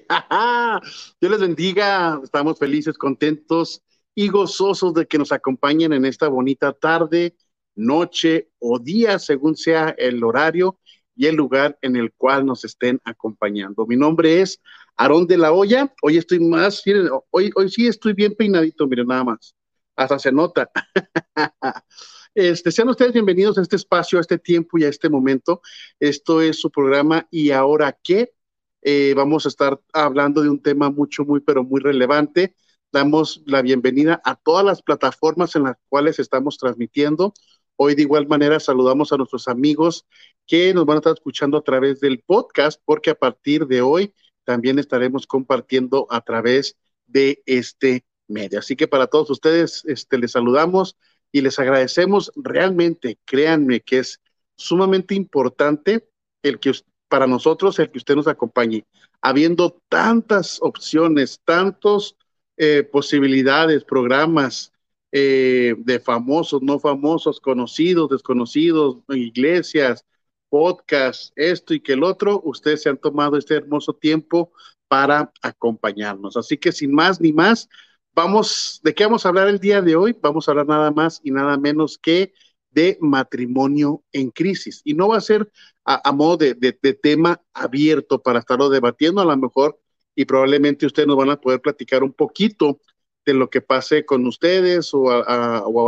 Dios les bendiga. Estamos felices, contentos y gozosos de que nos acompañen en esta bonita tarde, noche o día, según sea el horario y el lugar en el cual nos estén acompañando. Mi nombre es Aarón de la Hoya. Hoy estoy más, hoy, hoy sí estoy bien peinadito, miren nada más. Hasta se nota. Este, sean ustedes bienvenidos a este espacio, a este tiempo y a este momento. Esto es su programa ¿Y ahora qué? Eh, vamos a estar hablando de un tema mucho, muy, pero muy relevante. Damos la bienvenida a todas las plataformas en las cuales estamos transmitiendo. Hoy de igual manera saludamos a nuestros amigos que nos van a estar escuchando a través del podcast, porque a partir de hoy también estaremos compartiendo a través de este medio. Así que para todos ustedes, este, les saludamos y les agradecemos realmente, créanme que es sumamente importante el que para nosotros el que usted nos acompañe, habiendo tantas opciones, tantas eh, posibilidades, programas eh, de famosos, no famosos, conocidos, desconocidos, iglesias, podcasts, esto y que el otro, ustedes se han tomado este hermoso tiempo para acompañarnos. Así que sin más ni más, Vamos, ¿de qué vamos a hablar el día de hoy? Vamos a hablar nada más y nada menos que de matrimonio en crisis. Y no va a ser a, modo de, tema abierto para estarlo debatiendo, a lo mejor, y probablemente ustedes nos van a poder platicar un poquito de lo que pase con ustedes o,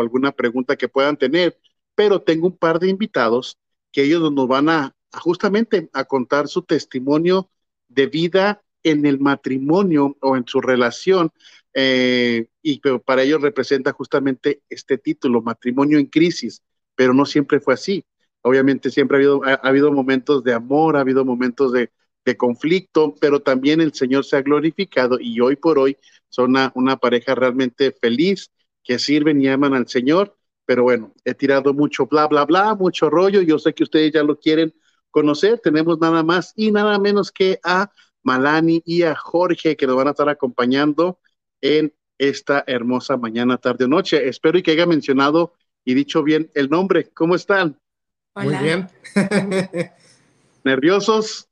alguna pregunta que puedan tener. Pero tengo un par de invitados que ellos nos van a, a justamente a contar su testimonio de vida en el matrimonio o en su relación eh, y para ellos representa justamente este título, matrimonio en crisis, pero no siempre fue así. Obviamente siempre ha habido, ha, habido momentos de amor, ha habido momentos de, conflicto, pero también el Señor se ha glorificado y hoy por hoy son una, una pareja realmente feliz que sirven y aman al Señor. Pero bueno, he tirado mucho bla, bla, bla, mucho rollo. Yo sé que ustedes ya lo quieren conocer. Tenemos nada más y nada menos que a Malani y a Jorge que nos van a estar acompañando en esta hermosa mañana, tarde o noche. Espero y que haya mencionado y dicho bien el nombre. ¿Cómo están? Muy bien. ¿Nerviosos?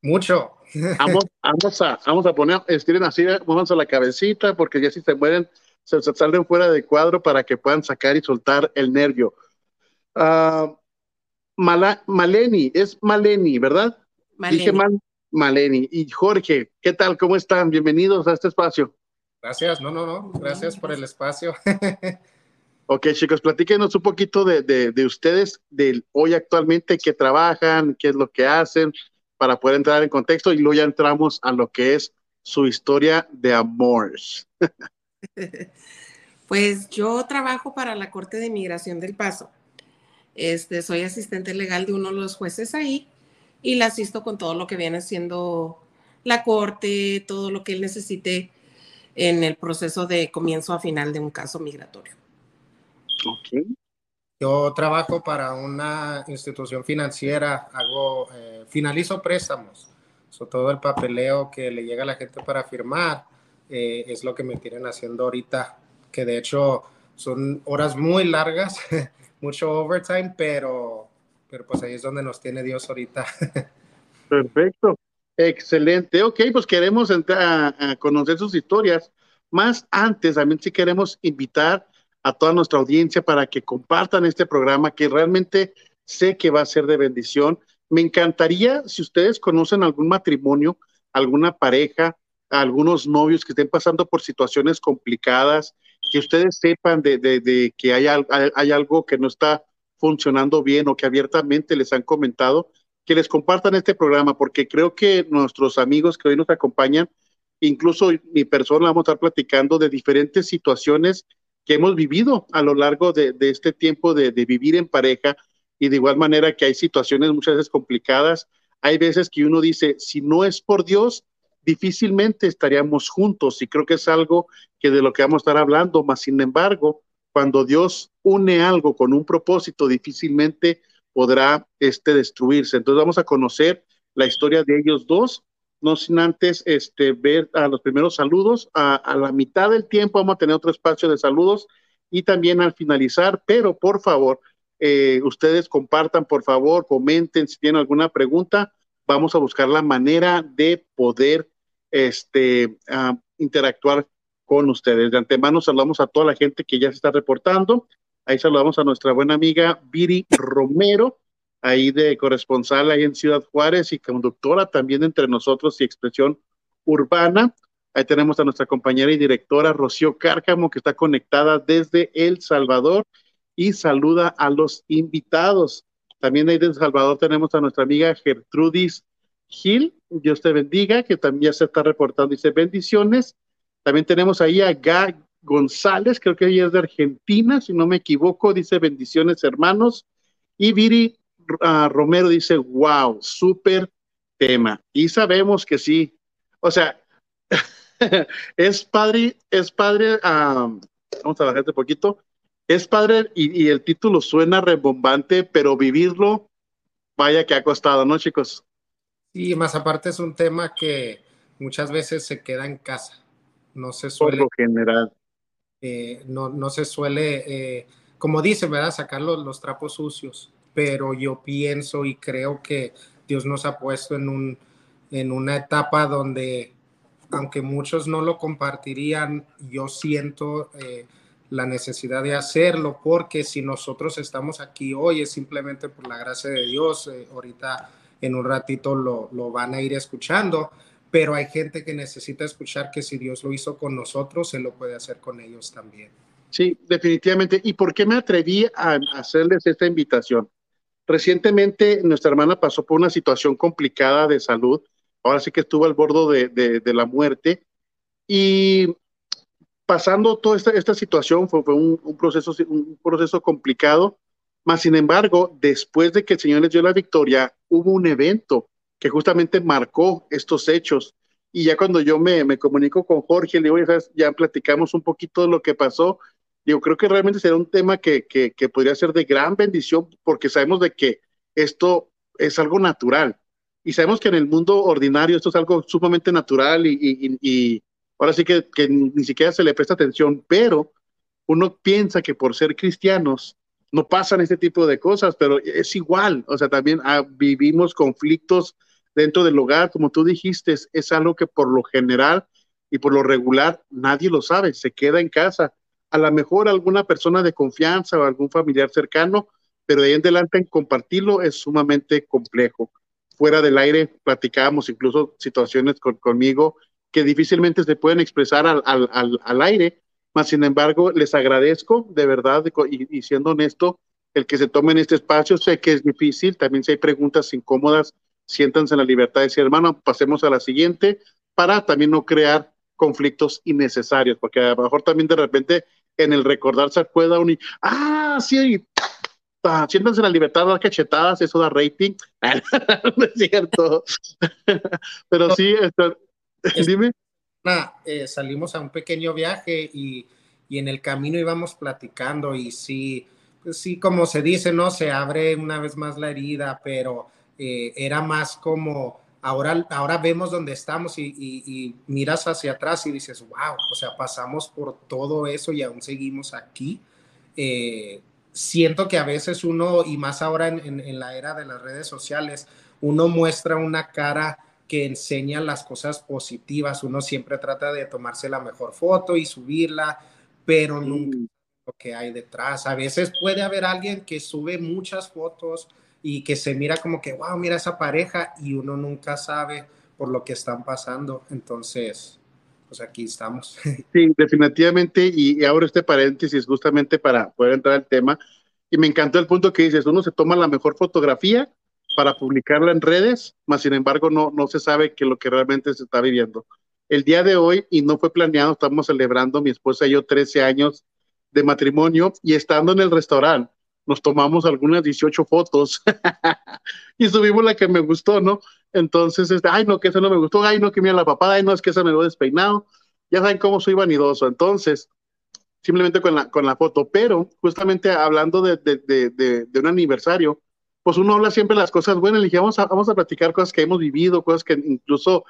Mucho. Vamos, vamos, a, vamos a poner, estiren así, vamos a la cabecita, porque ya si se mueren, se, salen fuera de cuadro para que puedan sacar y soltar el nervio. Uh, Maleni, es Maleni, ¿verdad? Maleni. Dije mal, Maleni. Y Jorge, ¿qué tal? ¿Cómo están? Bienvenidos a este espacio. Gracias, no, no, no, gracias por el espacio. ok, chicos, platíquenos un poquito de, de, ustedes, de hoy actualmente, qué trabajan, qué es lo que hacen, para poder entrar en contexto y luego ya entramos a lo que es su historia de amor. pues yo trabajo para la Corte de Inmigración del Paso. Este, soy asistente legal de uno de los jueces ahí y la asisto con todo lo que viene siendo la corte, todo lo que él necesite en el proceso de comienzo a final de un caso migratorio. Ok. Yo trabajo para una institución financiera, hago, eh, finalizo préstamos. So, todo el papeleo que le llega a la gente para firmar eh, es lo que me tienen haciendo ahorita, que de hecho son horas muy largas, mucho overtime, pero, pero pues ahí es donde nos tiene Dios ahorita. Perfecto. Excelente. Ok, pues queremos entrar a, conocer sus historias. Más antes, también si queremos invitar a toda nuestra audiencia para que compartan este programa que realmente sé que va a ser de bendición. Me encantaría si ustedes conocen algún matrimonio, alguna pareja, algunos novios que estén pasando por situaciones complicadas, que ustedes sepan de, que hay, hay algo que no está funcionando bien o que abiertamente les han comentado, que les compartan este programa, porque creo que nuestros amigos que hoy nos acompañan, incluso mi persona, vamos a estar platicando de diferentes situaciones que hemos vivido a lo largo de, este tiempo de, vivir en pareja y de igual manera que hay situaciones muchas veces complicadas. Hay veces que uno dice, si no es por Dios, difícilmente estaríamos juntos y creo que es algo que de lo que vamos a estar hablando, más sin embargo, cuando Dios une algo con un propósito, difícilmente podrá este, destruirse. Entonces vamos a conocer la historia de ellos dos, no sin antes este, ver a los primeros saludos. A, la mitad del tiempo vamos a tener otro espacio de saludos y también al finalizar, pero por favor, eh, ustedes compartan, por favor, comenten si tienen alguna pregunta. Vamos a buscar la manera de poder este, interactuar con ustedes. De antemano saludamos a toda la gente que ya se está reportando. Ahí saludamos a nuestra buena amiga Viri Romero, ahí de corresponsal ahí en Ciudad Juárez y conductora también entre nosotros y Expresión Urbana. Ahí tenemos a nuestra compañera y directora Rocío Cárcamo, que está conectada desde El Salvador y saluda a los invitados. También ahí desde El Salvador tenemos a nuestra amiga Gertrudis Gil, Dios te bendiga, que también se está reportando, dice bendiciones. También tenemos ahí a Ga González, creo que ella es de Argentina, si no me equivoco, dice bendiciones hermanos. Y Viri Romero dice, wow, súper tema. Y sabemos que sí, o sea, es padre, es padre, vamos a bajar un poquito, es padre y, el título suena rebombante, pero vivirlo, vaya que ha costado, ¿no, chicos? Sí, más aparte es un tema que muchas veces se queda en casa, no se suele... Por lo general. Eh, no, no, se suele, eh, como dice, ¿verdad? Sacar los, los trapos sucios, pero yo pienso y creo que Dios nos ha puesto en un en una etapa donde, aunque muchos no lo compartirían, yo siento eh, la necesidad de hacerlo, porque si nosotros estamos aquí hoy es simplemente por la gracia de Dios. Eh, ahorita en un ratito lo, lo van a ir escuchando, pero hay gente que necesita escuchar que si Dios lo hizo con nosotros, se lo puede hacer con ellos también. Sí, definitivamente. ¿Y por qué me atreví a hacerles esta invitación? Recientemente nuestra hermana pasó por una situación complicada de salud ahora sí que estuvo al borde de, la muerte. Y pasando toda esta, situación fue, un, proceso, un proceso complicado, más sin embargo, después de que el Señor les dio la victoria, hubo un evento que justamente marcó estos hechos. Y ya cuando yo me, comunico con Jorge, le digo, ya platicamos un poquito de lo que pasó. Digo, creo que realmente será un tema que, que, que podría ser de gran bendición porque sabemos de que esto es algo natural y sabemos que en el mundo ordinario esto es algo sumamente natural y, ahora sí que, ni siquiera se le presta atención, pero uno piensa que por ser cristianos no pasan este tipo de cosas, pero es igual, o sea, también ah, vivimos conflictos dentro del hogar, como tú dijiste, es, algo que por lo general y por lo regular nadie lo sabe, se queda en casa. A lo mejor alguna persona de confianza o algún familiar cercano, pero de ahí en adelante en compartirlo es sumamente complejo. Fuera del aire platicábamos incluso situaciones conmigo que difícilmente se pueden expresar al, al, al, aire, mas sin embargo les agradezco de verdad y, siendo honesto el que se tomen este espacio, sé que es difícil, también si hay preguntas incómodas, siéntanse en la libertad de decir, hermano, pasemos a la siguiente, para también no crear conflictos innecesarios, porque a lo mejor también de repente en el recordar se acuerda uno y, ah, sí, siéntanse en la libertad dar cachetadas, eso da rating. no es cierto. Pero sí, dime. Eh, salimos a un pequeño viaje y, y, en el camino íbamos platicando y sí, pues sí, como se dice, ¿no? Se abre una vez más la herida, pero eh, era más como, ahora, ahora vemos dónde estamos y, y, miras hacia atrás y dices, wow, o sea, pasamos por todo eso y aún seguimos aquí. Eh, siento que a veces uno, y más ahora en, la era de las redes sociales, uno muestra una cara que enseña las cosas positivas. Uno siempre trata de tomarse la mejor foto y subirla, pero nunca lo que hay detrás. A veces puede haber alguien que sube muchas fotos y que se mira como que, wow, mira esa pareja y uno nunca sabe por lo que están pasando. Entonces, pues aquí estamos. Sí, definitivamente, y, ahora este paréntesis justamente para poder entrar al tema, y me encantó el punto que dices, uno se toma la mejor fotografía para publicarla en redes, más sin embargo no, no se sabe que lo que realmente se está viviendo. El día de hoy, y no fue planeado, estamos celebrando mi esposa y yo 13 años de matrimonio, y estando en el restaurante, nos tomamos algunas 18 fotos y subimos la que me gustó, ¿no? Entonces, este, ay, no, que esa no me gustó, ay, no, que mira la papada, ay, no, es que esa me lo despeinado. Ya saben cómo soy vanidoso. Entonces, simplemente con la, con la foto, pero justamente hablando de, de, de, de un aniversario, pues uno habla siempre las cosas buenas, le dije, vamos a, vamos a platicar cosas que hemos vivido, cosas que incluso,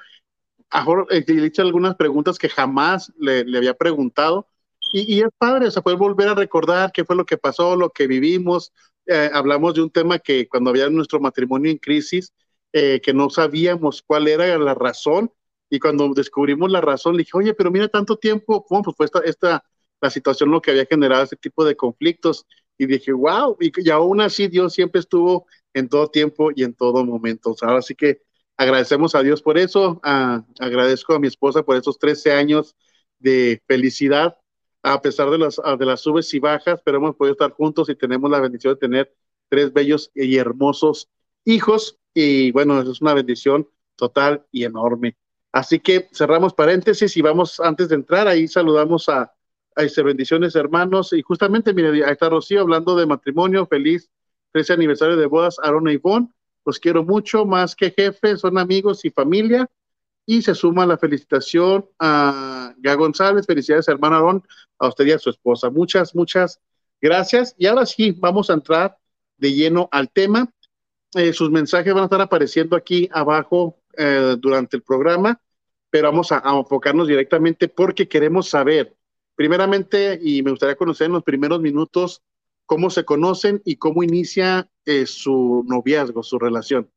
le he hecho algunas preguntas que jamás le, le había preguntado, y, y, es padre, o sea, poder volver a recordar qué fue lo que pasó, lo que vivimos, eh, hablamos de un tema que cuando había nuestro matrimonio en crisis, eh, que no sabíamos cuál era la razón y cuando descubrimos la razón, le dije, oye, pero mira tanto tiempo, ¿cómo pues fue esta, esta, la situación lo que había generado ese tipo de conflictos? Y dije, wow, y, y aún así Dios siempre estuvo en todo tiempo y en todo momento. O sea, ahora sí que agradecemos a Dios por eso, agradezco a mi esposa por esos 13 años de felicidad, a pesar de las, de las subes y bajas, pero hemos podido estar juntos y tenemos la bendición de tener tres bellos y hermosos hijos y bueno, es una bendición total y enorme. Así que cerramos paréntesis y vamos antes de entrar, ahí saludamos a, a este, bendiciones hermanos y justamente, mire, ahí está Rocío hablando de matrimonio, feliz 13 aniversario de bodas, Aaron y Ivonne, los quiero mucho, más que jefes, son amigos y familia. Y se suma la felicitación a Ga González, felicidades hermano Aaron, a usted y a su esposa. Muchas, muchas gracias. Y ahora sí, vamos a entrar de lleno al tema. Eh, sus mensajes van a estar apareciendo aquí abajo eh, durante el programa, pero vamos a, a, enfocarnos directamente porque queremos saber, primeramente, y me gustaría conocer en los primeros minutos, cómo se conocen y cómo inicia eh, su noviazgo, su relación.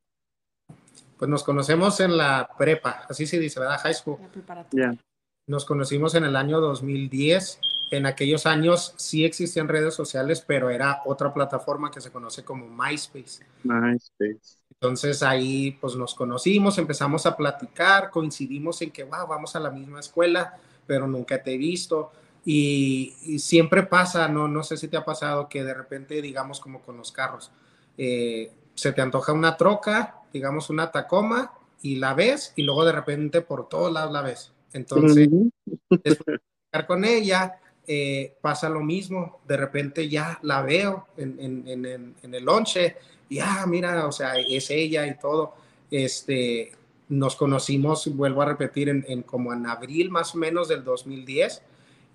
Pues nos conocemos en la prepa, así se dice, ¿verdad? High school. Nos conocimos en el año 2010. En aquellos años sí existían redes sociales, pero era otra plataforma que se conoce como MySpace. MySpace. Entonces ahí pues nos conocimos, empezamos a platicar, coincidimos en que, wow, vamos a la misma escuela, pero nunca te he visto. Y, siempre pasa, no, no sé si te ha pasado que de repente, digamos, como con los carros, eh, se te antoja una troca, digamos una Tacoma, y la ves, y luego de repente por todos lados la ves. Entonces, después de con ella, eh, pasa lo mismo, de repente ya la veo en, en, en, en el lonche, y ah, mira, o sea, es ella y todo. Este, nos conocimos, vuelvo a repetir, en, como en abril más o menos del 2010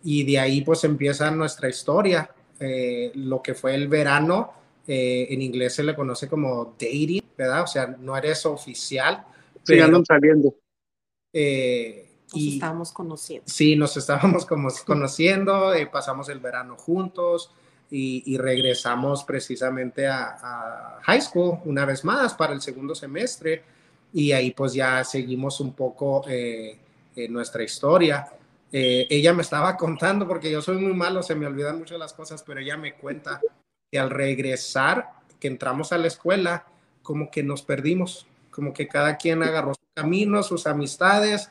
y de ahí pues empieza nuestra historia, eh, lo que fue el verano, eh, en inglés se le conoce como dating, ¿verdad? O sea, no eres oficial. Sí, andan saliendo. Eh, nos estábamos conociendo. Sí, nos estábamos como conociendo, pasamos el verano juntos y, regresamos precisamente a, a, high school una vez más para el segundo semestre y ahí pues ya seguimos un poco nuestra historia. Eh, ella me estaba contando, porque yo soy muy malo, se me olvidan mucho las cosas, pero ella me cuenta que al regresar, que entramos a la escuela, como que nos perdimos, como que cada quien agarró su camino, sus amistades,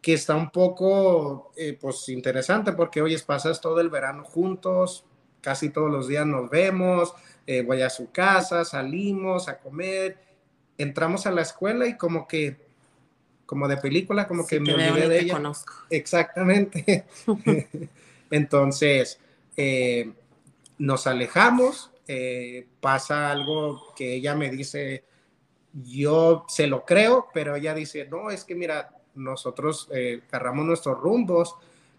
que está un poco, eh, pues, interesante, porque, oye, pasas todo el verano juntos, casi todos los días nos vemos, eh, voy a su casa, salimos a comer, entramos a la escuela y como que como de película, como que me olvidé de ella. Conozco. Exactamente. Entonces, eh, nos alejamos, eh, pasa algo que ella me dice, yo se lo creo, pero ella dice, no, es que mira, nosotros eh, nuestros rumbos,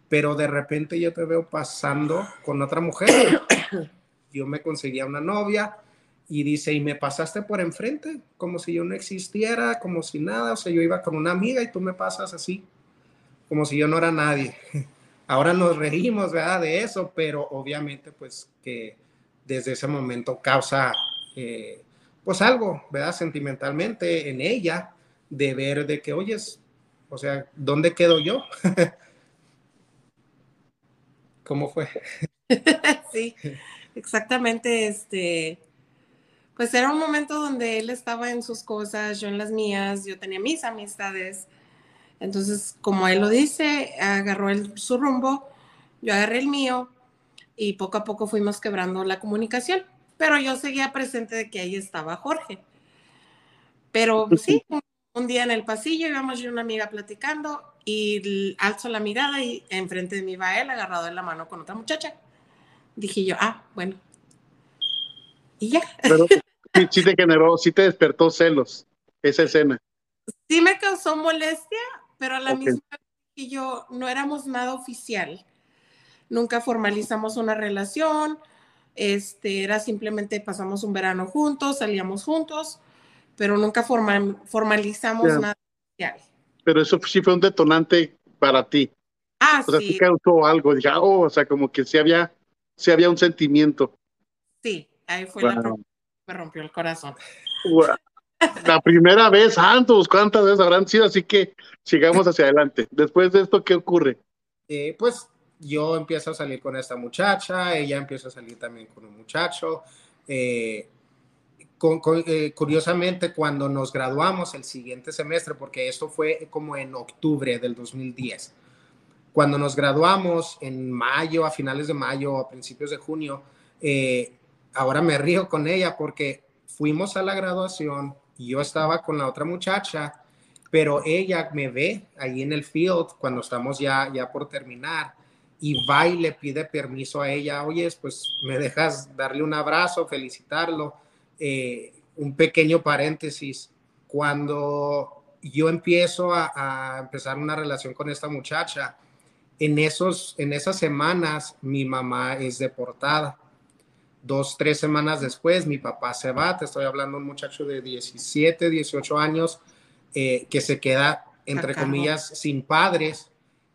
pero de repente yo te veo pasando con otra mujer. yo me conseguía una novia, y dice, y me pasaste por enfrente, como si yo no existiera, como si nada, o sea, yo iba con una amiga y tú me pasas así, como si yo no era nadie. Ahora nos reímos, ¿verdad? De eso, pero obviamente pues que desde ese momento causa eh, pues algo, ¿verdad? Sentimentalmente en ella, de ver de que, oyes, o sea, ¿dónde quedo yo? ¿Cómo fue? sí, exactamente, este, pues era un momento donde él estaba en sus cosas, yo en las mías, yo tenía mis amistades. Entonces, como él lo dice, agarró su rumbo, yo agarré el mío y poco a poco fuimos quebrando la comunicación. Pero yo seguía presente de que ahí estaba Jorge. Pero sí, un, día en el pasillo íbamos yo y una amiga platicando y alzo la mirada y enfrente de mí va él agarrado en la mano con otra muchacha. Dije yo, ah, bueno. Y ya. sí, te generó, sí te despertó celos esa escena. Sí me causó molestia, pero a la misma vez que yo no éramos nada oficial. Nunca formalizamos una relación, este, era simplemente pasamos un verano juntos, salíamos juntos, pero nunca formalizamos nada oficial. Pero eso sí fue un detonante para ti. Ah, o sea, sí. causó algo, ya, oh, o sea, como que sí había, sí había un sentimiento. Sí, ahí fue la me rompió el corazón. La primera vez, santos, ¿cuántas veces habrán sido? Así que sigamos hacia adelante. Después de esto, ¿qué ocurre? Eh, pues yo empiezo a salir con esta muchacha, ella empieza a salir también con un muchacho. Eh, eh, curiosamente, cuando nos graduamos el siguiente semestre, porque esto fue como en octubre del 2010, cuando nos graduamos en mayo, a finales de mayo, a principios de junio, ahora me río con ella porque fuimos a la graduación, y yo estaba con la otra muchacha, pero ella me ve ahí en el field cuando estamos ya, ya por terminar y va y le pide permiso a ella, oye, pues me dejas darle un abrazo, felicitarlo. Eh, un pequeño paréntesis, cuando yo empiezo a, a, empezar una relación con esta muchacha, en, esos, en esas semanas mi mamá es deportada dos, tres semanas después, mi papá se va, te estoy hablando de un muchacho de 17, 18 años, eh, que se queda, entre comillas, sin padres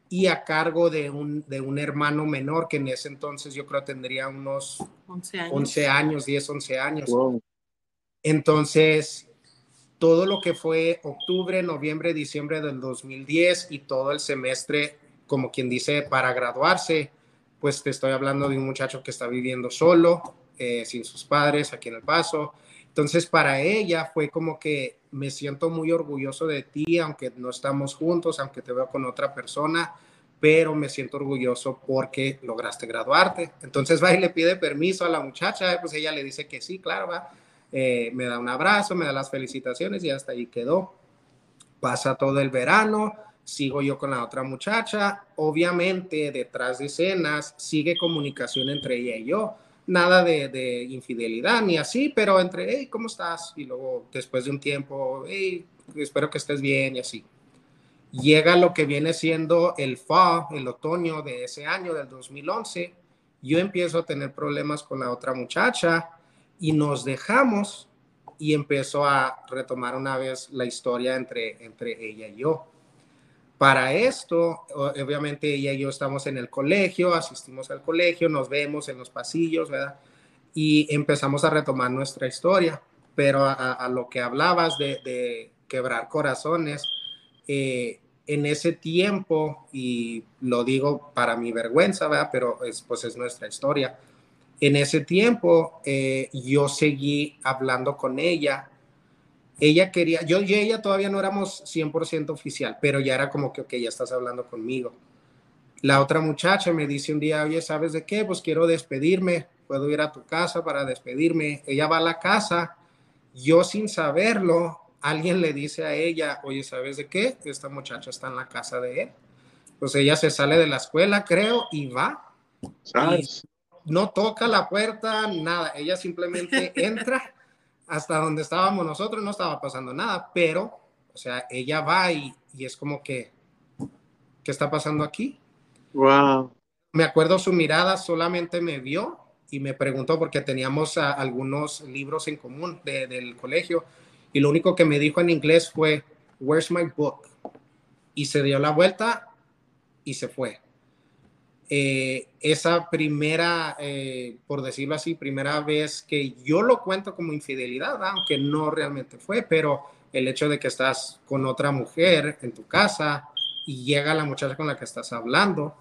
y a cargo de un, de un hermano menor que en ese entonces yo creo tendría unos 11 años, 11 años 10, 11 años. Entonces, todo lo que fue octubre, noviembre, diciembre del 2010 y todo el semestre, como quien dice, para graduarse, pues te estoy hablando de un muchacho que está viviendo solo, eh, sin sus padres aquí en El Paso. Entonces, para ella fue como que me siento muy orgulloso de ti, aunque no estamos juntos, aunque te veo con otra persona, pero me siento orgulloso porque lograste graduarte. Entonces va y le pide permiso a la muchacha, pues ella le dice que sí, claro, va. Eh, me da un abrazo, me da las felicitaciones y hasta ahí quedó. Pasa todo el verano, sigo yo con la otra muchacha. Obviamente, detrás de escenas, sigue comunicación entre ella y yo nada de, infidelidad ni así, pero entre, hey, ¿cómo estás? Y luego después de un tiempo, hey, espero que estés bien y así. Llega lo que viene siendo el fall, el otoño de ese año, del 2011. Yo empiezo a tener problemas con la otra muchacha y nos dejamos y empezó a retomar una vez la historia entre, entre ella y yo. Para esto, obviamente ella y yo estamos en el colegio, asistimos al colegio, nos vemos en los pasillos, ¿verdad? Y empezamos a retomar nuestra historia. Pero a, lo que hablabas de, quebrar corazones, eh, en ese tiempo, y lo digo para mi vergüenza, ¿verdad? Pero es, pues es nuestra historia. En ese tiempo, eh, yo seguí hablando con ella ella quería, yo y ella todavía no éramos 100% oficial, pero ya era como que, ok, ya estás hablando conmigo. La otra muchacha me dice un día, oye, ¿sabes de qué? Pues quiero despedirme, puedo ir a tu casa para despedirme. Ella va a la casa, yo sin saberlo, alguien le dice a ella, oye, ¿sabes de qué? Esta muchacha está en la casa de él. Pues ella se sale de la escuela, creo, y va. no toca la puerta, nada. Ella simplemente entra hasta donde estábamos nosotros no estaba pasando nada, pero, o sea, ella va y, y es como que, ¿qué está pasando aquí? Wow. Me acuerdo su mirada, solamente me vio y me preguntó porque teníamos algunos libros en común del colegio y lo único que me dijo en inglés fue, Where's my book? Y se dio la vuelta y se fue. Eh, esa primera, eh, por decirlo así, primera vez que yo lo cuento como infidelidad, aunque no realmente fue, pero el hecho de que estás con otra mujer en tu casa y llega la muchacha con la que estás hablando,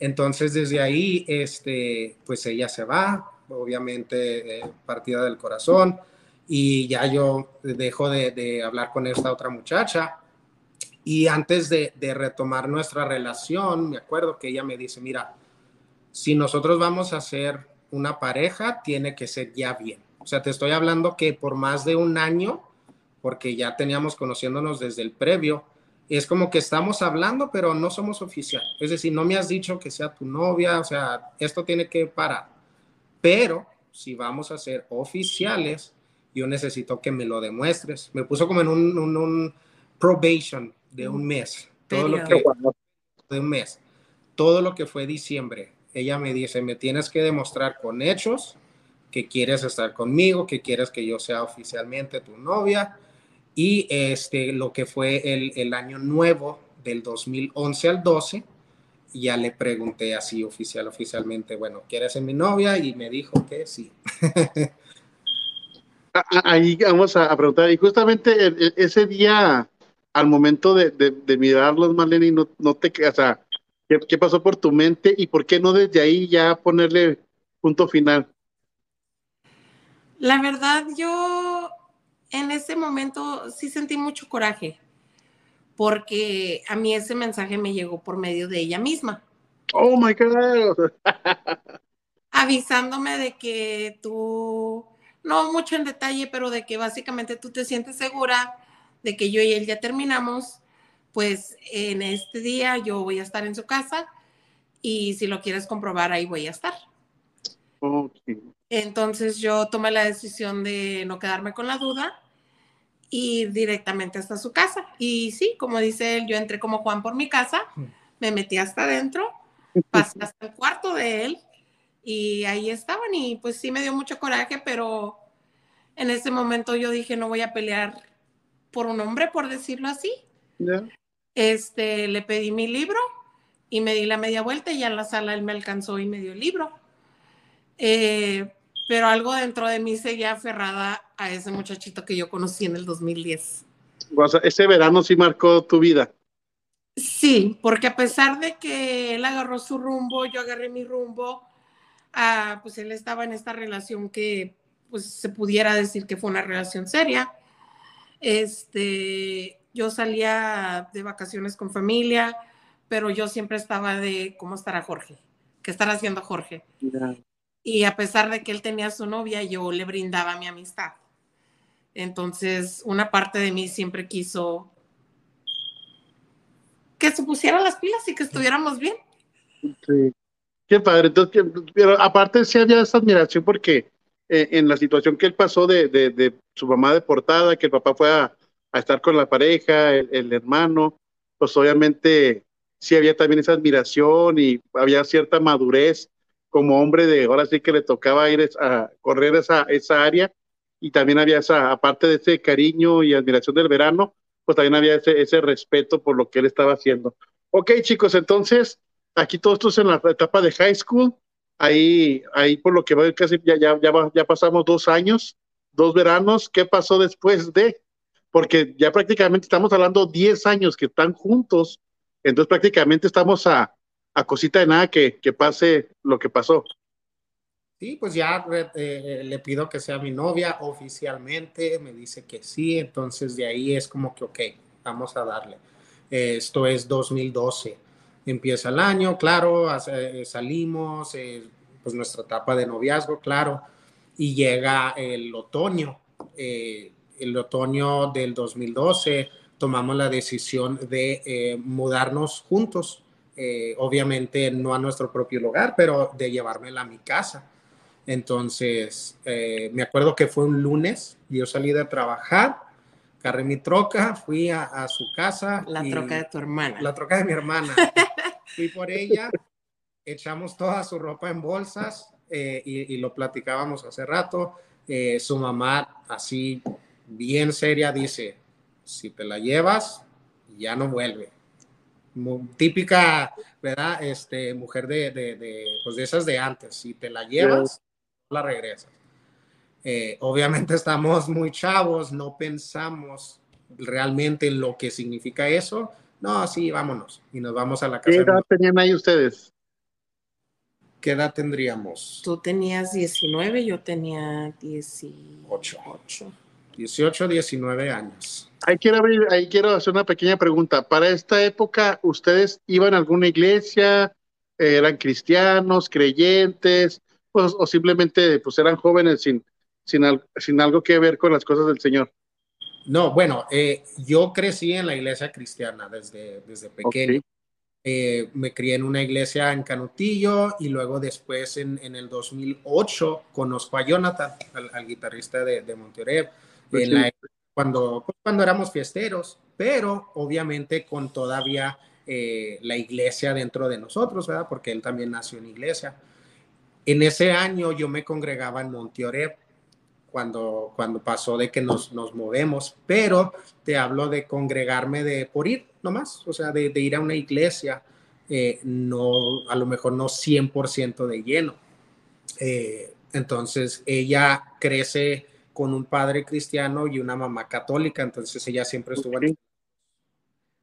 entonces desde ahí, este, pues ella se va, obviamente eh, partida del corazón, y ya yo dejo de, de hablar con esta otra muchacha y antes de, retomar nuestra relación, me acuerdo que ella me dice, mira, si nosotros vamos a ser una pareja, tiene que ser ya bien. O sea, te estoy hablando que por más de un año, porque ya teníamos conociéndonos desde el previo, es como que estamos hablando, pero no somos oficial. Es decir, no me has dicho que sea tu novia, o sea, esto tiene que parar. Pero si vamos a ser oficiales, yo necesito que me lo demuestres. Me puso como en un, un probation, de un mes. Todo lo que, de un mes. Todo lo que fue diciembre. Ella me dice, me tienes que demostrar con hechos que quieres estar conmigo, que quieres que yo sea oficialmente tu novia. Y este, lo que fue el, el año nuevo del 2011 al 12, ya le pregunté así oficial, oficialmente, bueno, ¿quieres ser mi novia? Y me dijo que sí. ahí vamos a, preguntar, y justamente ese día, al momento de, de, mirarlos, Marlene, no, no te, o sea, ¿qué, pasó por tu mente y por qué no desde ahí ya ponerle punto final? La verdad, yo en ese momento sí sentí mucho coraje, porque a mí ese mensaje me llegó por medio de ella misma. Oh my God. Avisándome de que tú, no mucho en detalle, pero de que básicamente tú te sientes segura de que yo y él ya terminamos, pues en este día yo voy a estar en su casa y si lo quieres comprobar, ahí voy a estar. Entonces yo tomé la decisión de no quedarme con la duda ir directamente hasta su casa. Y sí, como dice él, yo entré como Juan por mi casa, me metí hasta adentro, pasé hasta el cuarto de él y ahí estaban y pues sí me dio mucho coraje, pero en ese momento yo dije no voy a pelear por un hombre, por decirlo así. Este, le pedí mi libro y me di la media vuelta y ya en la sala él me alcanzó y me dio el libro. Eh, pero algo dentro de mí seguía aferrada a ese muchachito que yo conocí en el 2010. O sea, ese verano sí marcó tu vida. Sí, porque a pesar de que él agarró su rumbo, yo agarré mi rumbo, ah, pues él estaba en esta relación que pues se pudiera decir que fue una relación seria. Este, yo salía de vacaciones con familia, pero yo siempre estaba de cómo estará Jorge, qué estará haciendo Jorge. Y a pesar de que él tenía su novia, yo le brindaba mi amistad. Entonces, una parte de mí siempre quiso que se pusieran las pilas y que estuviéramos bien. Sí. Qué padre. Entonces, pero aparte sí había esa admiración porque eh, en la situación que él pasó de, su mamá deportada, que el papá fue a, estar con la pareja, el, hermano, pues obviamente sí había también esa admiración y había cierta madurez como hombre de, ahora sí que le tocaba ir a correr esa, área y también había esa, aparte de ese cariño y admiración del verano, pues también había ese, respeto por lo que él estaba haciendo. Ok, chicos, entonces, aquí todos estos en la etapa de high school, ahí, ahí por lo que veo casi ya, ya, ya, pasamos dos años, dos veranos, ¿qué pasó después de? Porque ya prácticamente estamos hablando 10 años que están juntos, entonces prácticamente estamos a, a cosita de nada que, que pase lo que pasó. Sí, pues ya eh, le pido que sea mi novia oficialmente, me dice que sí, entonces de ahí es como que, ok, vamos a darle. esto es 2012, empieza el año, claro, eh, salimos, eh, pues nuestra etapa de noviazgo, claro, y llega el otoño, el otoño del 2012, tomamos la decisión de mudarnos juntos eh, obviamente no a nuestro propio lugar, pero de llevármela a mi casa. Entonces, eh, me acuerdo que fue un lunes, yo salí de trabajar, carré mi troca, fui a, su casa. La troca de tu hermana. La troca de mi hermana. fui por ella, echamos toda su ropa en bolsas eh, y, y, lo platicábamos hace rato. su mamá, así bien seria, dice, si te la llevas, ya no vuelve típica, ¿verdad? Este, mujer de, de, pues de esas de antes. Si te la llevas, la regresas. Eh, obviamente estamos muy chavos, no pensamos realmente en lo que significa eso. No, sí, vámonos. Y nos vamos a la casa. ¿Qué edad tenían ahí ustedes? ¿Qué edad tendríamos? Tú tenías 19, yo tenía 18. 18, 19 años. Ahí quiero, abrir, ahí quiero hacer una pequeña pregunta. Para esta época, ¿ustedes iban a alguna iglesia? ¿Eran cristianos, creyentes? O, simplemente pues, eran jóvenes sin, sin, sin, algo que ver con las cosas del Señor? No, bueno, eh, yo crecí en la iglesia cristiana desde, desde pequeño. Eh, me crié en una iglesia en Canutillo y luego después en, en el 2008 conozco a Jonathan, al, guitarrista de, de Monterrey, pues en la cuando, cuando éramos fiesteros, pero obviamente con todavía eh, la iglesia dentro de nosotros, ¿verdad? Porque él también nació en iglesia. En ese año yo me congregaba en Monteoreb cuando, cuando pasó de que nos, nos movemos, pero te hablo de congregarme de por ir nomás, o sea, de, de ir a una iglesia, eh, no, a lo mejor no 100% de lleno. Eh, entonces ella crece con un padre cristiano y una mamá católica, entonces ella siempre estuvo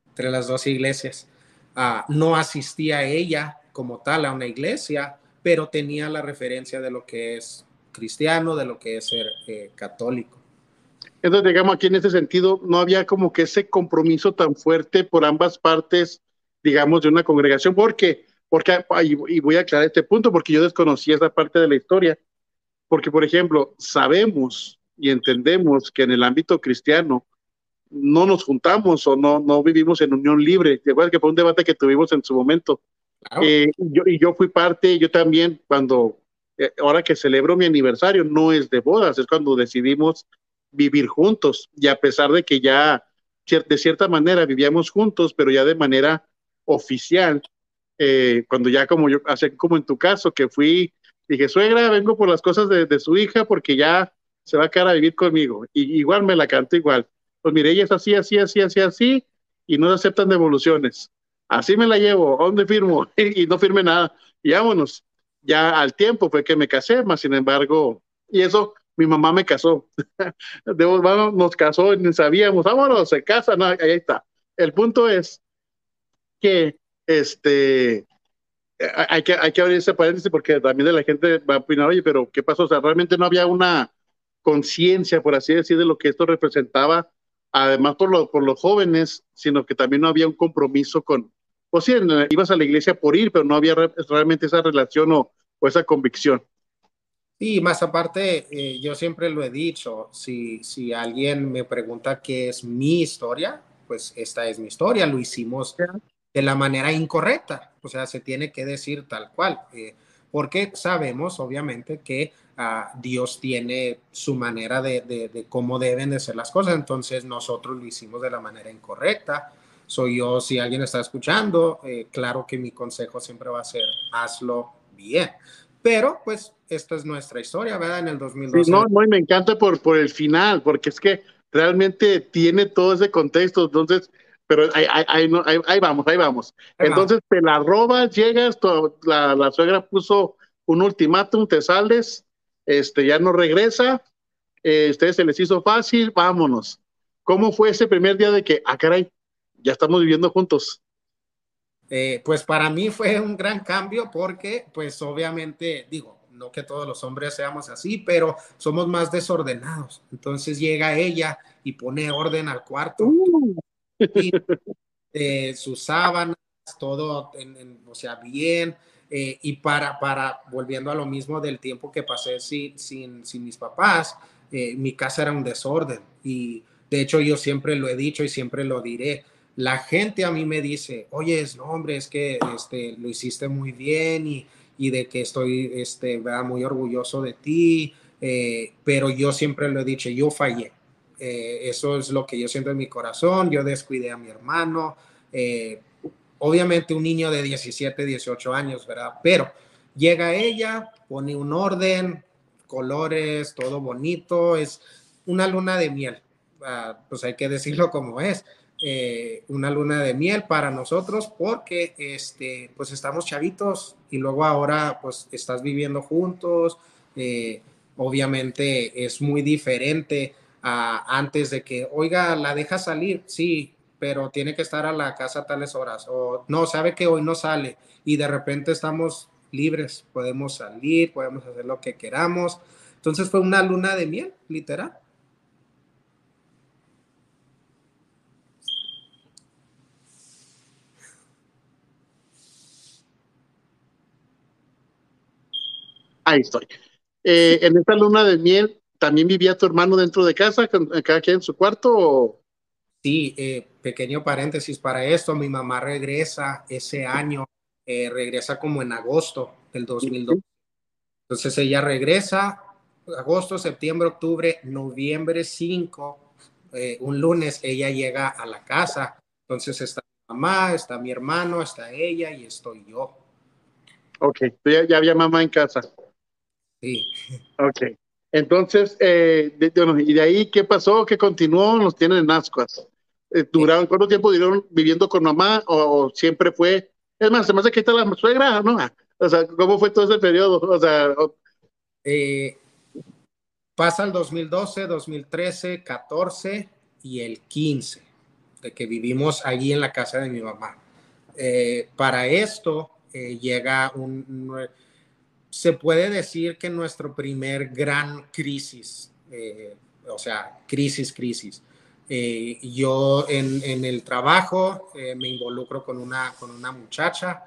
entre las dos iglesias. Ah, no asistía ella como tal a una iglesia, pero tenía la referencia de lo que es cristiano, de lo que es ser eh, católico. Entonces, digamos, aquí en ese sentido, no había como que ese compromiso tan fuerte por ambas partes, digamos, de una congregación, porque, porque, y voy a aclarar este punto, porque yo desconocí esa parte de la historia, porque, por ejemplo, sabemos y entendemos que en el ámbito cristiano no nos juntamos o no, no vivimos en unión libre. ¿Te acuerdas que fue un debate que tuvimos en su momento? Eh, yo, y yo fui parte, yo también, cuando, eh, ahora que celebro mi aniversario, no es de bodas, es cuando decidimos vivir juntos. Y a pesar de que ya, de cierta manera, vivíamos juntos, pero ya de manera oficial, eh, cuando ya como yo, así como en tu caso, que fui, dije, suegra, vengo por las cosas de, su hija porque ya se va a quedar a vivir conmigo. Y igual me la canto igual. Pues mire, ella es así, así, así, así, así, y no aceptan devoluciones. Así me la llevo, ¿dónde firmo? y no firme nada. Y vámonos. Ya al tiempo fue que me casé, más sin embargo, y eso mi mamá me casó. nos casó y sabíamos, vámonos, se casan, ahí está. El punto es que este hay que, hay que abrir ese paréntesis porque también la gente va a opinar, oye, pero ¿qué pasó? O sea, realmente no había una conciencia, por así decir, de lo que esto representaba, además por, por los jóvenes, sino que también no había un compromiso con, o sea, ibas a la iglesia por ir, pero no había realmente esa relación o esa convicción. Y más aparte, eh, yo siempre lo he dicho, si, si alguien me pregunta qué es mi historia, pues esta es mi historia, lo hicimos de la manera incorrecta, o sea, se tiene que decir tal cual, eh, porque sabemos obviamente que ah, Dios tiene su manera de, de, cómo deben de ser las cosas, entonces nosotros lo hicimos de la manera incorrecta. Soy yo, si alguien está escuchando, eh, claro que mi consejo siempre va a ser, hazlo bien. Pero pues esta es nuestra historia, ¿verdad? En el 2012. no, no, y me encanta por, por el final, porque es que realmente tiene todo ese contexto, entonces, pero ahí, ahí, ahí, vamos, ahí vamos. entonces te la robas, llegas, la, la, suegra puso un ultimátum, te sales, este, ya no regresa, eh, ustedes se les hizo fácil, vámonos. ¿Cómo fue ese primer día de que, ah, caray, ya estamos viviendo juntos? Eh, pues para mí fue un gran cambio porque, pues obviamente, digo, no que todos los hombres seamos así, pero somos más desordenados. Entonces llega ella y pone orden al cuarto, uh. y, eh, sus sábanas, todo, o sea, bien. Eh, y para, para, volviendo a lo mismo del tiempo que pasé sin, sin, sin mis papás, mi casa era un desorden. Y de hecho yo siempre lo he dicho y siempre lo diré la gente a mí me dice, oye, no, hombre, es que este, lo hiciste muy bien y, y de que estoy este, muy orgulloso de ti, eh, pero yo siempre lo he dicho, yo fallé. Eh, eso es lo que yo siento en mi corazón, yo descuidé a mi hermano, eh, obviamente un niño de 17, 18 años, ¿verdad? Pero llega ella, pone un orden, colores, todo bonito, es una luna de miel, ah, pues hay que decirlo como es. Eh, una luna de miel para nosotros porque este, pues estamos chavitos y luego ahora pues estás viviendo juntos. Eh, obviamente es muy diferente a antes de que, oiga, la deja salir, sí, pero tiene que estar a la casa a tales horas o no, sabe que hoy no sale y de repente estamos libres, podemos salir, podemos hacer lo que queramos. Entonces fue una luna de miel, literal. Ahí estoy. Eh, en esta luna de miel, ¿también vivía tu hermano dentro de casa, cada quien en su cuarto? Sí, eh, pequeño paréntesis para esto. Mi mamá regresa ese año, eh, regresa como en agosto del 2002. Entonces ella regresa agosto, septiembre, octubre, noviembre 5, un lunes ella llega a la casa. Entonces está mi mamá, está mi hermano, está ella y estoy yo. Ok, ya, ya había mamá en casa. Sí. Ok. Entonces, eh, ¿y de ahí qué pasó? ¿Qué continuó? Nos tienen en ascuas. Eh, ¿Duraron cuánto tiempo duraron viviendo con mamá o, siempre fue? Es más, se me hace que está la suegra, ¿no? O sea, ¿cómo fue todo ese periodo? O sea, eh, Pasa el 2012, 2013, 14 y el 15, de que vivimos allí en la casa de mi mamá. Eh, para esto eh, llega un, se puede decir que nuestro primer gran crisis, eh, o sea, crisis, crisis. yo en, el trabajo me involucro con una, con una muchacha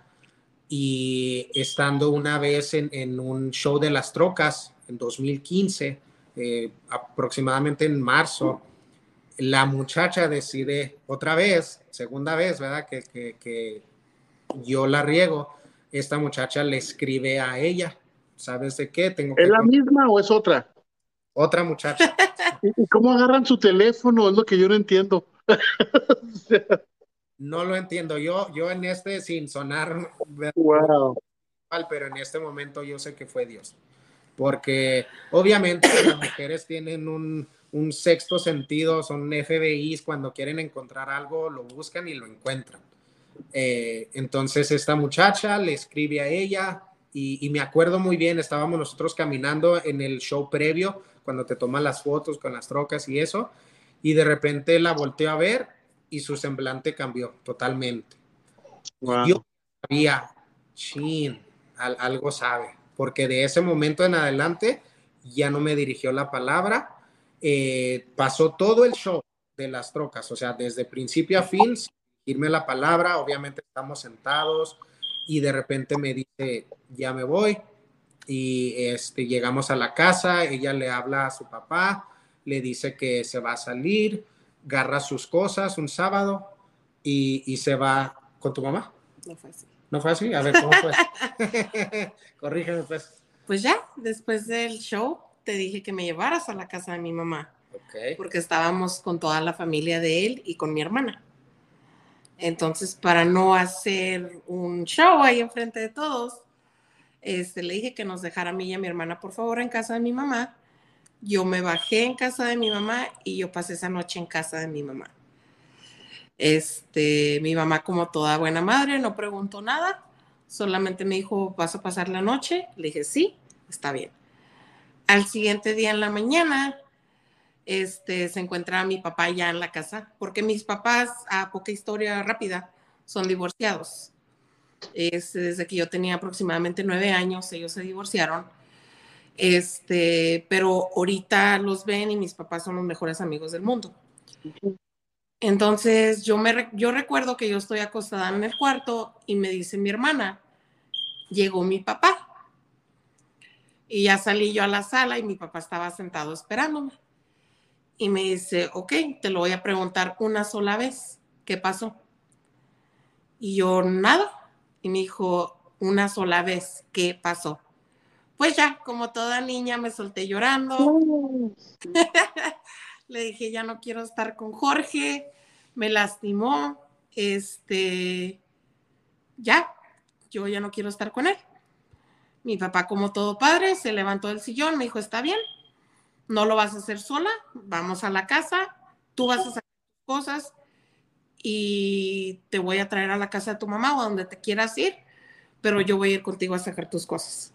y estando una vez en, en un show de las trocas en 2015, eh, aproximadamente en marzo, la muchacha decide otra vez, segunda vez, ¿verdad? Que, que, yo la riego. Esta muchacha le escribe a ella, ¿sabes de qué? Tengo ¿Es la misma o es otra? Otra muchacha. ¿Y cómo agarran su teléfono? Es lo que yo no entiendo. no lo entiendo. Yo, yo en este, sin sonar, wow. pero en este momento yo sé que fue Dios porque obviamente las mujeres tienen un, sexto sentido, son FBIs, cuando quieren encontrar algo, lo buscan y lo encuentran. Eh, entonces esta muchacha le escribe a ella y, me acuerdo muy bien, estábamos nosotros caminando en el show previo, cuando te toman las fotos con las trocas y eso, y de repente la volteó a ver y su semblante cambió totalmente. Yo sabía, chin, algo sabe porque de ese momento en adelante ya no me dirigió la palabra. Eh, pasó todo el show de las trocas, o sea, desde principio a fin, irme la palabra, obviamente estamos sentados y de repente me dice, ya me voy. Y este, llegamos a la casa, ella le habla a su papá, le dice que se va a salir, agarra sus cosas un sábado y, y se va con tu mamá. No fue así. ¿No fue así? A ver, ¿cómo fue? Corrígeme, pues. Pues ya, después del show, te dije que me llevaras a la casa de mi mamá. Okay. Porque estábamos con toda la familia de él y con mi hermana. Entonces, para no hacer un show ahí enfrente de todos, este, le dije que nos dejara a mí y a mi hermana, por favor, en casa de mi mamá. Yo me bajé en casa de mi mamá y yo pasé esa noche en casa de mi mamá. Este, mi mamá, como toda buena madre, no preguntó nada, solamente me dijo, ¿vas a pasar la noche? Le dije, sí, está bien. Al siguiente día en la mañana, este, se encuentra mi papá ya en la casa, porque mis papás, a poca historia rápida, son divorciados. Este, desde que yo tenía aproximadamente nueve años, ellos se divorciaron. Este, pero ahorita los ven y mis papás son los mejores amigos del mundo. Entonces yo, me, yo recuerdo que yo estoy acostada en el cuarto y me dice mi hermana, llegó mi papá. Y ya salí yo a la sala y mi papá estaba sentado esperándome. Y me dice, ok, te lo voy a preguntar una sola vez. ¿Qué pasó? Y yo, nada. Y me dijo, una sola vez, ¿qué pasó? Pues ya, como toda niña, me solté llorando. Le dije, ya no quiero estar con Jorge, me lastimó, este, ya, yo ya no quiero estar con él. Mi papá, como todo padre, se levantó del sillón, me dijo, está bien, no lo vas a hacer sola, vamos a la casa, tú vas a hacer cosas y te voy a traer a la casa de tu mamá o donde te quieras ir, pero yo voy a ir contigo a sacar tus cosas.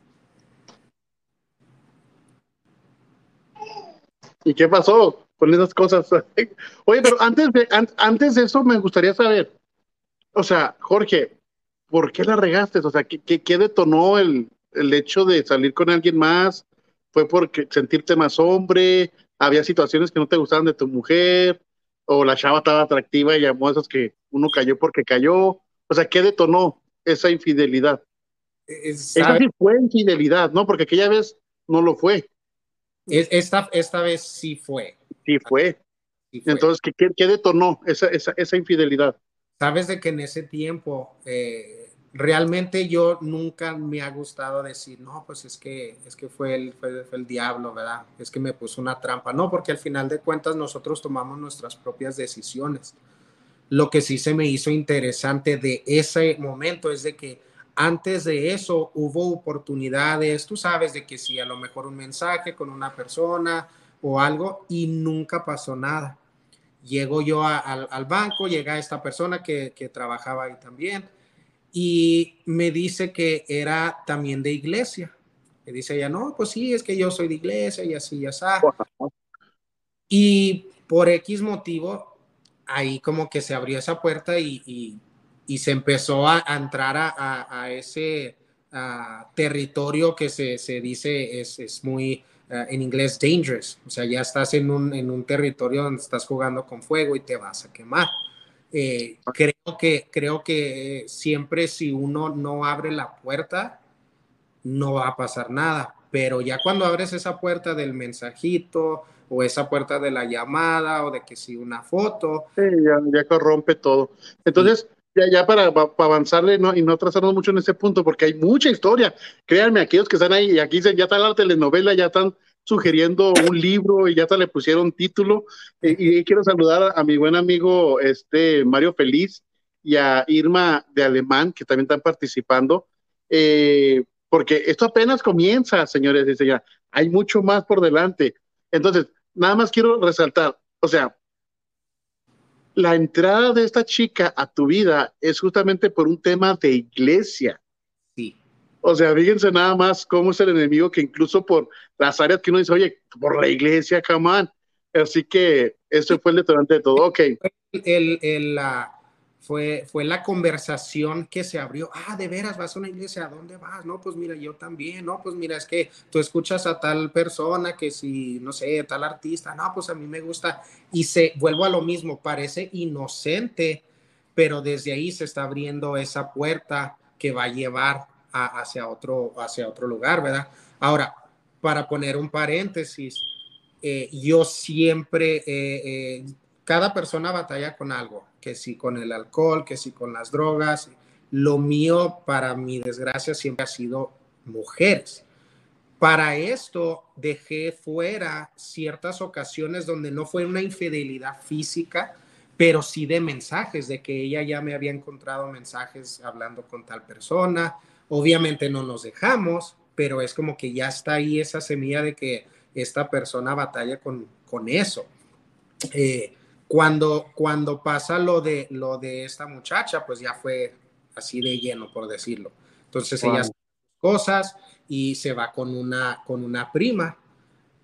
¿Y qué pasó con esas cosas? Oye, pero antes de, antes de eso me gustaría saber, o sea, Jorge, ¿por qué la regaste? O sea, ¿qué, qué, detonó el, el, hecho de salir con alguien más? ¿Fue porque sentirte más hombre? ¿Había situaciones que no te gustaban de tu mujer? ¿O la chava estaba atractiva y llamó a esas que uno cayó porque cayó? O sea, ¿qué detonó esa infidelidad? Esa sí fue infidelidad, ¿no? Porque aquella vez no lo fue. Esta, esta vez sí fue. Sí fue. Entonces, ¿qué, qué, detonó esa, esa, esa, infidelidad? Sabes de que en ese tiempo eh, realmente yo nunca me ha gustado decir, no, pues es que, es que fue, el, fue, el diablo, ¿verdad? Es que me puso una trampa. No, porque al final de cuentas nosotros tomamos nuestras propias decisiones. Lo que sí se me hizo interesante de ese momento es de que antes de eso hubo oportunidades, tú sabes, de que si a lo mejor un mensaje con una persona o algo y nunca pasó nada. Llego yo al banco, llega esta persona que, que trabajaba ahí también y me dice que era también de iglesia. Y dice ella, no, pues sí, es que yo soy de iglesia y así, ya está. Y por X motivo, ahí como que se abrió esa puerta y, y, se empezó a, entrar a, a, ese territorio que se, se dice es, es muy, eh, en inglés, dangerous. O sea, ya estás en un, en un territorio donde estás jugando con fuego y te vas a quemar. Eh, creo, que, creo que siempre si uno no abre la puerta, no va a pasar nada. Pero ya cuando abres esa puerta del mensajito o esa puerta de la llamada o de que si una foto. ya, corrompe todo. Entonces, ya, ya para, avanzarle y no trazarnos mucho en ese punto, porque hay mucha historia. Créanme, aquellos que están ahí, y aquí ya está la telenovela, ya están sugiriendo un libro y ya te le pusieron título. Eh, y, quiero saludar a, mi buen amigo este Mario Feliz y a Irma de Alemán, que también están participando. Eh, porque esto apenas comienza, señores y señoras. Hay mucho más por delante. Entonces, nada más quiero resaltar, o sea, la entrada de esta chica a tu vida es justamente por un tema de iglesia. O sea, fíjense nada más cómo es el enemigo que incluso por las áreas que uno dice, oye, por la iglesia, camán. Así que eso fue el detonante de todo. Ok. El, el, la, fue, fue la conversación que se abrió. Ah, de veras, vas a una iglesia, ¿a dónde vas? No, pues mira, yo también. No, pues mira, es que tú escuchas a tal persona que si, no sé, tal artista, no, pues a mí me gusta. Y se, vuelvo a lo mismo, parece inocente, pero desde ahí se está abriendo esa puerta que va a llevar hacia, otro, hacia otro lugar, ¿verdad? Ahora, para poner un paréntesis, eh, yo siempre, eh, eh, cada persona batalla con algo que si con el alcohol, que si con las drogas. Lo mío, para mi desgracia, siempre ha sido mujeres. Para esto dejé fuera ciertas ocasiones donde no fue una infidelidad física, pero sí de mensajes, de que ella ya me había encontrado mensajes hablando con tal persona. Obviamente no nos dejamos, pero es como que ya está ahí esa semilla de que esta persona batalla con, con eso. Eh, cuando, cuando pasa lo de, lo de esta muchacha, pues ya fue así de lleno, por decirlo. Entonces ella hace cosas y se va con una, con una prima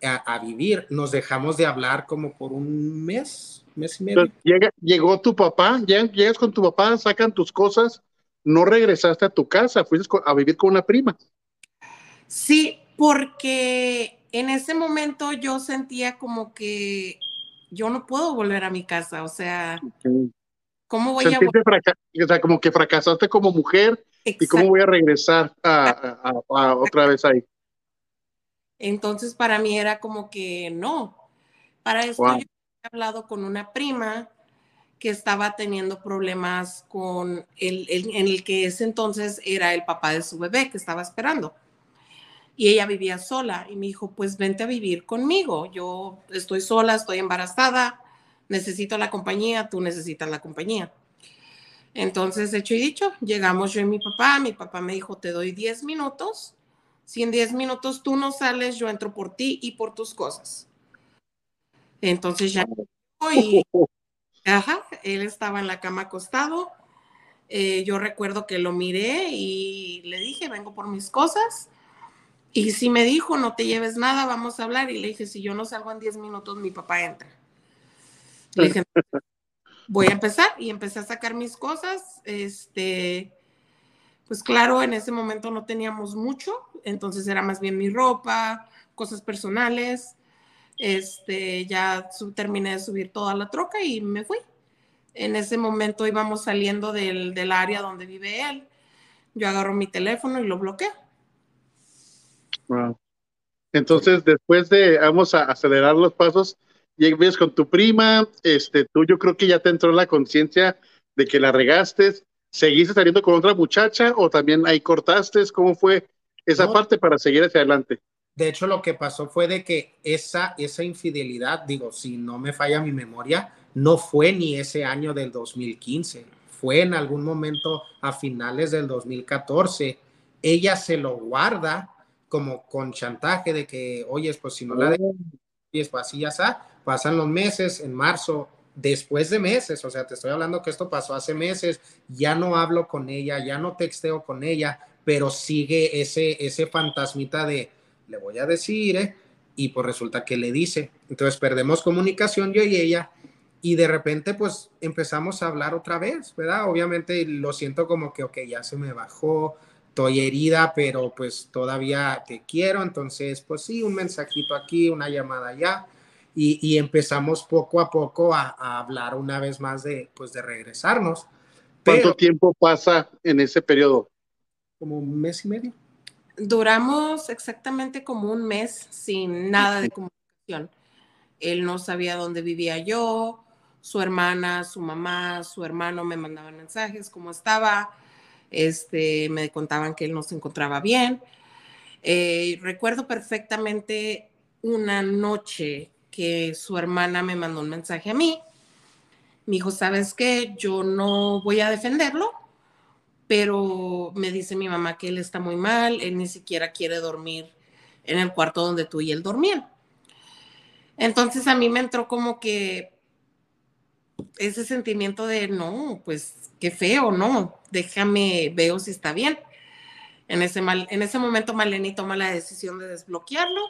a, vivir. Nos dejamos de hablar como por un mes, mes y medio. llega, llegó tu papá, llegas con tu papá, sacan tus cosas, no regresaste a tu casa, fuiste a vivir con una prima. Sí, porque en ese momento yo sentía como que yo no puedo volver a mi casa, o sea, ¿cómo voy a O sea, como que fracasaste como mujer y cómo voy a regresar a, otra vez ahí. Entonces, para mí era como que no. Para eso yo he hablado con una prima que estaba teniendo problemas con el, en el que ese entonces era el papá de su bebé que estaba esperando. Y ella vivía sola y me dijo, pues vente a vivir conmigo, yo estoy sola, estoy embarazada, necesito la compañía, tú necesitas la compañía. Entonces, hecho y dicho, llegamos yo y mi papá, mi papá me dijo, te doy 10 minutos, si en 10 minutos tú no sales, yo entro por ti y por tus cosas. Entonces ya y, ajá, él estaba en la cama acostado. Eh, yo recuerdo que lo miré y le dije, vengo por mis cosas. Y si me dijo, no te lleves nada, vamos a hablar. Y le dije, si yo no salgo en 10 minutos, mi papá entra. Le dije, voy a empezar. Y empecé a sacar mis cosas. Este, pues claro, en ese momento no teníamos mucho. Entonces era más bien mi ropa, cosas personales. Este, ya terminé de subir toda la troca y me fui. En ese momento íbamos saliendo del, del área donde vive él. Yo agarro mi teléfono y lo bloqueo entonces, después de, vamos a acelerar los pasos, llegas con tu prima, este, tú yo creo que ya te entró la conciencia de que la regaste, ¿seguiste saliendo con otra muchacha o también ahí cortaste? ¿Cómo fue esa parte para seguir hacia adelante? De hecho, lo que pasó fue de que esa, esa infidelidad, digo, si no me falla mi memoria, no fue ni ese año del 2015, fue en algún momento a finales del 2014. Ella se lo guarda como con chantaje de que, oye, pues si no la dejas, y pues así ya está, pasan los meses, en marzo, después de meses, o sea, te estoy hablando que esto pasó hace meses, ya no hablo con ella, ya no texteo con ella, pero sigue ese, ese fantasmita de, le voy a decir, ¿eh? y pues resulta que le dice. Entonces perdemos comunicación yo y ella y de repente pues empezamos a hablar otra vez, ¿verdad? Obviamente lo siento como que, ok, ya se me bajó, estoy herida, pero pues todavía te quiero, entonces pues sí, un mensajito aquí, una llamada allá. Y, empezamos poco a poco a, hablar una vez más de, pues, de regresarnos. ¿Cuánto tiempo pasa en ese periodo? Como un mes y medio. Duramos exactamente como un mes sin nada de comunicación. Él no sabía dónde vivía yo, su hermana, su mamá, su hermano me mandaban mensajes, cómo estaba, este, me contaban que él no se encontraba bien. Eh, recuerdo perfectamente una noche que su hermana me mandó un mensaje a mí. Me dijo, ¿sabes qué? Yo no voy a defenderlo, pero me dice mi mamá que él está muy mal, él ni siquiera quiere dormir en el cuarto donde tú y él dormían. Entonces a mí me entró como que ese sentimiento de, no, pues qué feo, no, déjame, veo si está bien. En ese, mal, en ese momento Maleni toma la decisión de desbloquearlo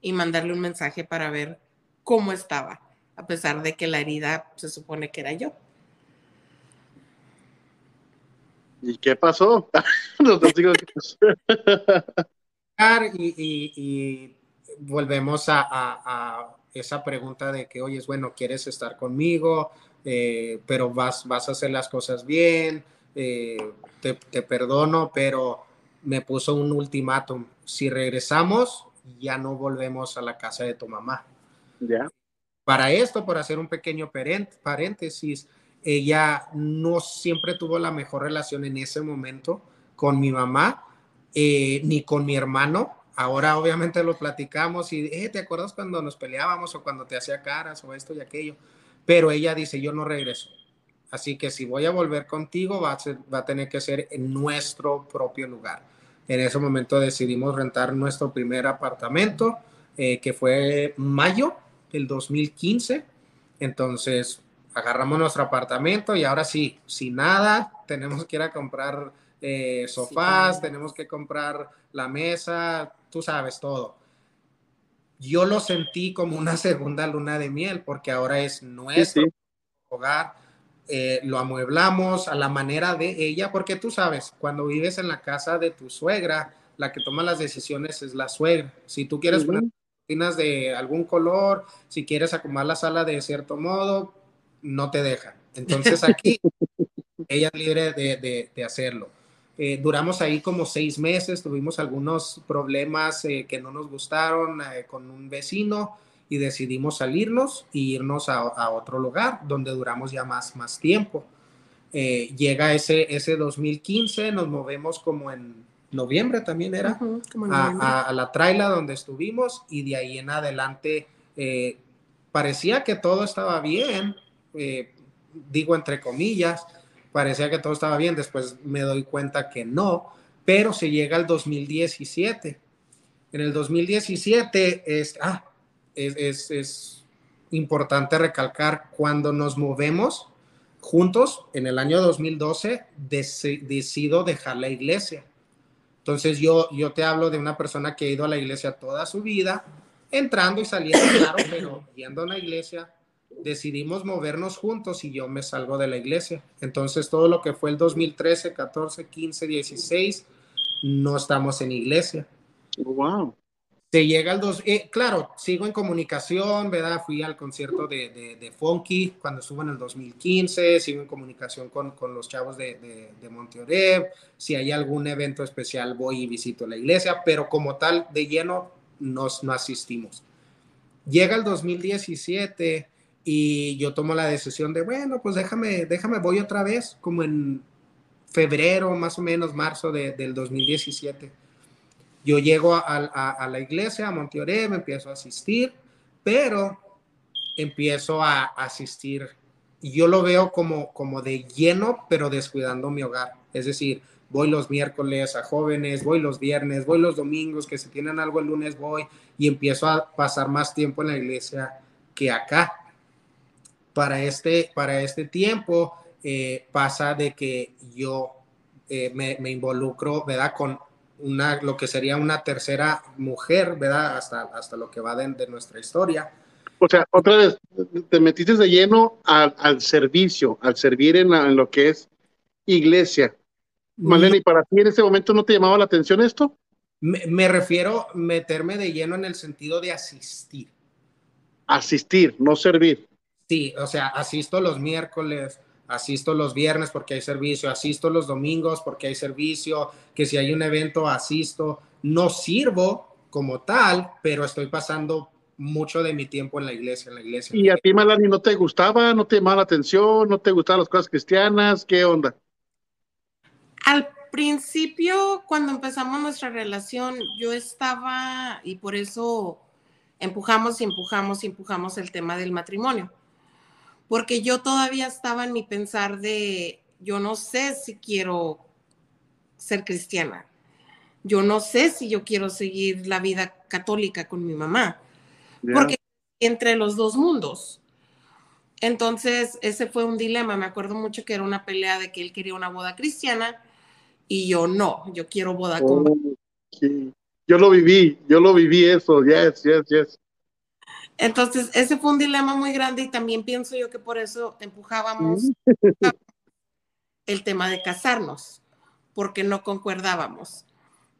y mandarle un mensaje para ver cómo estaba, a pesar de que la herida se supone que era yo. ¿Y qué pasó? y, volvemos a, esa pregunta de que, oye, bueno, ¿quieres estar conmigo? Eh, pero vas, vas a hacer las cosas bien, eh, te, te, perdono, pero me puso un ultimátum. Si regresamos, ya no volvemos a la casa de tu mamá. Ya. Para esto, por hacer un pequeño paréntesis, ella no siempre tuvo la mejor relación en ese momento con mi mamá, eh, ni con mi hermano, Ahora obviamente lo platicamos y, eh, ¿te acuerdas cuando nos peleábamos o cuando te hacía caras o esto y aquello? Pero ella dice, yo no regreso. Así que si voy a volver contigo, va a, tener que ser en nuestro propio lugar. En ese momento decidimos rentar nuestro primer apartamento, eh, que fue mayo del 2015. Entonces, agarramos nuestro apartamento y ahora sí, sin nada, tenemos que ir a comprar eh, sofás, tenemos que comprar la mesa, tú sabes todo. Yo lo sentí como una segunda luna de miel porque ahora es nuestro hogar. Eh, lo amueblamos a la manera de ella, porque tú sabes, cuando vives en la casa de tu suegra, la que toma las decisiones es la suegra. Si tú quieres poner cortinas de algún color, si quieres acomodar la sala de cierto modo, no te dejan. Entonces aquí ella es libre de, de hacerlo. Eh, duramos ahí como seis meses, tuvimos algunos problemas eh, que no nos gustaron eh, con un vecino y decidimos salirnos e irnos a, otro lugar donde duramos ya más, más tiempo. llega ese, ese 2015, nos movemos como en noviembre también era, a, a, la traila donde estuvimos y de ahí en adelante parecía que todo estaba bien, digo entre comillas, parecía que todo estaba bien, después me doy cuenta que no, pero se llega al 2017. En el 2017 es, ah, es, es, importante recalcar cuando nos movemos juntos en el año 2012, decido dejar la iglesia. Entonces yo, yo te hablo de una persona que ha ido a la iglesia toda su vida, entrando y saliendo, claro, pero yendo a la iglesia decidimos movernos juntos y yo me salgo de la iglesia. Entonces todo lo que fue el 2013, 14, 15, 16, no estamos en iglesia. Wow. Se llega al dos, eh, claro, sigo en comunicación, ¿verdad? Fui al concierto de, de, Funky cuando estuvo en el 2015, sigo en comunicación con, con los chavos de, de, de Monteoreb, si hay algún evento especial voy y visito la iglesia, pero como tal, de lleno, nos, no asistimos. Llega el 2017 y yo tomo la decisión de, bueno, pues déjame, déjame, voy otra vez, como en febrero, más o menos, marzo de, del 2017. Yo llego a, a, la iglesia, a Monteoré, me empiezo a asistir, pero empiezo a asistir y yo lo veo como, como de lleno, pero descuidando mi hogar. Es decir, voy los miércoles a jóvenes, voy los viernes, voy los domingos, que si tienen algo el lunes voy y empiezo a pasar más tiempo en la iglesia que acá para este, para este tiempo eh, pasa de que yo eh, me, me, involucro, ¿verdad? Con una, lo que sería una tercera mujer, ¿verdad? Hasta, hasta lo que va de, de nuestra historia. O sea, otra vez, te metiste de lleno al, al servicio, al servir en, en, lo que es iglesia. Malena, ¿y para ti en ese momento no te llamaba la atención esto? Me, me refiero a meterme de lleno en el sentido de asistir. Asistir, no servir. Sí, o sea, asisto los miércoles, asisto los viernes porque hay servicio, asisto los domingos porque hay servicio, que si hay un evento, asisto. No sirvo como tal, pero estoy pasando mucho de mi tiempo en la iglesia, en la iglesia. ¿Y a ti, Malani, no te gustaba, no te llamaba la atención, no te gustaban las cosas cristianas? ¿Qué onda? Al principio, cuando empezamos nuestra relación, yo estaba, y por eso empujamos y empujamos y empujamos el tema del matrimonio porque yo todavía estaba en mi pensar de, yo no sé si quiero ser cristiana, yo no sé si yo quiero seguir la vida católica con mi mamá, porque entre los dos mundos. Entonces, ese fue un dilema, me acuerdo mucho que era una pelea de que él quería una boda cristiana y yo no, yo quiero boda con... Oh, sí. Yo lo viví, yo lo viví eso, yes, yes, yes. Entonces, ese fue un dilema muy grande y también pienso yo que por eso empujábamos el tema de casarnos, porque no concordábamos.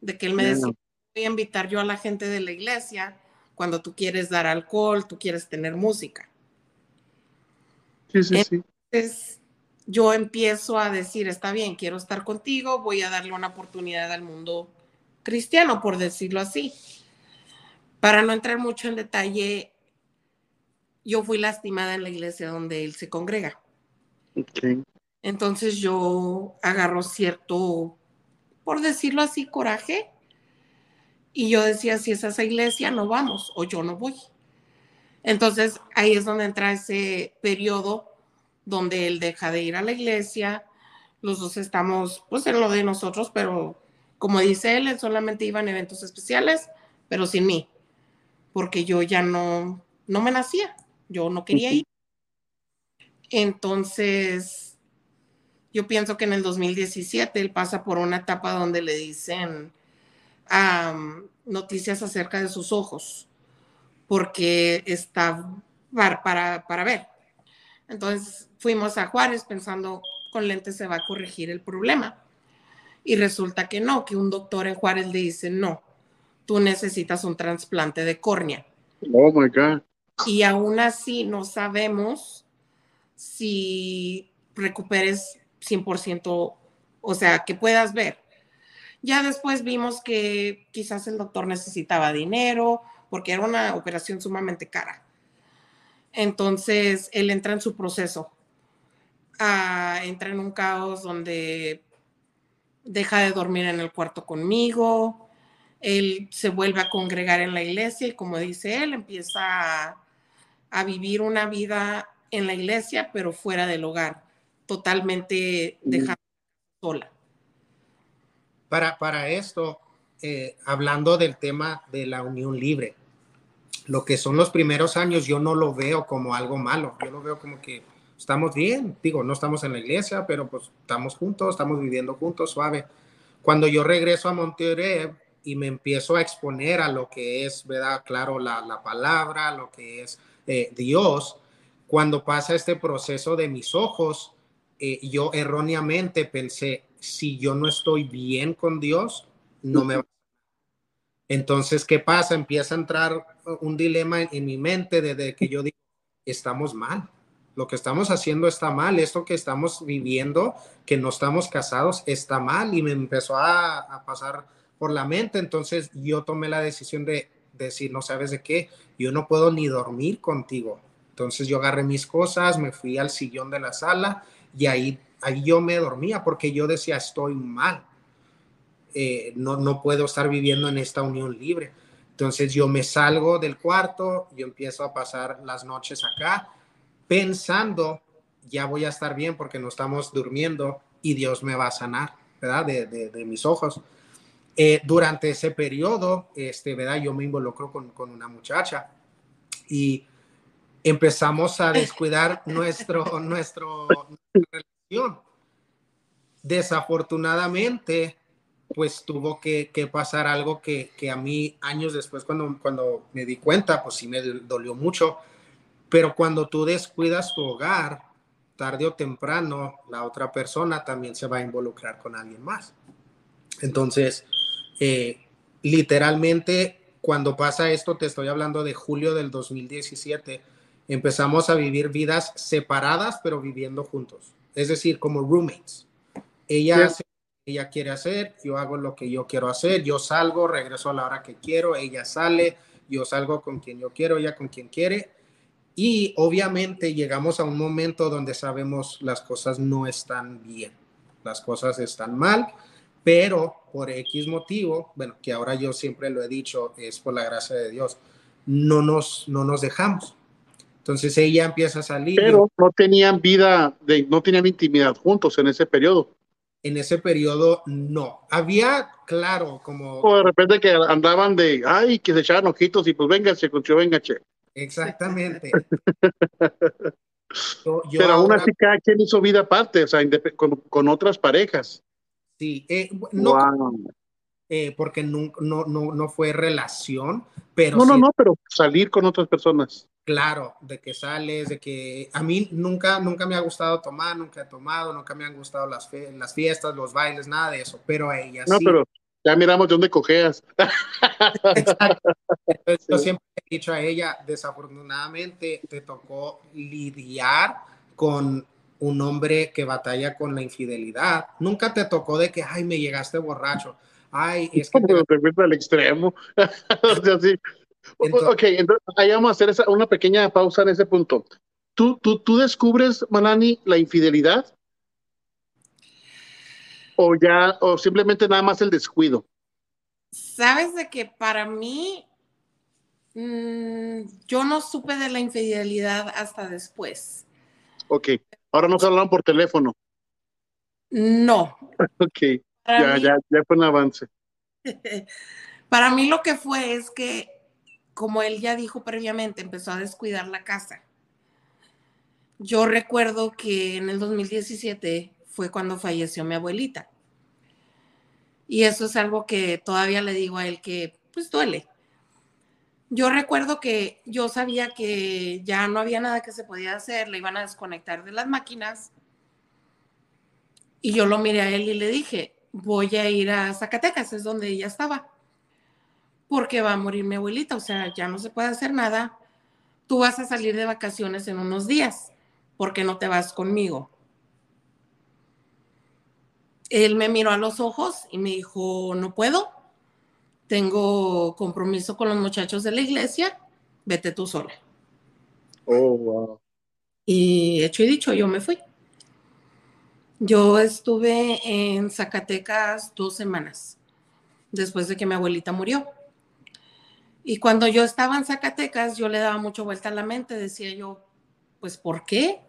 De que él me decía, voy a invitar yo a la gente de la iglesia cuando tú quieres dar alcohol, tú quieres tener música. Sí, sí, Entonces, yo empiezo a decir, está bien, quiero estar contigo, voy a darle una oportunidad al mundo cristiano, por decirlo así. Para no entrar mucho en detalle, yo fui lastimada en la iglesia donde él se congrega. Entonces yo agarro cierto, por decirlo así, coraje. Y yo decía, si es esa iglesia, no vamos o yo no voy. Entonces ahí es donde entra ese periodo donde él deja de ir a la iglesia. Los dos estamos pues en lo de nosotros, pero como dice él, él solamente iba en eventos especiales, pero sin mí, porque yo ya no, no me nacía. Yo no quería ir. Entonces, yo pienso que en el 2017 él pasa por una etapa donde le dicen noticias acerca de sus ojos, porque está para, para, para ver. Entonces fuimos a Juárez pensando con lentes se va a corregir el problema. Y resulta que no, que un doctor en Juárez le dice, no, tú necesitas un trasplante de córnea. Oh my God y aún así no sabemos si recuperes 100%, o sea, que puedas ver. Ya después vimos que quizás el doctor necesitaba dinero porque era una operación sumamente cara. Entonces, él entra en su proceso. Ah, entra en un caos donde deja de dormir en el cuarto conmigo, él se vuelve a congregar en la iglesia y como dice él, empieza a, a vivir una vida en la iglesia, pero fuera del hogar, totalmente dejada sola. Para, para esto, eh, hablando del tema de la unión libre, lo que son los primeros años, yo no lo veo como algo malo, yo lo veo como que estamos bien, digo, no estamos en la iglesia, pero pues estamos juntos, estamos viviendo juntos, suave. Cuando yo regreso a Monterrey y me empiezo a exponer a lo que es, ¿verdad? Claro, la, la palabra, lo que es Dios, cuando pasa este proceso de mis ojos, eh, yo erróneamente pensé, si yo no estoy bien con Dios, no me va. Entonces, ¿qué pasa? Empieza a entrar un dilema en, mi mente desde que yo digo, estamos mal. Lo que estamos haciendo está mal. Esto que estamos viviendo, que no estamos casados, está mal. Y me empezó a pasar por la mente. Entonces, yo tomé la decisión de decir, no sabes de qué, yo no puedo ni dormir contigo. Entonces yo agarré mis cosas, me fui al sillón de la sala y ahí, ahí yo me dormía porque yo decía, estoy mal. Eh, no, no puedo estar viviendo en esta unión libre. Entonces yo me salgo del cuarto, yo empiezo a pasar las noches acá pensando, ya voy a estar bien porque no estamos durmiendo y Dios me va a sanar, ¿verdad? De, de, de mis ojos. Eh, durante ese periodo, este, ¿verdad? Yo me involucro con, con una muchacha y empezamos a descuidar nuestro, nuestro, nuestra relación. desafortunadamente, pues tuvo que, pasar algo que, a mí años después, cuando, cuando me di cuenta, pues sí me dolió mucho. Pero cuando tú descuidas tu hogar, tarde o temprano, la otra persona también se va a involucrar con alguien más. Entonces, eh, literalmente, cuando pasa esto, te estoy hablando de julio del 2017, empezamos a vivir vidas separadas, pero viviendo juntos. Es decir, como roommates. Ella hace lo que ella quiere hacer, yo hago lo que yo quiero hacer, yo salgo, regreso a la hora que quiero, ella sale, yo salgo con quien yo quiero, ella con quien quiere. Y obviamente llegamos a un momento donde sabemos las cosas no están bien, las cosas están mal, pero por X motivo, bueno, que ahora yo siempre lo he dicho, es por la gracia de Dios, no nos, no nos dejamos. Entonces ella empieza a salir. Pero no tenían vida, de, no tenían intimidad juntos en ese periodo. En ese periodo no. Había, claro, como... O de repente que andaban de, ay, que se echaban ojitos y pues venga, se venga, che. Exactamente. Pero aún así cada quien hizo vida aparte, o sea, con, otras parejas. Sí, eh, no, eh, porque no, no, no, fue relación, pero... No, no, no, pero salir con otras personas. Claro, de que sales, de que a mí nunca, nunca me ha gustado tomar, nunca he tomado, nunca me han gustado las, las fiestas, los bailes, nada de eso, pero a ella no, pero ya miramos de dónde cojeas. Yo siempre he dicho a ella, desafortunadamente te tocó lidiar con un hombre que batalla con la infidelidad. Nunca te tocó de que, ay, me llegaste borracho. Ay, es que... Te... al extremo. ok, entonces ahí vamos a hacer esa, una pequeña pausa en ese punto. ¿Tú, tú, tú descubres, Manani, la infidelidad? o ya, o simplemente nada más el descuido? Sabes de que para mí, mm, yo no supe de la infidelidad hasta después. Ok, ahora nos hablaron por teléfono. No. ok, ya, ya, ya fue un avance. para mí lo que fue es que, como él ya dijo previamente, empezó a descuidar la casa. Yo recuerdo que en el 2017 fue cuando falleció mi abuelita. Y eso es algo que todavía le digo a él que pues duele. Yo recuerdo que yo sabía que ya no había nada que se podía hacer, le iban a desconectar de las máquinas. Y yo lo miré a él y le dije, voy a ir a Zacatecas, es donde ella estaba, porque va a morir mi abuelita, o sea, ya no se puede hacer nada. Tú vas a salir de vacaciones en unos días, porque no te vas conmigo? Él me miró a los ojos y me dijo, no puedo, tengo compromiso con los muchachos de la iglesia, vete tú sola. Oh, wow. Y hecho y dicho, yo me fui. Yo estuve en Zacatecas dos semanas después de que mi abuelita murió. Y cuando yo estaba en Zacatecas, yo le daba mucho vuelta a la mente, decía yo, pues ¿por qué?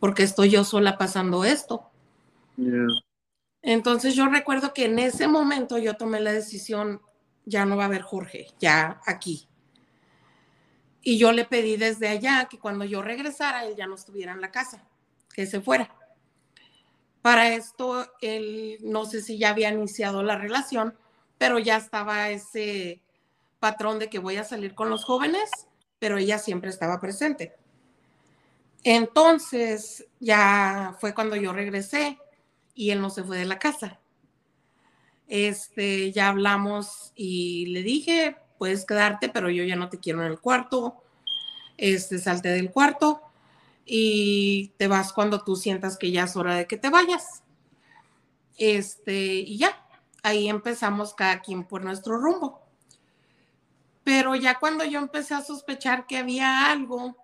Porque estoy yo sola pasando esto. Entonces yo recuerdo que en ese momento yo tomé la decisión, ya no va a haber Jorge, ya aquí. Y yo le pedí desde allá que cuando yo regresara, él ya no estuviera en la casa, que se fuera. Para esto, él no sé si ya había iniciado la relación, pero ya estaba ese patrón de que voy a salir con los jóvenes, pero ella siempre estaba presente. Entonces, ya fue cuando yo regresé y él no se fue de la casa. Este, ya hablamos y le dije, puedes quedarte, pero yo ya no te quiero en el cuarto. Este, salte del cuarto y te vas cuando tú sientas que ya es hora de que te vayas. Este, y ya, ahí empezamos cada quien por nuestro rumbo. Pero ya cuando yo empecé a sospechar que había algo,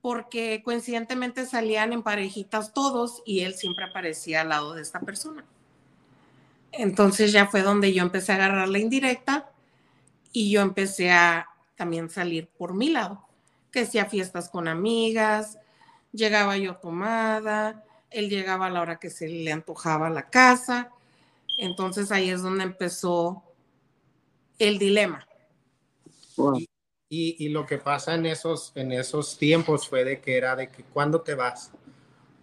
porque coincidentemente salían en parejitas todos y él siempre aparecía al lado de esta persona. Entonces ya fue donde yo empecé a agarrar la indirecta y yo empecé a también salir por mi lado, que hacía fiestas con amigas, llegaba yo tomada, él llegaba a la hora que se le antojaba la casa. Entonces ahí es donde empezó el dilema. Y, lo que pasa en esos, en esos tiempos fue de que era de que cuando te vas,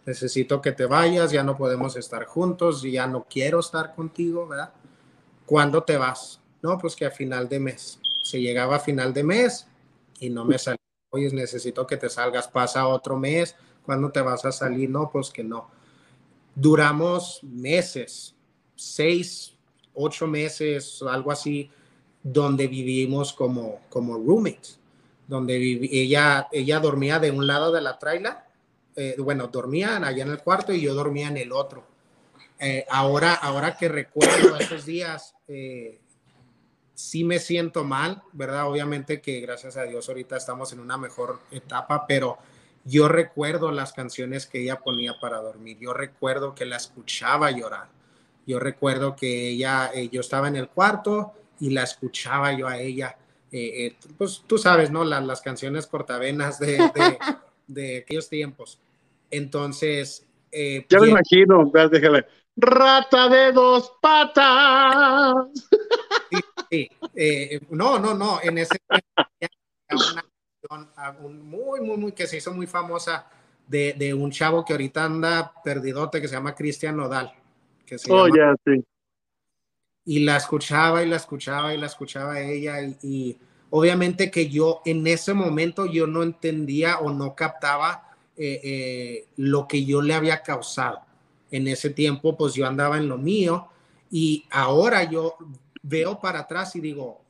necesito que te vayas, ya no podemos estar juntos, ya no quiero estar contigo, ¿verdad? ¿Cuándo te vas? No, pues que a final de mes. Se llegaba a final de mes y no me salía. Oye, necesito que te salgas, pasa otro mes, ¿cuándo te vas a salir? No, pues que no. Duramos meses, seis, ocho meses, algo así, donde vivimos como, como roommates, donde ella, ella dormía de un lado de la traila, eh, bueno, dormían allá en el cuarto y yo dormía en el otro. Eh, ahora, ahora que recuerdo esos días, eh, sí me siento mal, ¿verdad? Obviamente que gracias a Dios ahorita estamos en una mejor etapa, pero yo recuerdo las canciones que ella ponía para dormir, yo recuerdo que la escuchaba llorar, yo recuerdo que ella, eh, yo estaba en el cuarto y la escuchaba yo a ella, eh, eh, pues tú sabes, ¿no? las canciones cortavenas de, de, aquellos tiempos. Entonces... ya me imagino, déjale. Rata de dos patas. Sí, eh, no, no, no, en ese una muy, muy, muy que se hizo muy famosa de, de, un chavo que ahorita anda perdidote que se llama Cristian Nodal. Que se oh, ya, sí. Y la escuchaba y la escuchaba y la escuchaba ella y, obviamente que yo en ese momento yo no entendía o no captaba eh, eh, lo que yo le había causado. En ese tiempo pues yo andaba en lo mío y ahora yo veo para atrás y digo,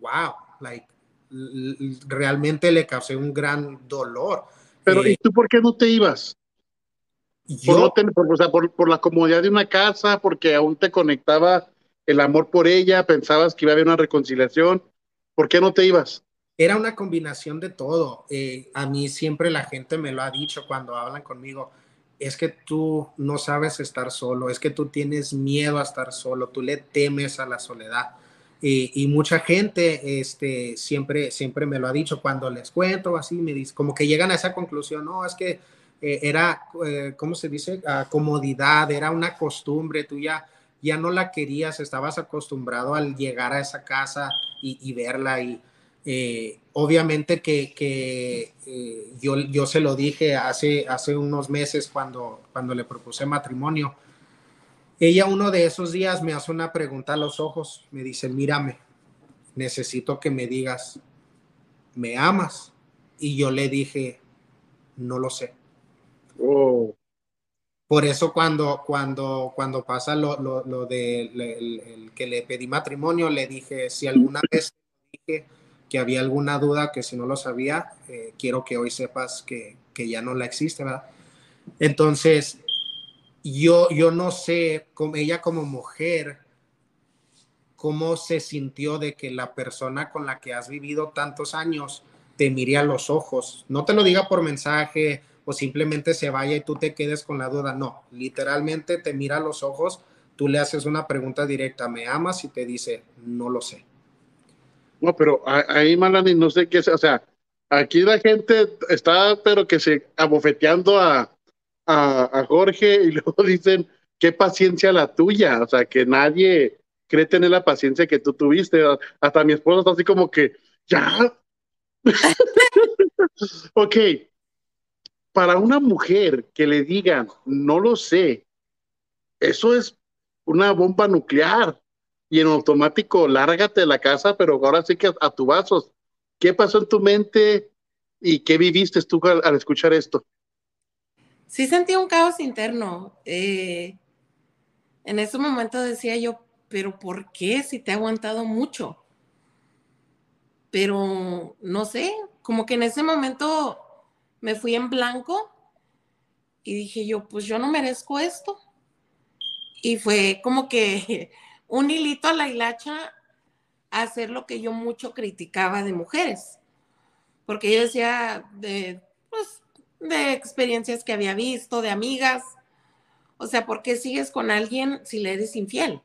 wow, like, realmente le causé un gran dolor. Pero, ¿y eh, tú por qué no te ibas? Yo, por, o sea, por, la comodidad de una casa, porque aún te conectaba el amor por ella, pensabas que iba a haber una reconciliación. ¿Por qué no te ibas? Era una combinación de todo. Eh, a mí siempre la gente me lo ha dicho cuando hablan conmigo es que tú no sabes estar solo, es que tú tienes miedo a estar solo, tú le temes a la soledad. Y, mucha gente este, siempre, siempre me lo ha dicho cuando les cuento, así me dice, como que llegan a esa conclusión, no, es que eh, era, eh, ¿cómo se dice? Ah, comodidad, era una costumbre, tú ya, ya no la querías, estabas acostumbrado al llegar a esa casa y, y verla y, eh, obviamente que, eh, yo, yo, se lo dije hace, hace unos meses cuando, cuando le propuse matrimonio. Ella uno de esos días me hace una pregunta a los ojos, me dice, mírame, necesito que me digas, ¿me amas? Y yo le dije, no lo sé. Oh. Por eso cuando, cuando, cuando pasa lo, lo, de que le pedí matrimonio, le dije, si alguna vez dije, que había alguna duda que si no lo sabía, eh, quiero que hoy sepas que, que, ya no la existe, ¿verdad? Entonces, yo, yo no sé, con ella como mujer, cómo se sintió de que la persona con la que has vivido tantos años te mire a los ojos. No te lo diga por mensaje o simplemente se vaya y tú te quedes con la duda. No, literalmente te mira a los ojos, tú le haces una pregunta directa, ¿me amas? Y te dice, no lo sé. No, pero ahí, Malani, no sé qué es, o sea, aquí la gente está, pero que se abofeteando a, a, Jorge y luego dicen, qué paciencia la tuya, o sea, que nadie cree tener la paciencia que tú tuviste. Hasta mi esposa está así como que, ya. ok, para una mujer que le digan, no lo sé, eso es una bomba nuclear y en automático lárgate de la casa, pero ahora sí que a, tu vasos. ¿Qué pasó en tu mente y qué viviste tú al, escuchar esto? Sí sentí un caos interno. Eh, en ese momento decía yo, pero ¿por qué si te he aguantado mucho? Pero no sé, como que en ese momento me fui en blanco y dije yo, pues yo no merezco esto. Y fue como que un hilito a la hilacha a hacer lo que yo mucho criticaba de mujeres, porque yo decía de, pues, de experiencias que había visto, de amigas, o sea, ¿por qué sigues con alguien si le eres infiel?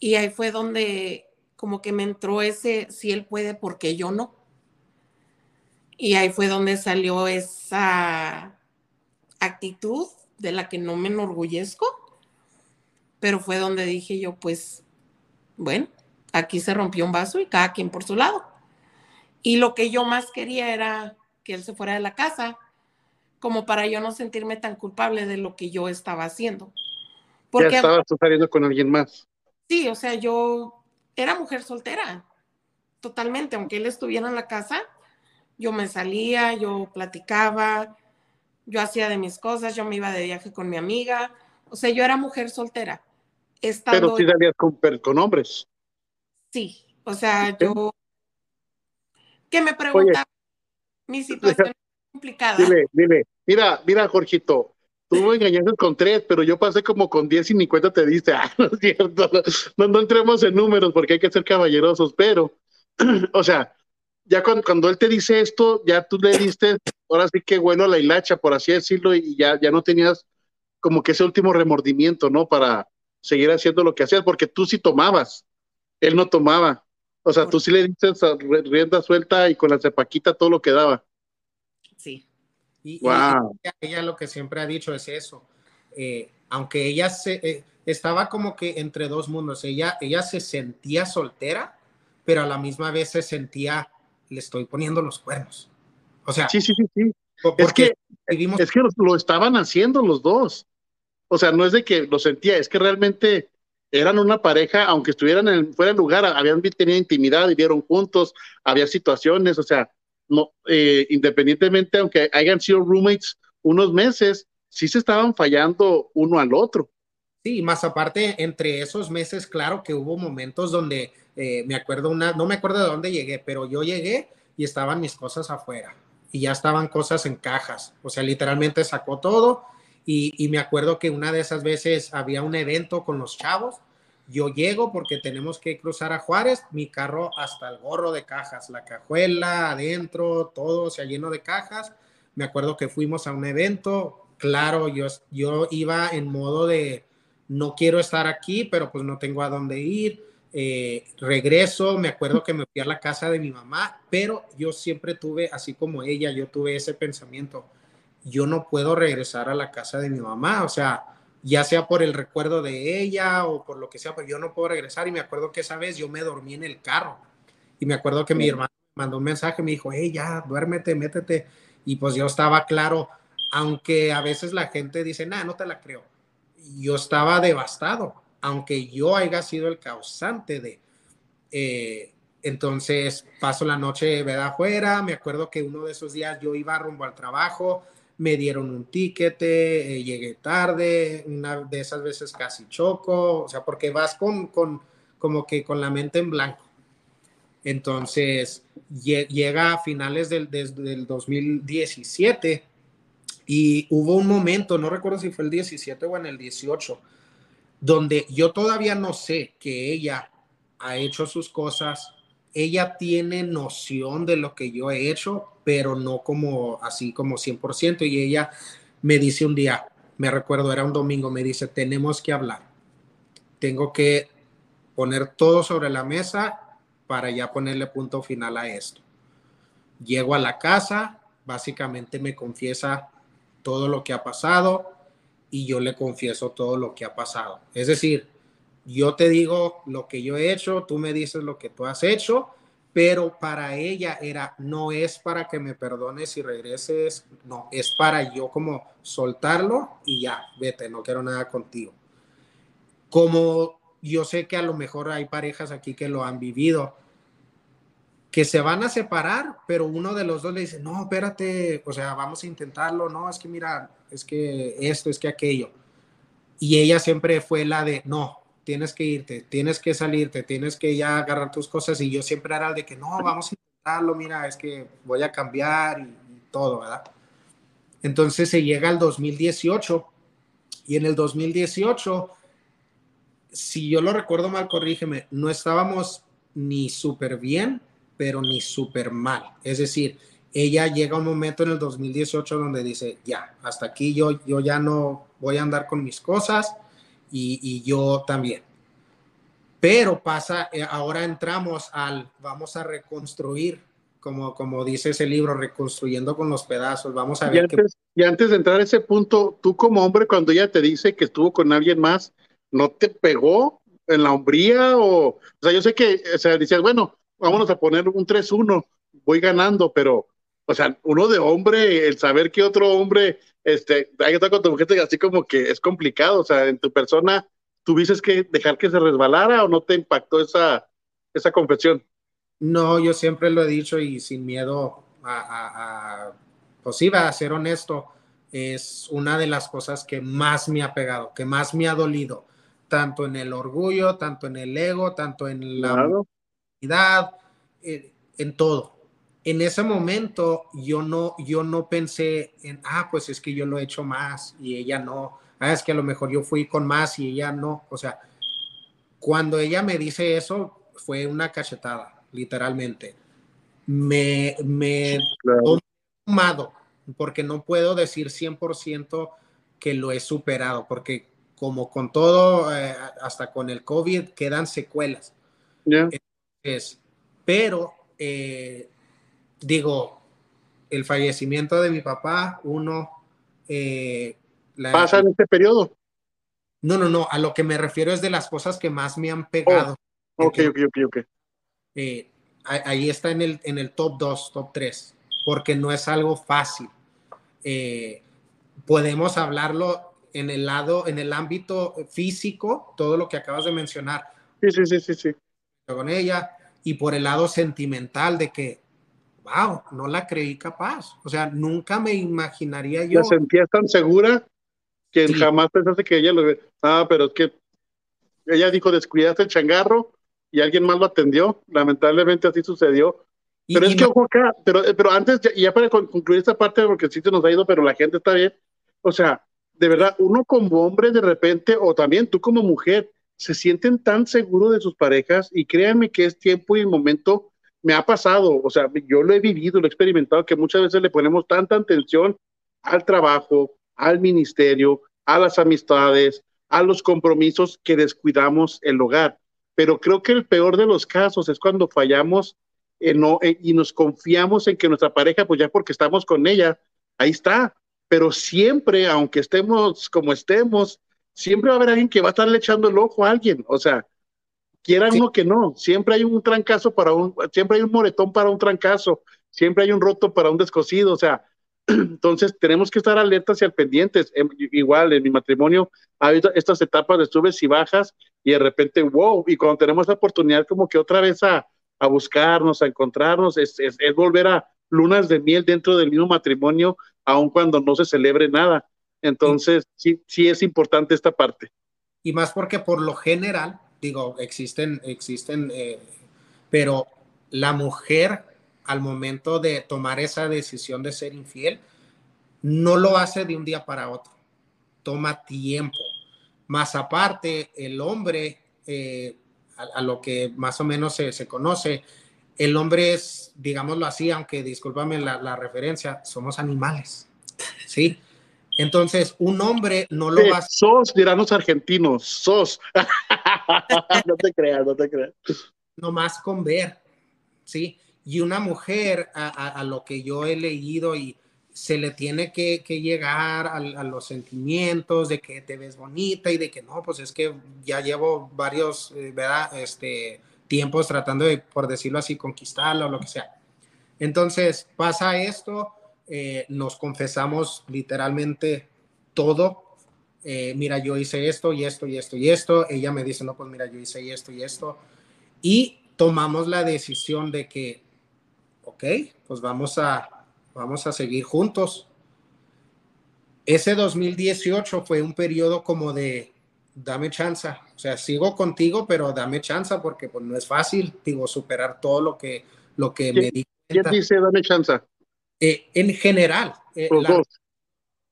Y ahí fue donde como que me entró ese, si él puede, porque yo no? Y ahí fue donde salió esa actitud de la que no me enorgullezco, pero fue donde dije yo, pues, bueno, aquí se rompió un vaso y cada quien por su lado. Y lo que yo más quería era que él se fuera de la casa, como para yo no sentirme tan culpable de lo que yo estaba haciendo. Porque, ya estabas saliendo con alguien más. Sí, o sea, yo era mujer soltera, totalmente, aunque él estuviera en la casa, yo me salía, yo platicaba, yo hacía de mis cosas, yo me iba de viaje con mi amiga, o sea, yo era mujer soltera. Pero sí salías con, con hombres. Sí, o sea, yo que me preguntaba mi situación complicada. Dile, dile, mira, mira, Jorgito, tú me engañaste con tres, pero yo pasé como con diez y ni cuenta te diste. Ah, no es cierto, no, no entremos en números porque hay que ser caballerosos, pero, o sea, ya cuando, cuando, él te dice esto, ya tú le diste, ahora sí que bueno la hilacha, por así decirlo, y ya, ya no tenías como que ese último remordimiento, ¿no? Para seguir haciendo lo que hacías, porque tú sí tomabas, él no tomaba. O sea, tú sí le dices rienda suelta y con la cepaquita todo lo que daba. Sí. Y, wow. ella, lo que siempre ha dicho es eso. Eh, aunque ella se eh, estaba como que entre dos mundos, ella, ella se sentía soltera, pero a la misma vez se sentía, le estoy poniendo los cuernos. O sea, sí, sí, sí, sí. Es que, es que lo, estaban haciendo los dos. O sea, no es de que lo sentía, es que realmente eran una pareja, aunque estuvieran en, fuera del lugar, habían tenido intimidad, vivieron juntos, había situaciones, o sea, no, eh, independientemente, aunque hayan sido roommates unos meses, sí se estaban fallando uno al otro. Sí, más aparte, entre esos meses, claro que hubo momentos donde eh, me acuerdo una, no me acuerdo de dónde llegué, pero yo llegué y estaban mis cosas afuera y ya estaban cosas en cajas, o sea, literalmente sacó todo y, me acuerdo que una de esas veces había un evento con los chavos. Yo llego porque tenemos que cruzar a Juárez, mi carro hasta el gorro de cajas, la cajuela adentro, todo se lleno de cajas. Me acuerdo que fuimos a un evento, claro, yo, yo iba en modo de no quiero estar aquí, pero pues no tengo a dónde ir. Eh, regreso, me acuerdo que me fui a la casa de mi mamá, pero yo siempre tuve, así como ella, yo tuve ese pensamiento, yo no puedo regresar a la casa de mi mamá, o sea, ya sea por el recuerdo de ella o por lo que sea, pero yo no puedo regresar. Y me acuerdo que esa vez yo me dormí en el carro y me acuerdo que mi hermano mandó un mensaje, me dijo, hey, ya, duérmete, métete. Y pues yo estaba claro, aunque a veces la gente dice, nah, no te la creo. Yo estaba devastado, aunque yo haya sido el causante de... Eh, entonces paso la noche ¿verdad? afuera, me acuerdo que uno de esos días yo iba rumbo al trabajo, me dieron un ticket, eh, llegué tarde, una de esas veces casi choco, o sea, porque vas con, con como que con la mente en blanco. Entonces, llega a finales del, del 2017 y hubo un momento, no recuerdo si fue el 17 o en el 18, donde yo todavía no sé que ella ha hecho sus cosas, ella tiene noción de lo que yo he hecho, pero no como así como 100%. Y ella me dice un día, me recuerdo, era un domingo, me dice, tenemos que hablar. Tengo que poner todo sobre la mesa para ya ponerle punto final a esto. Llego a la casa, básicamente me confiesa todo lo que ha pasado y yo le confieso todo lo que ha pasado. Es decir, yo te digo lo que yo he hecho, tú me dices lo que tú has hecho, pero para ella era, no es para que me perdones y regreses, no, es para yo como soltarlo y ya, vete, no quiero nada contigo. Como yo sé que a lo mejor hay parejas aquí que lo han vivido, que se van a separar, pero uno de los dos le dice, no, espérate, o sea, vamos a intentarlo, no, es que mira, es que esto, es que aquello. Y ella siempre fue la de, no, tienes que irte, tienes que salirte, tienes que ya agarrar tus cosas. Y yo siempre era de que no, vamos a intentarlo, mira, es que voy a cambiar y, todo, ¿verdad? Entonces se llega al 2018 y en el 2018, si yo lo recuerdo mal, corrígeme, no estábamos ni súper bien, pero ni súper mal. Es decir, ella llega un momento en el 2018 donde dice, ya, hasta aquí yo, yo ya no voy a andar con mis cosas, y, yo también. Pero pasa, eh, ahora entramos al, vamos a reconstruir, como, como dice ese libro, reconstruyendo con los pedazos, vamos a ver. Y antes, y antes de entrar a ese punto, tú como hombre, cuando ella te dice que estuvo con alguien más, ¿no te pegó en la hombría? O, o sea, yo sé que, o sea, decías, bueno, vámonos a poner un 3-1, voy ganando, pero, o sea, uno de hombre, el saber que otro hombre, este, hay que estar con tu mujer, así como que es complicado, o sea, en tu persona, ¿tuviste que dejar que se resbalara o no te impactó esa, esa confesión? No, yo siempre lo he dicho y sin miedo a, a, a pues iba a ser honesto, es una de las cosas que más me ha pegado, que más me ha dolido, tanto en el orgullo, tanto en el ego, tanto en la claro. Eh, en todo. En ese momento yo no, yo no pensé en, ah, pues es que yo lo he hecho más y ella no, ah, es que a lo mejor yo fui con más y ella no, o sea, cuando ella me dice eso, fue una cachetada, literalmente. Me, me tomado, porque no puedo decir 100% que lo he superado, porque como con todo, eh, hasta con el COVID, quedan secuelas. pero, eh, digo, el fallecimiento de mi papá, uno... Eh, ¿Pasa en este periodo? No, no, no, a lo que me refiero es de las cosas que más me han pegado. Oh, ok, ok, ok, ok. ahí está en el, en el top 2, top 3 porque no es algo fácil. Eh, podemos hablarlo en el lado, en el ámbito físico, todo lo que acabas de mencionar. Sí, sí, sí, sí, sí. Con ella, y por el lado sentimental de que, wow, no la creí capaz. O sea, nunca me imaginaría yo. La sentías tan segura que jamás pensaste que ella lo. Ah, pero es que ella dijo, descuidaste el changarro y alguien más lo atendió. Lamentablemente así sucedió. Pero es que, ojo acá, pero, pero antes, ya, para concluir esta parte, porque sí se nos ha ido, pero la gente está bien. O sea, de verdad, uno como hombre de repente, o también tú como mujer, se sienten tan seguros de sus parejas y créanme que es tiempo y momento me ha pasado, o sea, yo lo he vivido, lo he experimentado, que muchas veces le ponemos tanta atención al trabajo, al ministerio, a las amistades, a los compromisos que descuidamos el hogar. Pero creo que el peor de los casos es cuando fallamos no, eh, y nos confiamos en que nuestra pareja, pues ya porque estamos con ella, ahí está. Pero siempre, aunque estemos como estemos, siempre va a haber alguien que va a estarle echando el ojo a alguien. O sea, quieran uno que no, siempre hay un trancazo para un, siempre hay un moretón para un trancazo, siempre hay un roto para un descosido. O sea, entonces tenemos que estar alertas y al pendientes. Em, igual en mi matrimonio ha habido estas etapas de subes y bajas y de repente, wow, y cuando tenemos la oportunidad como que otra vez a, a buscarnos, a encontrarnos, es, es, volver a lunas de miel dentro del mismo matrimonio, aun cuando no se celebre nada. Entonces, sí, sí es importante esta parte. Y más porque por lo general, digo, existen, existen, eh, pero la mujer al momento de tomar esa decisión de ser infiel, no lo hace de un día para otro, toma tiempo. Más aparte, el hombre eh, a, lo que más o menos se, se, conoce, el hombre es, digámoslo así, aunque discúlpame la, la referencia, somos animales, ¿sí? Entonces, un hombre no lo va a... Sos, dirán los argentinos, sos. no te creas, no te creas. más con ver, ¿sí? Y una mujer, a, lo que yo he leído y se le tiene que, llegar a, los sentimientos de que te ves bonita y de que no, pues es que ya llevo varios, eh, ¿verdad? Este, tiempos tratando de, por decirlo así, conquistarlo o lo que sea. Entonces pasa esto, eh, nos confesamos literalmente todo. Eh, mira, yo hice esto y esto y esto y esto. Ella me dice, no, pues mira, yo hice esto y esto. Y tomamos la decisión de que, ok, pues vamos a, vamos a seguir juntos. Ese 2018 fue un periodo como de, dame chance, o sea, sigo contigo, pero dame chance porque pues no es fácil, digo, superar todo lo que, lo que me di. ¿Quién dice dame chance? Eh, en general, eh,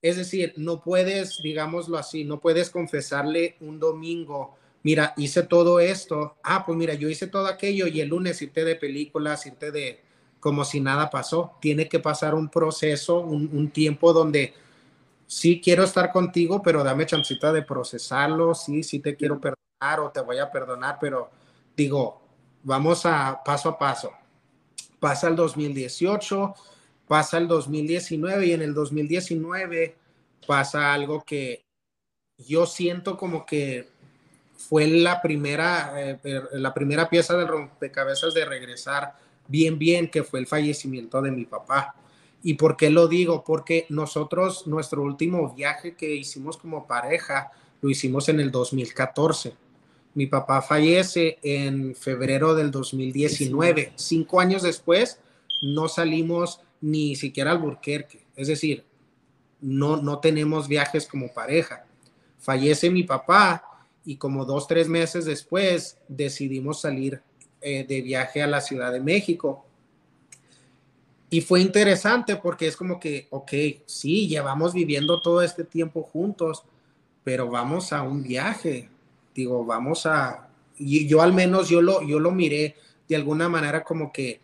es decir, no puedes, digámoslo así, no puedes confesarle un domingo, mira, hice todo esto, ah, pues mira, yo hice todo aquello y el lunes irte de películas, irte de, como si nada pasó. Tiene que pasar un proceso, un, tiempo donde sí quiero estar contigo, pero dame chancita de procesarlo, sí, sí te quiero perdonar o te voy a perdonar, pero digo, vamos a paso a paso. Pasa el 2018, pasa el 2019 y en el 2019 pasa algo que yo siento como que fue la primera, eh, la primera pieza del rompecabezas de regresar bien, bien, que fue el fallecimiento de mi papá. ¿Y por qué lo digo? Porque nosotros, nuestro último viaje que hicimos como pareja, lo hicimos en el 2014. Mi papá fallece en febrero del 2019. Cinco años después, no salimos ni siquiera al Burquerque. Es decir, no, no tenemos viajes como pareja. Fallece mi papá y como dos, tres meses después decidimos salir eh, de viaje a la Ciudad de México. Y fue interesante porque es como que, ok, sí, llevamos viviendo todo este tiempo juntos, pero vamos a un viaje. Digo, vamos a, y yo al menos yo lo, yo lo miré de alguna manera como que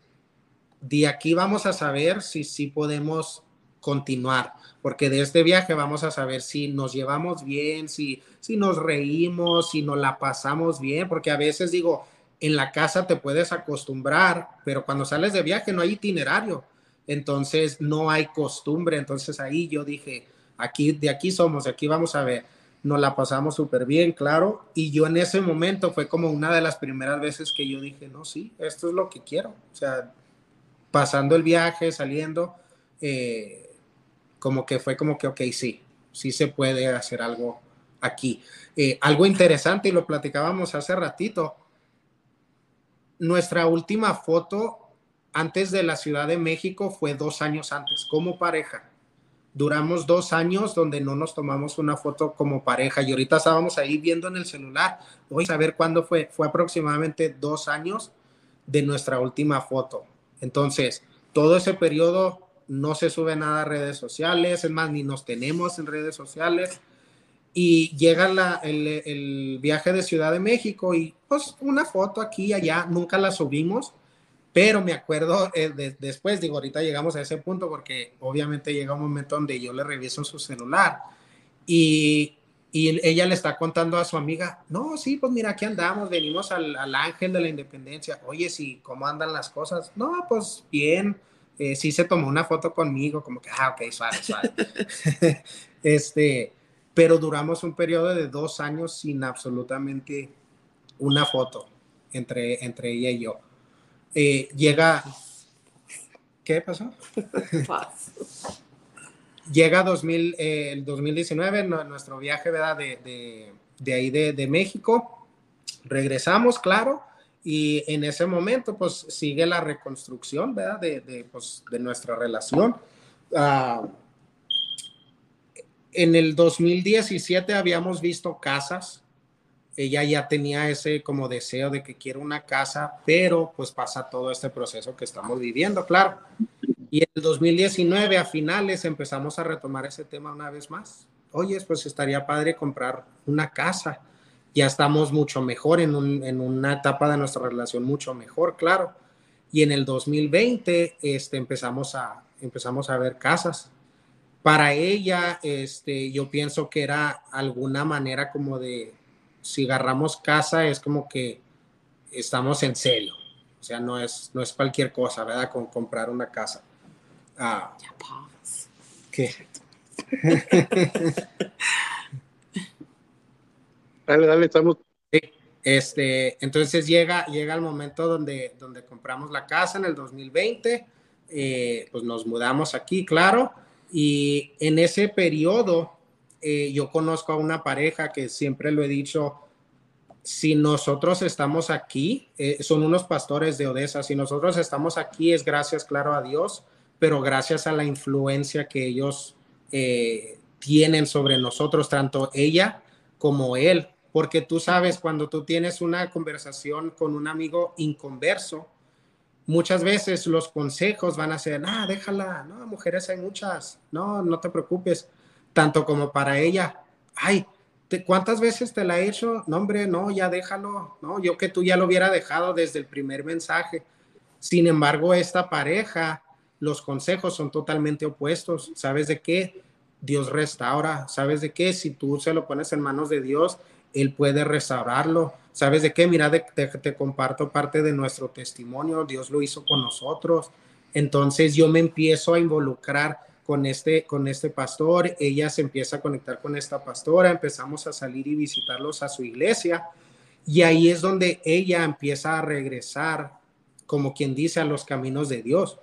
de aquí vamos a saber si sí podemos continuar, porque de este viaje vamos a saber si nos llevamos bien, si, si nos reímos, si nos la pasamos bien, porque a veces digo, en la casa te puedes acostumbrar, pero cuando sales de viaje no hay itinerario, entonces no hay costumbre, entonces ahí yo dije, aquí, de aquí somos, de aquí vamos a ver, nos la pasamos súper bien, claro, y yo en ese momento fue como una de las primeras veces que yo dije, no, sí, esto es lo que quiero, o sea, pasando el viaje, saliendo, eh, como que fue como que, ok, sí, sí se puede hacer algo aquí. Eh, algo interesante, y lo platicábamos hace ratito, nuestra última foto antes de la Ciudad de México fue dos años antes, como pareja. Duramos dos años donde no nos tomamos una foto como pareja y ahorita estábamos ahí viendo en el celular. Voy a saber cuándo fue. Fue aproximadamente dos años de nuestra última foto. Entonces, todo ese periodo no se sube nada a redes sociales, es más, ni nos tenemos en redes sociales. Y llega el, viaje de Ciudad de México y pues una foto aquí y allá, nunca la subimos, pero me acuerdo eh, después, digo, ahorita llegamos a ese punto porque obviamente llega un momento donde yo le reviso su celular y, ella le está contando a su amiga, no, sí, pues mira, aquí andamos, venimos al, al Ángel de la Independencia, oye, sí, ¿cómo andan las cosas? No, pues bien, eh, sí se tomó una foto conmigo, como que, ah, ok, suave, suave. este, pero duramos un periodo de dos años sin absolutamente una foto entre, entre ella y yo. Eh, llega, ¿qué pasó? Llega 2000, eh, el 2019, nuestro viaje, ¿verdad? De, de, de ahí de, de México. Regresamos, claro y en ese momento, pues sigue la reconstrucción, ¿verdad? De, pues, nuestra relación. Uh, en el 2017 habíamos visto casas. Ella ya tenía ese como deseo de que quiere una casa, pero pues pasa todo este proceso que estamos viviendo, claro. Y en el 2019 a finales empezamos a retomar ese tema una vez más. Oye, pues estaría padre comprar una casa ya estamos mucho mejor en, una etapa de nuestra relación mucho mejor, claro. Y en el 2020 este, empezamos, a, empezamos a ver casas. Para ella, este, yo pienso que era alguna manera como de, si agarramos casa, es como que estamos en serio. O sea, no es, no es cualquier cosa, ¿verdad? Con comprar una casa. Ah, ¿Qué? Dale, dale, estamos. Este, entonces llega, llega el momento donde, donde compramos la casa en el 2020, eh, pues nos mudamos aquí, claro, y en ese periodo eh, yo conozco a una pareja que siempre lo he dicho, si nosotros estamos aquí, eh, son unos pastores de Odessa, si nosotros estamos aquí es gracias, claro, a Dios, pero gracias a la influencia que ellos tienen sobre nosotros, tanto ella como él porque tú sabes, cuando tú tienes una conversación con un amigo inconverso, muchas veces los consejos van a ser, ah, déjala, no, mujeres hay muchas, no, no te preocupes, tanto como para ella, ay, ¿cuántas veces te la he hecho? No, hombre, no, ya déjalo, no, yo que tú ya lo hubiera dejado desde el primer mensaje. Sin embargo, esta pareja, los consejos son totalmente opuestos. ¿Sabes de qué? Dios restaura. ¿Sabes de qué? Si tú se lo pones en manos de Dios, él puede restaurarlo. ¿Sabes de qué? Mira, te, comparto parte de nuestro testimonio. Dios lo hizo con nosotros. Entonces yo me empiezo a involucrar con este, con este pastor. Ella se empieza a conectar con esta pastora. Empezamos a salir y visitarlos a su iglesia. Y ahí es donde ella empieza a regresar, como quien dice, a los caminos de Dios.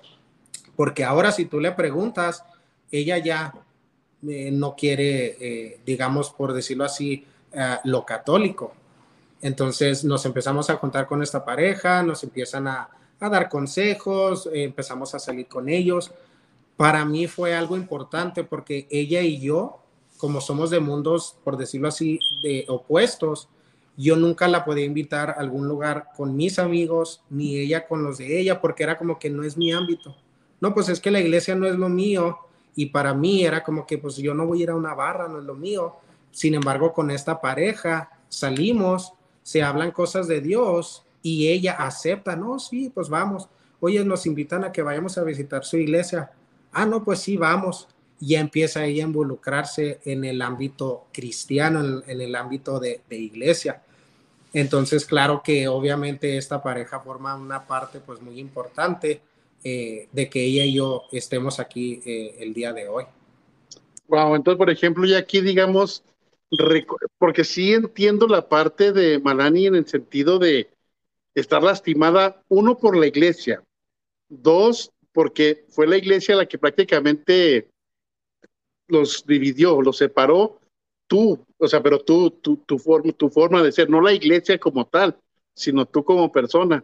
Porque ahora si tú le preguntas, ella ya eh, no quiere, eh, digamos, por decirlo así, eh, lo católico. Entonces nos empezamos a contar con esta pareja, nos empiezan a, a dar consejos, empezamos a salir con ellos. Para mí fue algo importante porque ella y yo, como somos de mundos, por decirlo así, de opuestos, yo nunca la podía invitar a algún lugar con mis amigos, ni ella con los de ella, porque era como que no es mi ámbito. No, pues es que la iglesia no es lo mío, y para mí era como que pues yo no voy a ir a una barra, no es lo mío. Sin embargo, con esta pareja salimos, se hablan cosas de Dios y ella acepta, no, sí, pues vamos. Oye, nos invitan a que vayamos a visitar su iglesia. Ah, no, pues sí, vamos. Ya empieza ella a involucrarse en el ámbito cristiano, en, el ámbito de, iglesia. Entonces, claro que obviamente esta pareja forma una parte pues muy importante eh, de que ella y yo estemos aquí eh, el día de hoy. Wow, entonces, por ejemplo, ya aquí digamos, porque sí entiendo la parte de Malani en el sentido de estar lastimada, uno, por la iglesia, dos, porque fue la iglesia la que prácticamente los dividió, los separó, tú, o sea, pero tú, tú tu, forma, tu forma de ser, no la iglesia como tal, sino tú como persona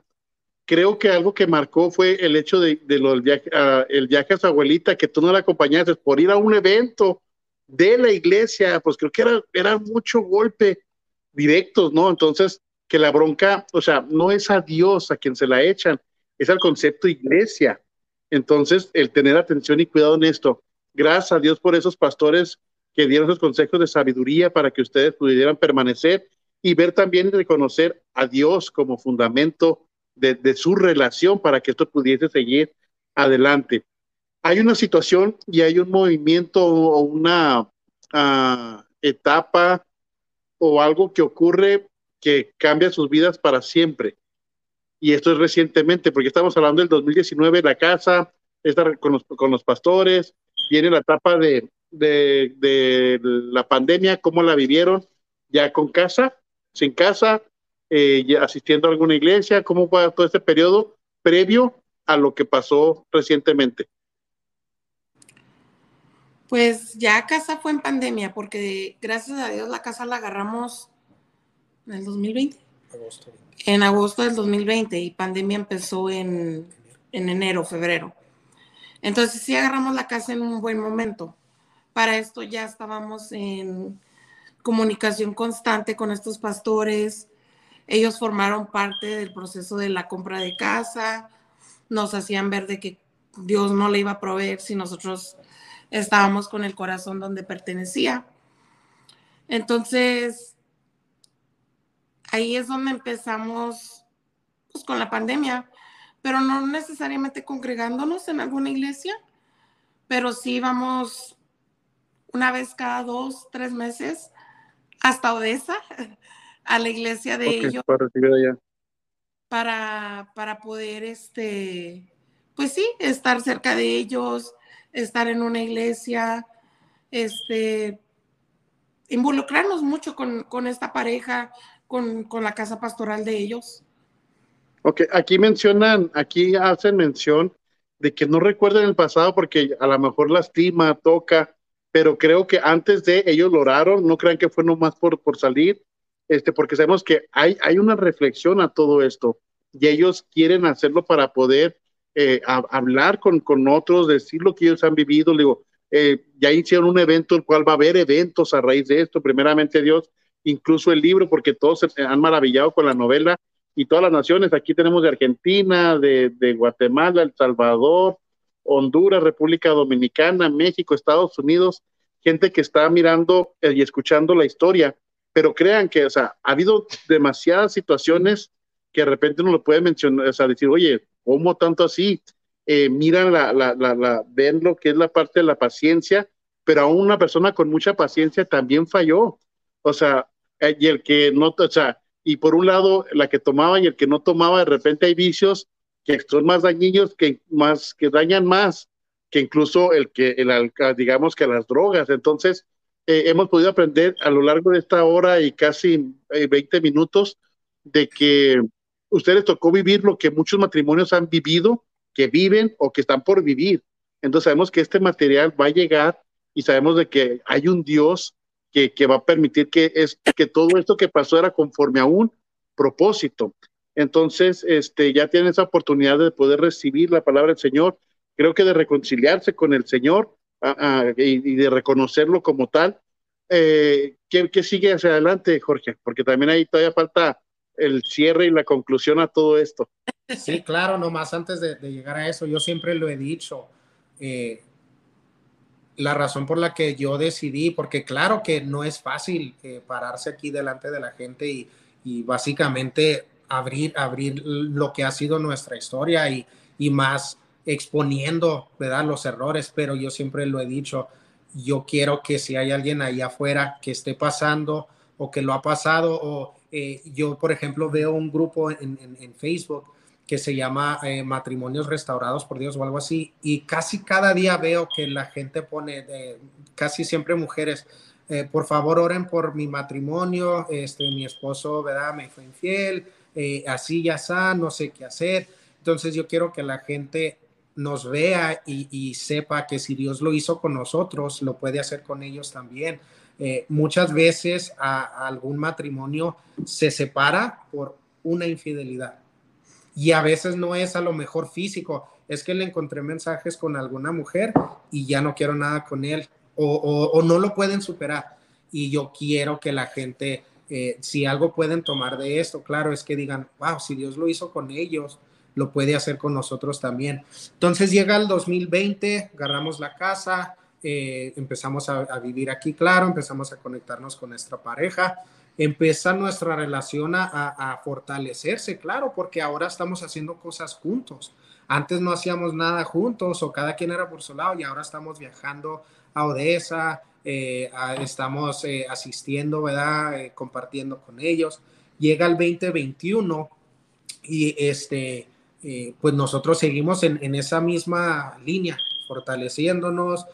creo que algo que marcó fue el hecho de, lo del viaje, a, el viaje a su abuelita, que tú no la acompañaste por ir a un evento de la iglesia, pues creo que era, era mucho golpe directos, ¿no? Entonces, que la bronca, o sea, no es a Dios a quien se la echan, es al concepto iglesia. Entonces, el tener atención y cuidado en esto. Gracias a Dios por esos pastores que dieron esos consejos de sabiduría para que ustedes pudieran permanecer y ver también reconocer a Dios como fundamento de, su relación para que esto pudiese seguir adelante. Hay una situación y hay un movimiento o una ah, etapa o algo que ocurre que cambia sus vidas para siempre. Y esto es recientemente, porque estamos hablando del 2019, la casa, está con los, pastores, viene la etapa de, de, la pandemia, cómo la vivieron ya con casa, sin casa, eh, asistiendo a alguna iglesia? ¿Cómo fue todo este periodo previo a lo que pasó recientemente? Pues ya casa fue en pandemia, porque gracias a Dios la casa la agarramos en el 2020. En agosto del 2020 y pandemia empezó en, en enero, febrero. Entonces sí agarramos la casa en un buen momento. Para esto ya estábamos en comunicación constante con estos pastores, ellos formaron parte del proceso de la compra de casa, nos hacían ver de que Dios no le iba a proveer si nosotros estábamos con el corazón donde pertenecía. Entonces, ahí es donde empezamos pues, con la pandemia, pero no necesariamente congregándonos en alguna iglesia, pero sí íbamos una vez cada dos, tres meses hasta Odessa a la iglesia de ellos. Para, para, poder, este, pues sí, estar cerca de ellos, estar en una iglesia, este, involucrarnos mucho con, esta pareja, con, con, la casa pastoral de ellos. Ok, aquí mencionan, aquí hacen mención de que no recuerden el pasado porque a lo mejor lastima, toca, pero creo que antes de ellos lo oraron, no crean que fue nomás por, por salir, este, porque sabemos que hay, hay una reflexión a todo esto y ellos quieren hacerlo para poder eh, hablar con, con, otros, decir lo que ellos han vivido. digo, eh, ya hicieron un evento, el cual va a haber eventos a raíz de esto, primeramente Dios, incluso el libro, porque todos se han maravillado con la novela y todas las naciones. Aquí tenemos de Argentina, de, Guatemala, El Salvador, Honduras, República Dominicana, México, Estados Unidos, gente que está mirando eh, y escuchando la historia pero crean que, o sea, ha habido demasiadas situaciones que de repente uno lo puede mencionar, o sea, decir, oye, ¿cómo tanto así? Eh, miran la, la, la, ven lo que es la parte de la paciencia, pero aún una persona con mucha paciencia también falló. O sea, eh, y el que no, o sea, y por un lado, la que tomaba y el que no tomaba, de repente hay vicios que son más dañinos, que más, que dañan más que incluso el que, el, digamos que las drogas. Entonces, eh, hemos podido aprender a lo largo de esta hora y casi 20 eh, minutos de que ustedes tocó vivir lo que muchos matrimonios han vivido, que viven o que están por vivir. Entonces sabemos que este material va a llegar y sabemos de que hay un Dios que, va a permitir que, es, que todo esto que pasó era conforme a un propósito. Entonces, este, ya tienen esa oportunidad de poder recibir la palabra del Señor, creo que de reconciliarse con el Señor y, de reconocerlo como tal. Eh, ¿qué, sigue hacia adelante, Jorge? Porque también ahí todavía falta el cierre y la conclusión a todo esto. Sí, claro, nomás antes de, llegar a eso, yo siempre lo he dicho. Eh, la razón por la que yo decidí, porque claro que no es fácil eh, pararse aquí delante de la gente y, y, básicamente abrir, abrir lo que ha sido nuestra historia y, y más exponiendo, ¿verdad? Los errores, pero yo siempre lo he dicho, yo quiero que si hay alguien ahí afuera que esté pasando o que lo ha pasado, o eh, yo, por ejemplo, veo un grupo en, en Facebook que se llama eh, Matrimonios Restaurados por Dios o algo así, y casi cada día veo que la gente pone, casi siempre mujeres, eh, por favor oren por mi matrimonio, este, mi esposo, ¿verdad? Me fue infiel, eh, así ya está, no sé qué hacer. Entonces yo quiero que la gente nos vea y, sepa que si Dios lo hizo con nosotros, lo puede hacer con ellos también. muchas veces a algún matrimonio se separa por una infidelidad y a veces no es a lo mejor físico, es que le encontré mensajes con alguna mujer y ya no quiero nada con él o, no lo pueden superar. Y yo quiero que la gente, eh, si algo pueden tomar de esto, claro, es que digan, wow, si Dios lo hizo con ellos, lo puede hacer con nosotros también. Entonces llega el 2020, agarramos la casa, eh, empezamos a, vivir aquí, claro, empezamos a conectarnos con nuestra pareja empieza nuestra relación a, fortalecerse, claro, porque ahora estamos haciendo cosas juntos. Antes no hacíamos nada juntos o cada quien era por su lado y ahora estamos viajando a Odessa, eh, estamos eh, asistiendo, ¿verdad? Eh, compartiendo con ellos. Llega el 2021 y este, pues nosotros seguimos en, en, esa misma línea, fortaleciéndonos,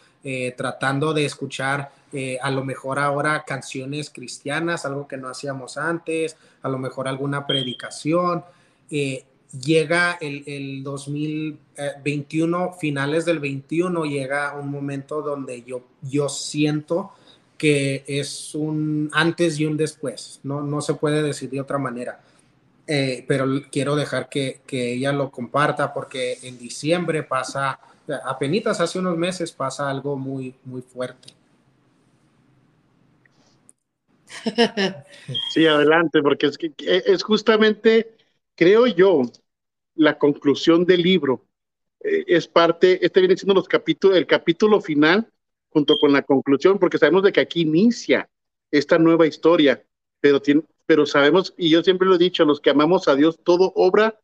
tratando de escuchar eh, a lo mejor ahora canciones cristianas, algo que no hacíamos antes, a lo mejor alguna predicación. Eh, llega el, 2021, finales del 21, llega un momento donde yo, yo siento que es un antes y un después, no, no se puede decir de otra manera. Eh, pero quiero dejar que, que, ella lo comparta porque en diciembre pasa, apenas hace unos meses pasa algo muy, muy fuerte. Sí, adelante, porque es, que, es justamente, creo yo, la conclusión del libro. Eh, es parte, este viene siendo los capítulos, el capítulo final junto con la conclusión, porque sabemos de que aquí inicia esta nueva historia, pero, tiene, pero sabemos, y yo siempre lo he dicho, los que amamos a Dios, todo obra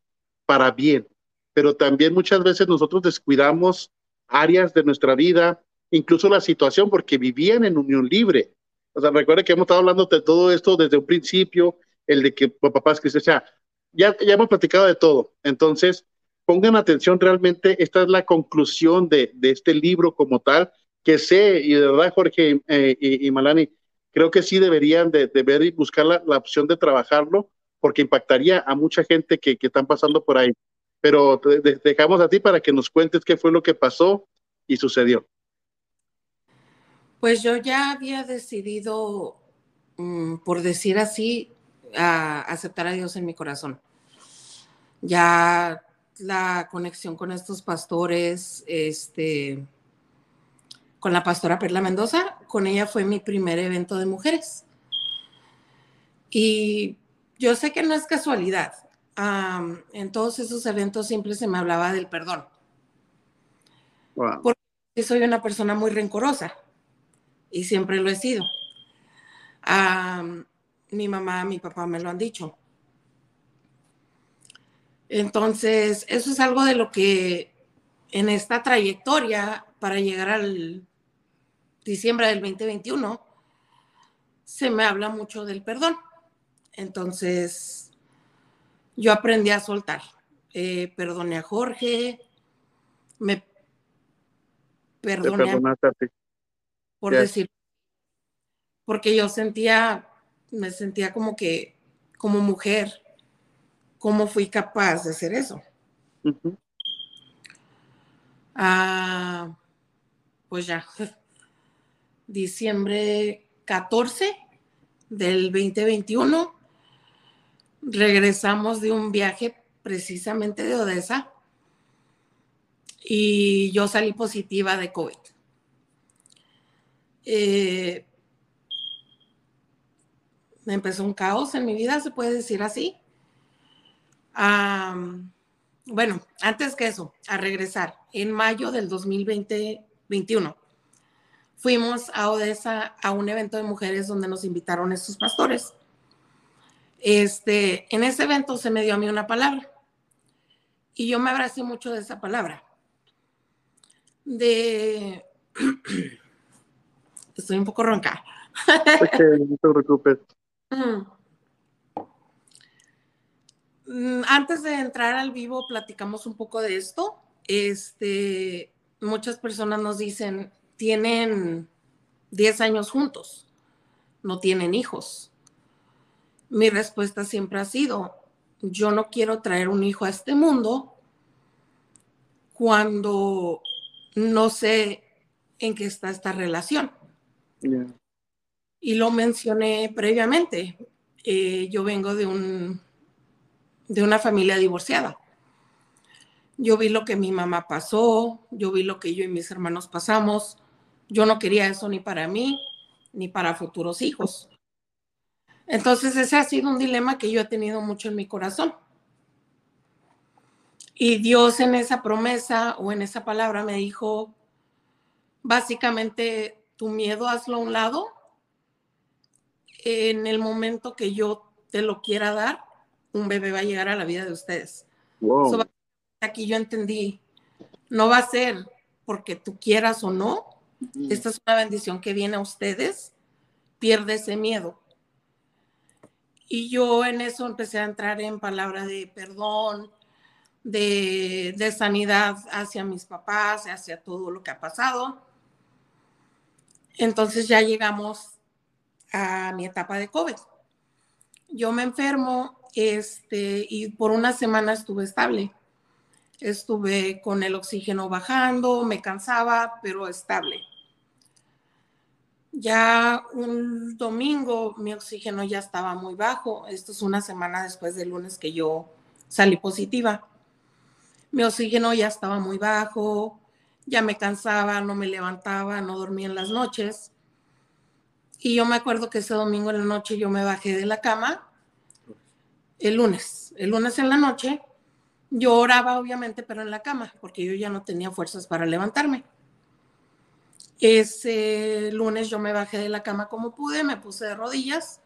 para bien, pero también muchas veces nosotros descuidamos áreas de nuestra vida, incluso la situación, porque vivían en unión libre. O sea, recuerda que hemos estado hablando de todo esto desde un principio, el de que papás que o sea, ya, ya hemos platicado de todo. Entonces, pongan atención realmente, esta es la conclusión de, de este libro como tal, que sé, y de verdad, Jorge eh, y, Malani, creo que sí deberían de, ver y buscar la, opción de trabajarlo, porque impactaría a mucha gente que, que están pasando por ahí. Pero te dejamos a ti para que nos cuentes qué fue lo que pasó y sucedió. Pues yo ya había decidido, mm, por decir así, a aceptar a Dios en mi corazón. Ya la conexión con estos pastores, este, con la pastora Perla Mendoza, con ella fue mi primer evento de mujeres. Y yo sé que no es casualidad. en todos esos eventos siempre se me hablaba del perdón. Porque soy una persona muy rencorosa y siempre lo he sido. mi mamá, mi papá me lo han dicho. Entonces, eso es algo de lo que en esta trayectoria para llegar al diciembre del 2021 se me habla mucho del perdón. Entonces, yo aprendí a soltar. Eh, perdoné a Jorge, me perdoné a, por decir, porque yo sentía, me sentía como que, como mujer, ¿cómo fui capaz de hacer eso? a, pues ya, diciembre 14 del 2021, regresamos de un viaje precisamente de Odessa y yo salí positiva de COVID. Eh, me empezó un caos en mi vida, se puede decir así. bueno, antes que eso, a regresar, en mayo del 2021, fuimos a Odessa a un evento de mujeres donde nos invitaron estos pastores. Este, en ese evento se me dio a mí una palabra y yo me abracé mucho de esa palabra. De estoy un poco ronca. no te preocupes. Mm, antes de entrar al vivo, platicamos un poco de esto. Este, muchas personas nos dicen, tienen 10 años juntos, no tienen hijos. Mi respuesta siempre ha sido, yo no quiero traer un hijo a este mundo cuando no sé en qué está esta relación. Y lo mencioné previamente. Eh, yo vengo de, un, de una familia divorciada. Yo vi lo que mi mamá pasó, yo vi lo que yo y mis hermanos pasamos. Yo no quería eso ni para mí, ni para futuros hijos. Entonces ese ha sido un dilema que yo he tenido mucho en mi corazón. Y Dios en esa promesa o en esa palabra me dijo, básicamente, tu miedo hazlo a un lado en el momento que yo te lo quiera dar, un bebé va a llegar a la vida de ustedes. aquí yo entendí, no va a ser porque tú quieras o no, esta es una bendición que viene a ustedes, pierde ese miedo. Y yo en eso empecé a entrar en palabra de perdón, de, de sanidad hacia mis papás, hacia todo lo que ha pasado. Entonces ya llegamos a mi etapa de COVID. Yo me enfermo este, y por una semana estuve estable. Estuve con el oxígeno bajando, me cansaba, pero estable. Ya un domingo mi oxígeno ya estaba muy bajo. Esto es una semana después del lunes que yo salí positiva. Mi oxígeno ya estaba muy bajo, ya me cansaba, no me levantaba, no dormía en las noches. Y yo me acuerdo que ese domingo en la noche yo me bajé de la cama, el lunes, el lunes en la noche, yo oraba obviamente, pero en la cama, porque yo ya no tenía fuerzas para levantarme. Ese lunes yo me bajé de la cama como pude, me puse de rodillas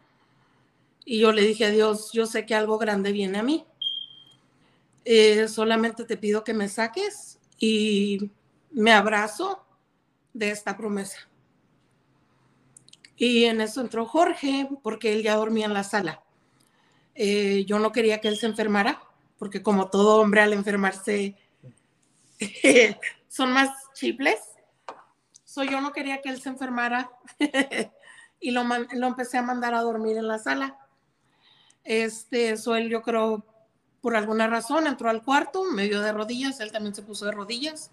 y yo le dije a Dios, yo sé que algo grande viene a mí. Eh, solamente te pido que me saques y me abrazo de esta promesa. Y en eso entró Jorge, porque él ya dormía en la sala. Eh, yo no quería que él se enfermara, porque como todo hombre al enfermarse son más chiples. So, yo no quería que él se enfermara y lo, lo, empecé a mandar a dormir en la sala. Este, eso él yo creo por alguna razón entró al cuarto, me vio de rodillas, él también se puso de rodillas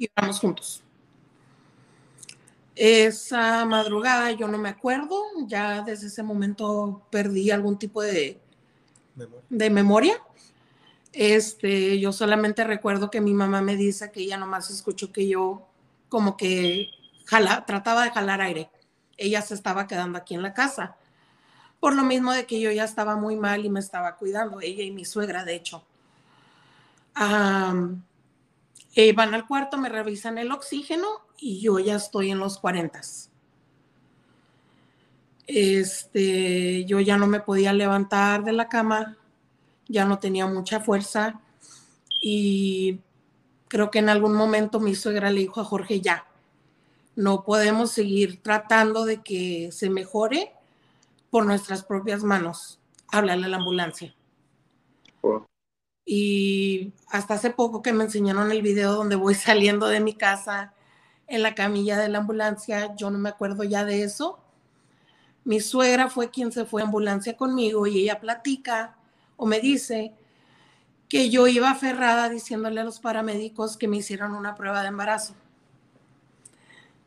y vamos juntos. Esa madrugada yo no me acuerdo, ya desde ese momento perdí algún tipo de memoria. De memoria. Este, yo solamente recuerdo que mi mamá me dice que ella nomás escuchó que yo como que trataba de jalar aire. Ella se estaba quedando aquí en la casa. Por lo mismo de que yo ya estaba muy mal y me estaba cuidando, ella y mi suegra, de hecho. Eh, van al cuarto, me revisan el oxígeno y yo ya estoy en los 40. Este, yo ya no me podía levantar de la cama, ya no tenía mucha fuerza y creo que en algún momento mi suegra le dijo a Jorge, ya, no podemos seguir tratando de que se mejore por nuestras propias manos. Háblale a la ambulancia. Y hasta hace poco que me enseñaron el video donde voy saliendo de mi casa en la camilla de la ambulancia, yo no me acuerdo ya de eso. Mi suegra fue quien se fue a ambulancia conmigo y ella platica o me dice que yo iba aferrada diciéndole a los paramédicos que me hicieran una prueba de embarazo.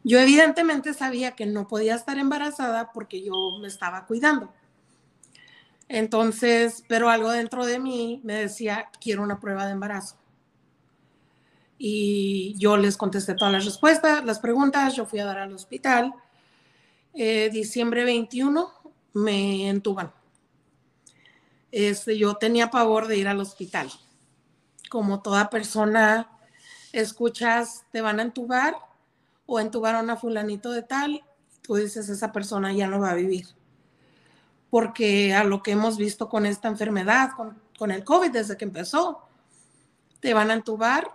Yo evidentemente sabía que no podía estar embarazada porque yo me estaba cuidando. Entonces, pero algo dentro de mí me decía, quiero una prueba de embarazo. Y yo les contesté todas las respuestas, las preguntas, yo fui a dar al hospital. Eh, diciembre 21 me entuban. Este, yo tenía pavor de ir al hospital. Como toda persona, escuchas, te van a entubar o entubaron a fulanito de tal, tú dices, esa persona ya no va a vivir. Porque a lo que hemos visto con esta enfermedad, con, con el COVID desde que empezó, te van a entubar,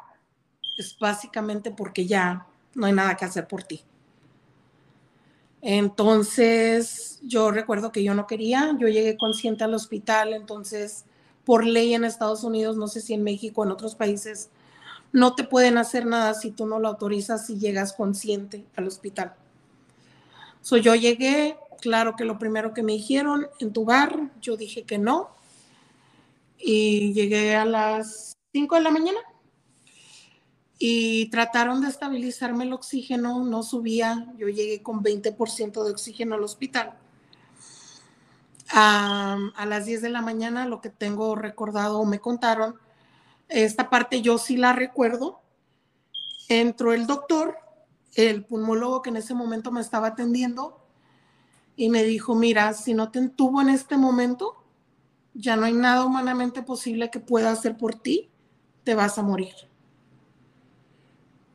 es básicamente porque ya no hay nada que hacer por ti. Entonces, yo recuerdo que yo no quería, yo llegué consciente al hospital, entonces, por ley en Estados Unidos, no sé si en México, en otros países, no te pueden hacer nada si tú no lo autorizas y llegas consciente al hospital. So, yo llegué, claro que lo primero que me dijeron, entubar, yo dije que no, y llegué a las 5 de la mañana y trataron de estabilizarme el oxígeno, no subía, yo llegué con 20% de oxígeno al hospital. a las 10 de la mañana, lo que tengo recordado me contaron, esta parte yo sí la recuerdo, entró el doctor, el pulmólogo que en ese momento me estaba atendiendo, y me dijo, mira, si no te entubo en este momento, ya no hay nada humanamente posible que pueda hacer por ti, te vas a morir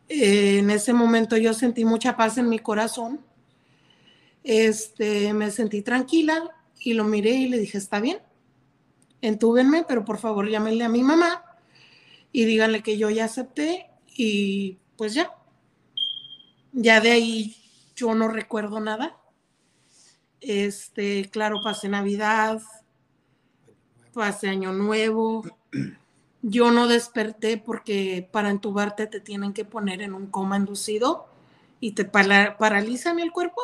en ese momento yo sentí mucha paz en mi corazón. Este, me sentí tranquila y lo miré y le dije, está bien, entúbenme, pero por favor llámenle a mi mamá y díganle que yo ya acepté y pues ya. Ya de ahí yo no recuerdo nada. Este, claro, pasé Navidad, pasé Año Nuevo, yo no desperté porque para entubarte te tienen que poner en un coma inducido y te paralizan el cuerpo.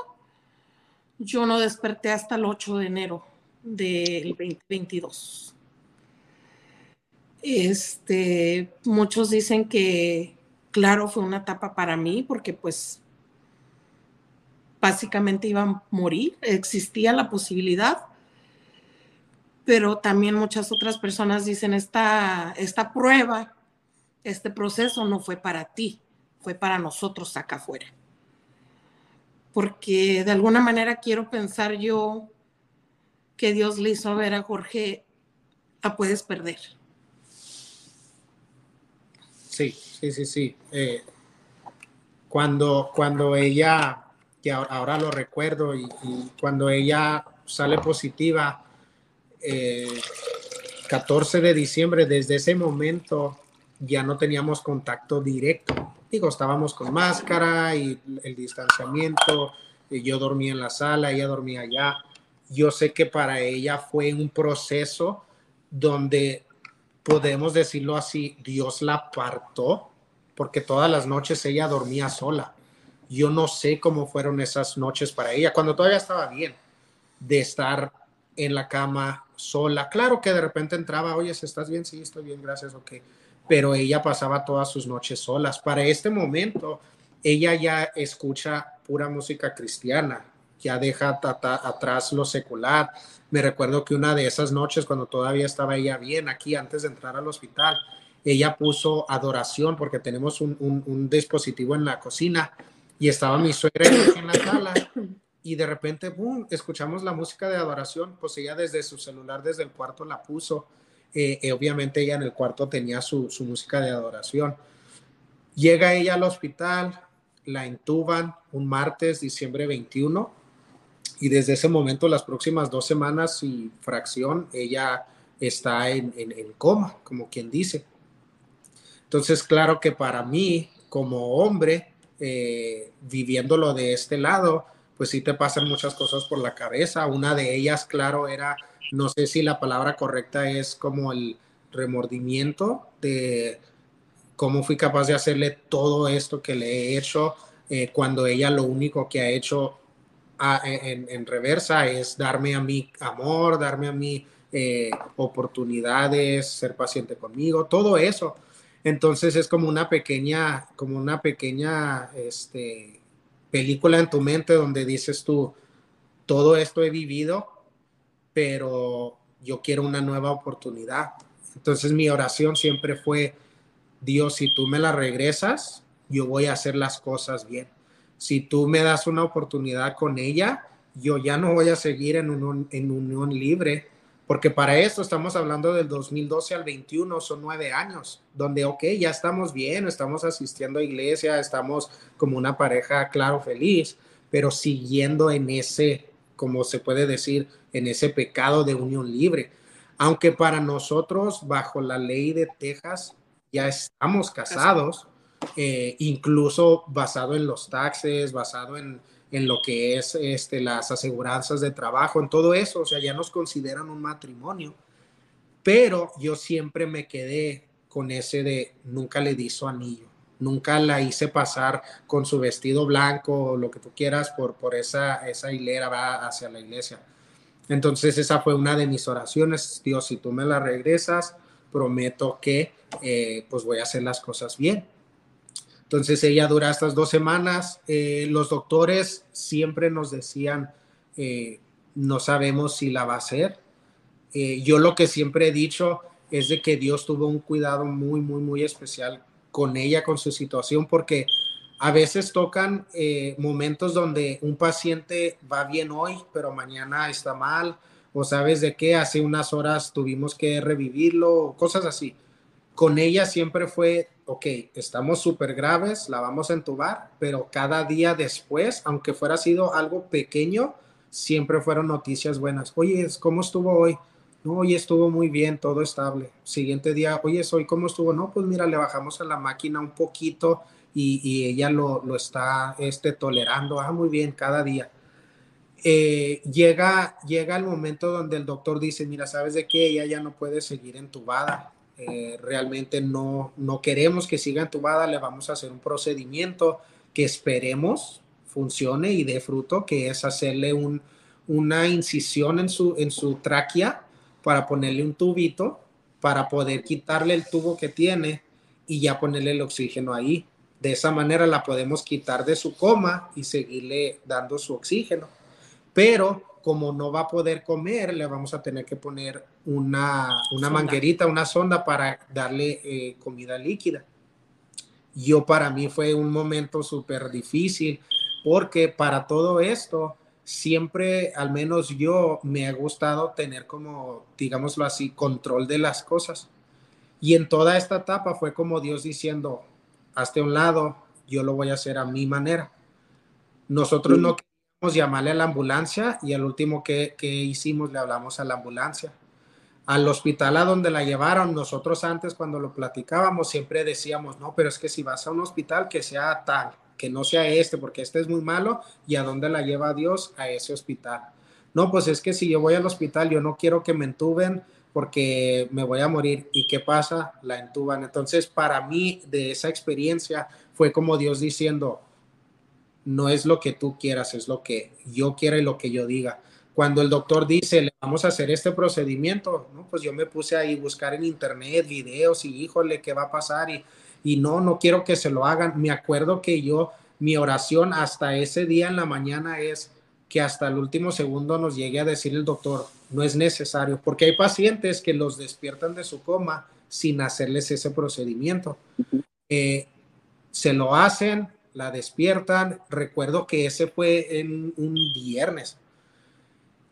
Yo no desperté hasta el 8 de enero del 2022. Este, muchos dicen que, claro, fue una etapa para mí porque pues básicamente iba a morir, existía la posibilidad pero también muchas otras personas dicen, esta, esta prueba, este proceso no fue para ti, fue para nosotros acá afuera. Porque de alguna manera quiero pensar yo que Dios le hizo ver a Jorge, la puedes perder. Sí, sí, sí, sí. Eh, cuando, cuando ella, que ahora, lo recuerdo, y cuando ella sale positiva, 14 eh, de diciembre, desde ese momento ya no teníamos contacto directo. Digo, estábamos con máscara y el distanciamiento. Yo dormía en la sala, ella dormía allá. Yo sé que para ella fue un proceso donde podemos decirlo así, Dios la apartó, porque todas las noches ella dormía sola. Yo no sé cómo fueron esas noches para ella, cuando todavía estaba bien, de estar en la cama sola. Claro que de repente entraba, oye, ¿estás bien? Sí, estoy bien, gracias, ok. Pero ella pasaba todas sus noches solas. Para este momento, ella ya escucha pura música cristiana, ya deja atrás lo secular. Me recuerdo que una de esas noches, cuando todavía estaba ella bien, aquí antes de entrar al hospital, ella puso adoración porque tenemos un, dispositivo en la cocina y estaba mi suegra en la sala y de repente, boom, escuchamos la música de adoración, pues ella desde su celular, desde el cuarto la puso. Eh, eh, obviamente ella en el cuarto tenía su, su música de adoración. Llega ella al hospital, la intuban un martes, diciembre 21, y desde ese momento, las próximas dos semanas y fracción, ella está en, en, coma, como quien dice. Entonces, claro que para mí, como hombre, eh, viviéndolo de este lado, pues sí te pasan muchas cosas por la cabeza. Una de ellas, claro, era, no sé si la palabra correcta es como el remordimiento de cómo fui capaz de hacerle todo esto que le he hecho eh, cuando ella lo único que ha hecho en, reversa es darme a mí amor, darme a mí eh, oportunidades, ser paciente conmigo, todo eso. Entonces es como una pequeña, como una pequeña este, película en tu mente donde dices tú, todo esto he vivido, pero yo quiero una nueva oportunidad. Entonces mi oración siempre fue, Dios, si tú me la regresas, yo voy a hacer las cosas bien. Si tú me das una oportunidad con ella, yo ya no voy a seguir en, en unión libre, porque para esto estamos hablando del 2012 al 21, son nueve años, donde, ok, ya estamos bien, estamos asistiendo a iglesia, estamos como una pareja, claro, feliz, pero siguiendo en ese, como se puede decir, en ese pecado de unión libre. Aunque para nosotros, bajo la ley de Texas, ya estamos casados, eh, incluso basado en los taxes, basado en, en lo que es este, las aseguranzas de trabajo, en todo eso, o sea, ya nos consideran un matrimonio, pero yo siempre me quedé con ese de nunca le di su anillo, nunca la hice pasar con su vestido blanco o lo que tú quieras por, por esa, esa hilera va hacia la iglesia. Entonces esa fue una de mis oraciones, Dios, si tú me la regresas, prometo que eh, pues voy a hacer las cosas bien. Entonces ella dura estas dos semanas. Eh, los doctores siempre nos decían, eh, no sabemos si la va a hacer. Eh, yo lo que siempre he dicho es de que Dios tuvo un cuidado muy, muy, muy especial con ella, con su situación, porque a veces tocan momentos donde un paciente va bien hoy, pero mañana está mal, o sabes de qué, hace unas horas tuvimos que revivirlo, cosas así con ella siempre fue, ok, estamos súper graves, la vamos a entubar, pero cada día después, aunque fuera sido algo pequeño, siempre fueron noticias buenas. Oye, ¿cómo estuvo hoy? No, hoy estuvo muy bien, todo estable. Siguiente día, oye, hoy cómo estuvo? No, pues mira, le bajamos a la máquina un poquito y, ella lo, está este, tolerando. Ah, muy bien, cada día. Eh, llega, llega el momento donde el doctor dice, mira, ¿sabes de qué? Ella ya no puede seguir entubada eh, realmente no, no queremos que siga entubada, le vamos a hacer un procedimiento que esperemos funcione y dé fruto, que es hacerle un, una incisión en su, en su tráquea para ponerle un tubito, para poder quitarle el tubo que tiene y ya ponerle el oxígeno ahí. De esa manera la podemos quitar de su coma y seguirle dando su oxígeno. Pero como no va a poder comer, le vamos a tener que poner una, una manguerita, una sonda para darle eh, comida líquida. Yo para mí fue un momento súper difícil porque para todo esto, siempre, al menos yo, me ha gustado tener como, digámoslo así, control de las cosas. Y en toda esta etapa fue como Dios diciendo, hazte un lado, yo lo voy a hacer a mi manera. Nosotros no llamarle a la ambulancia y al último que, hicimos le hablamos a la ambulancia. Al hospital a donde la llevaron, nosotros antes cuando lo platicábamos siempre decíamos, no, pero es que si vas a un hospital que sea tal, que no sea este, porque este es muy malo, y a dónde la lleva Dios, a ese hospital. No, pues es que si yo voy al hospital, yo no quiero que me entuben porque me voy a morir. ¿Y qué pasa? La entuban. Entonces, para mí, de esa experiencia, fue como Dios diciendo, no es lo que tú quieras, es lo que yo quiera y lo que yo diga. Cuando el doctor dice, le vamos a hacer este procedimiento, ¿no? pues yo me puse ahí buscar en internet videos y híjole, ¿qué va a pasar? Y, y no, no quiero que se lo hagan. Me acuerdo que yo, mi oración hasta ese día en la mañana es que hasta el último segundo nos llegue a decir el doctor, no es necesario, porque hay pacientes que los despiertan de su coma sin hacerles ese procedimiento. Eh, se lo hacen, la despiertan. Recuerdo que ese fue en un viernes.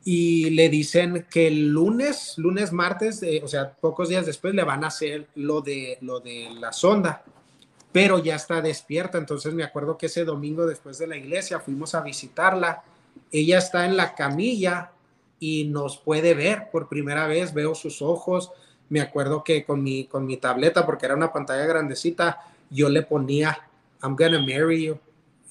Y le dicen que el lunes, lunes, martes, o sea, pocos días después le van a hacer lo de, lo de la sonda, pero ya está despierta. Entonces me acuerdo que ese domingo después de la iglesia fuimos a visitarla. Ella está en la camilla y nos puede ver por primera vez, veo sus ojos. Me acuerdo que con mi, con mi tableta, porque era una pantalla grandecita, yo le ponía I'm gonna marry you.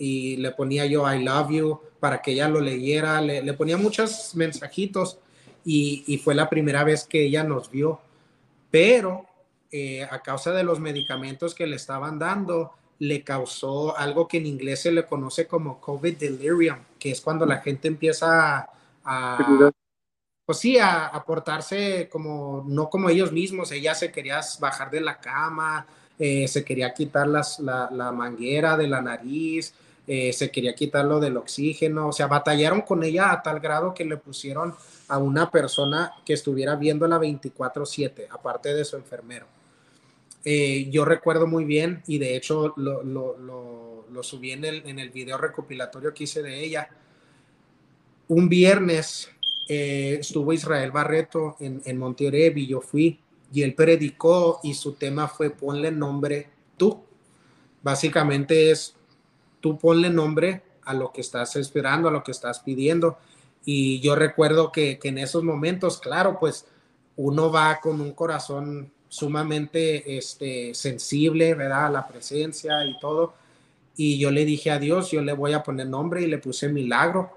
Y le ponía yo I love you para que ella lo leyera. Le, ponía muchos mensajitos y, fue la primera vez que ella nos vio. Pero eh, a causa de los medicamentos que le estaban dando, le causó algo que en inglés se le conoce como COVID delirium, que es cuando la gente empieza a, pues sí, a, portarse como, no como ellos mismos, ella se quería bajar de la cama, eh, se quería quitar las, la, la, manguera de la nariz, eh, se quería quitar lo del oxígeno, o sea, batallaron con ella a tal grado que le pusieron a una persona que estuviera viendo la 24/7, aparte de su enfermero. Eh, yo recuerdo muy bien y de hecho lo, subí en el, en el video recopilatorio que hice de ella. Un viernes eh, estuvo Israel Barreto en, en Monterrey y yo fui y él predicó y su tema fue ponle nombre tú. Básicamente es tú ponle nombre a lo que estás esperando, a lo que estás pidiendo. Y yo recuerdo que, en esos momentos, claro, pues uno va con un corazón sumamente este, sensible, ¿verdad? A la presencia y todo. Y yo le dije a Dios, yo le voy a poner nombre y le puse milagro.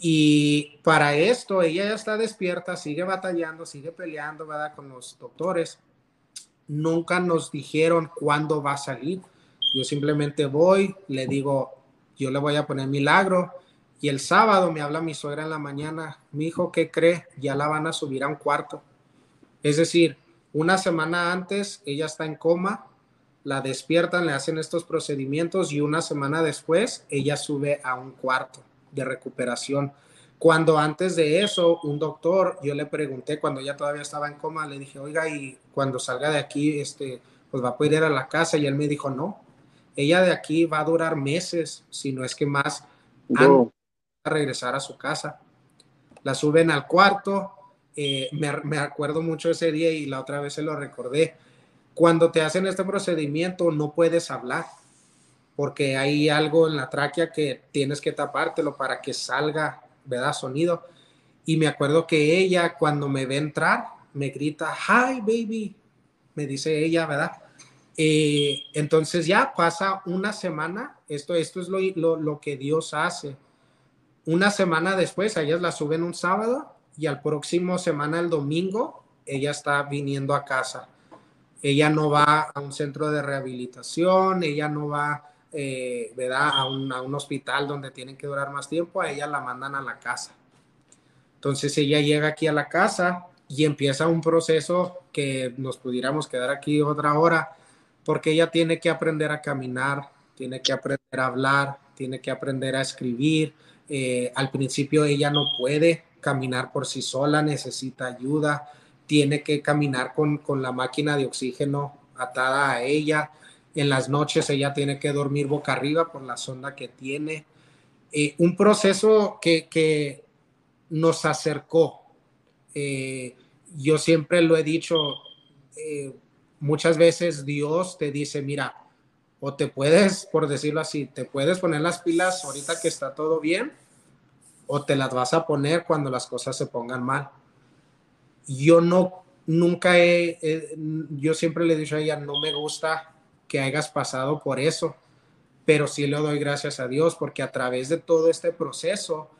Y para esto ella ya está despierta, sigue batallando, sigue peleando, ¿verdad? Con los doctores. Nunca nos dijeron cuándo va a salir. Yo simplemente voy, le digo, yo le voy a poner milagro. Y el sábado me habla mi suegra en la mañana, mi hijo, ¿qué cree? Ya la van a subir a un cuarto. Es decir, una semana antes ella está en coma, la despiertan, le hacen estos procedimientos y una semana después ella sube a un cuarto de recuperación. Cuando antes de eso, un doctor, yo le pregunté cuando ella todavía estaba en coma, le dije, oiga, y cuando salga de aquí, este, pues va a poder ir a la casa. Y él me dijo, no, ella de aquí va a durar meses, si no es que más, a regresar a su casa. La suben al cuarto, eh, me, acuerdo mucho ese día y la otra vez se lo recordé. Cuando te hacen este procedimiento no puedes hablar porque hay algo en la tráquea que tienes que tapártelo para que salga, ¿verdad? Sonido. Y me acuerdo que ella cuando me ve entrar me grita, hi baby, me dice ella, ¿verdad? Eh, entonces ya pasa una semana, esto, esto es lo, lo, lo que Dios hace. Una semana después, a ellas la suben un sábado y al próximo semana, el domingo, ella está viniendo a casa. Ella no va a un centro de rehabilitación, ella no va eh, ¿verdad? A un, a un hospital donde tienen que durar más tiempo, a ella la mandan a la casa. Entonces ella llega aquí a la casa y empieza un proceso que nos pudiéramos quedar aquí otra hora, porque ella tiene que aprender a caminar, tiene que aprender a hablar, tiene que aprender a escribir. Eh, al principio ella no puede, caminar por sí sola, necesita ayuda, tiene que caminar con, la máquina de oxígeno atada a ella. En las noches ella tiene que dormir boca arriba por la sonda que tiene. Eh, un proceso que, nos acercó. Eh, yo siempre lo he dicho, eh, muchas veces Dios te dice, mira, o te puedes, por decirlo así, te puedes poner las pilas ahorita que está todo bien, o te las vas a poner cuando las cosas se pongan mal. Yo no, nunca he, yo siempre le he dicho a ella, no me gusta que hayas pasado por eso, pero sí le doy gracias a Dios porque a través de todo este proceso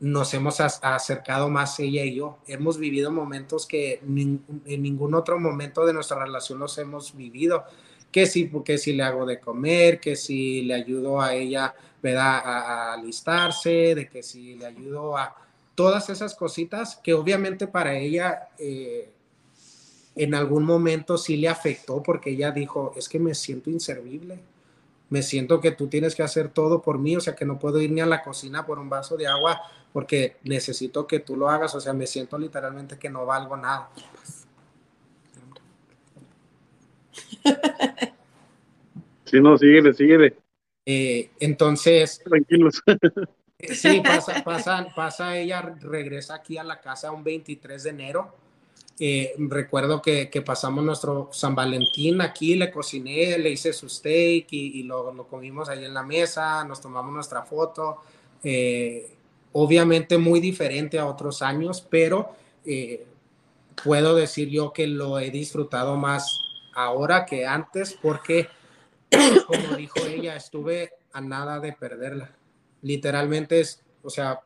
nos hemos acercado más ella y yo. Hemos vivido momentos que en ningún otro momento de nuestra relación los hemos vivido. Que si, que si le hago de comer, que si le ayudo a ella a, alistarse, de que si le ayudo a todas esas cositas que obviamente para ella eh, en algún momento sí le afectó porque ella dijo, es que me siento inservible, me siento que tú tienes que hacer todo por mí, o sea que no puedo ir ni a la cocina por un vaso de agua porque necesito que tú lo hagas, o sea, me siento literalmente que no valgo nada. Sí, no, síguele, síguele. Eh, entonces, tranquilos. Sí, pasa, pasa, pasa, ella regresa aquí a la casa un 23 de enero. Eh, recuerdo que, pasamos nuestro San Valentín aquí, le cociné, le hice su steak y, lo, lo, comimos ahí en la mesa, nos tomamos nuestra foto. obviamente muy diferente a otros años, pero puedo decir yo que lo he disfrutado más ahora que antes porque como dijo ella, estuve a nada de perderla. Literalmente es, o sea,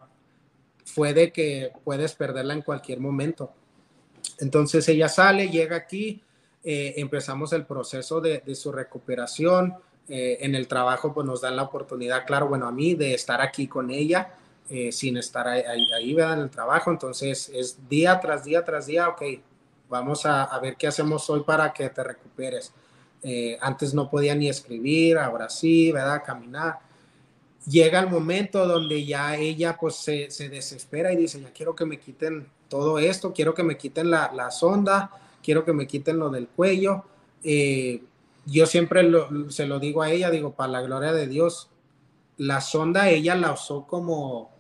fue de que puedes perderla en cualquier momento. Entonces ella sale, llega aquí, eh, empezamos el proceso de, su recuperación. Eh, en el trabajo, pues nos dan la oportunidad, claro, bueno, a mí de estar aquí con ella. eh, sin estar ahí, ahí, en el trabajo. Entonces es día tras día tras día, ok, vamos a, ver qué hacemos hoy para que te recuperes. Antes no podía ni escribir, ahora sí, ¿verdad? Caminar. Llega el momento donde ya ella pues se desespera y dice, ya quiero que me quiten todo esto, quiero que me quiten la, la sonda, quiero que me quiten lo del cuello. Eh, yo siempre se lo digo a ella, digo, para la gloria de Dios, la sonda ella la usó como...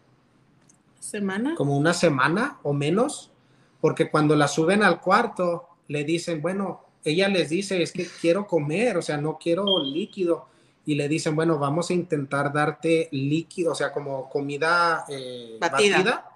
¿Semana? Como una semana o menos, porque cuando la suben al cuarto, le dicen, bueno, ella les dice, es que quiero comer, o sea, no quiero líquido. Y le dicen, bueno, vamos a intentar darte líquido, o sea, como comida eh, batida.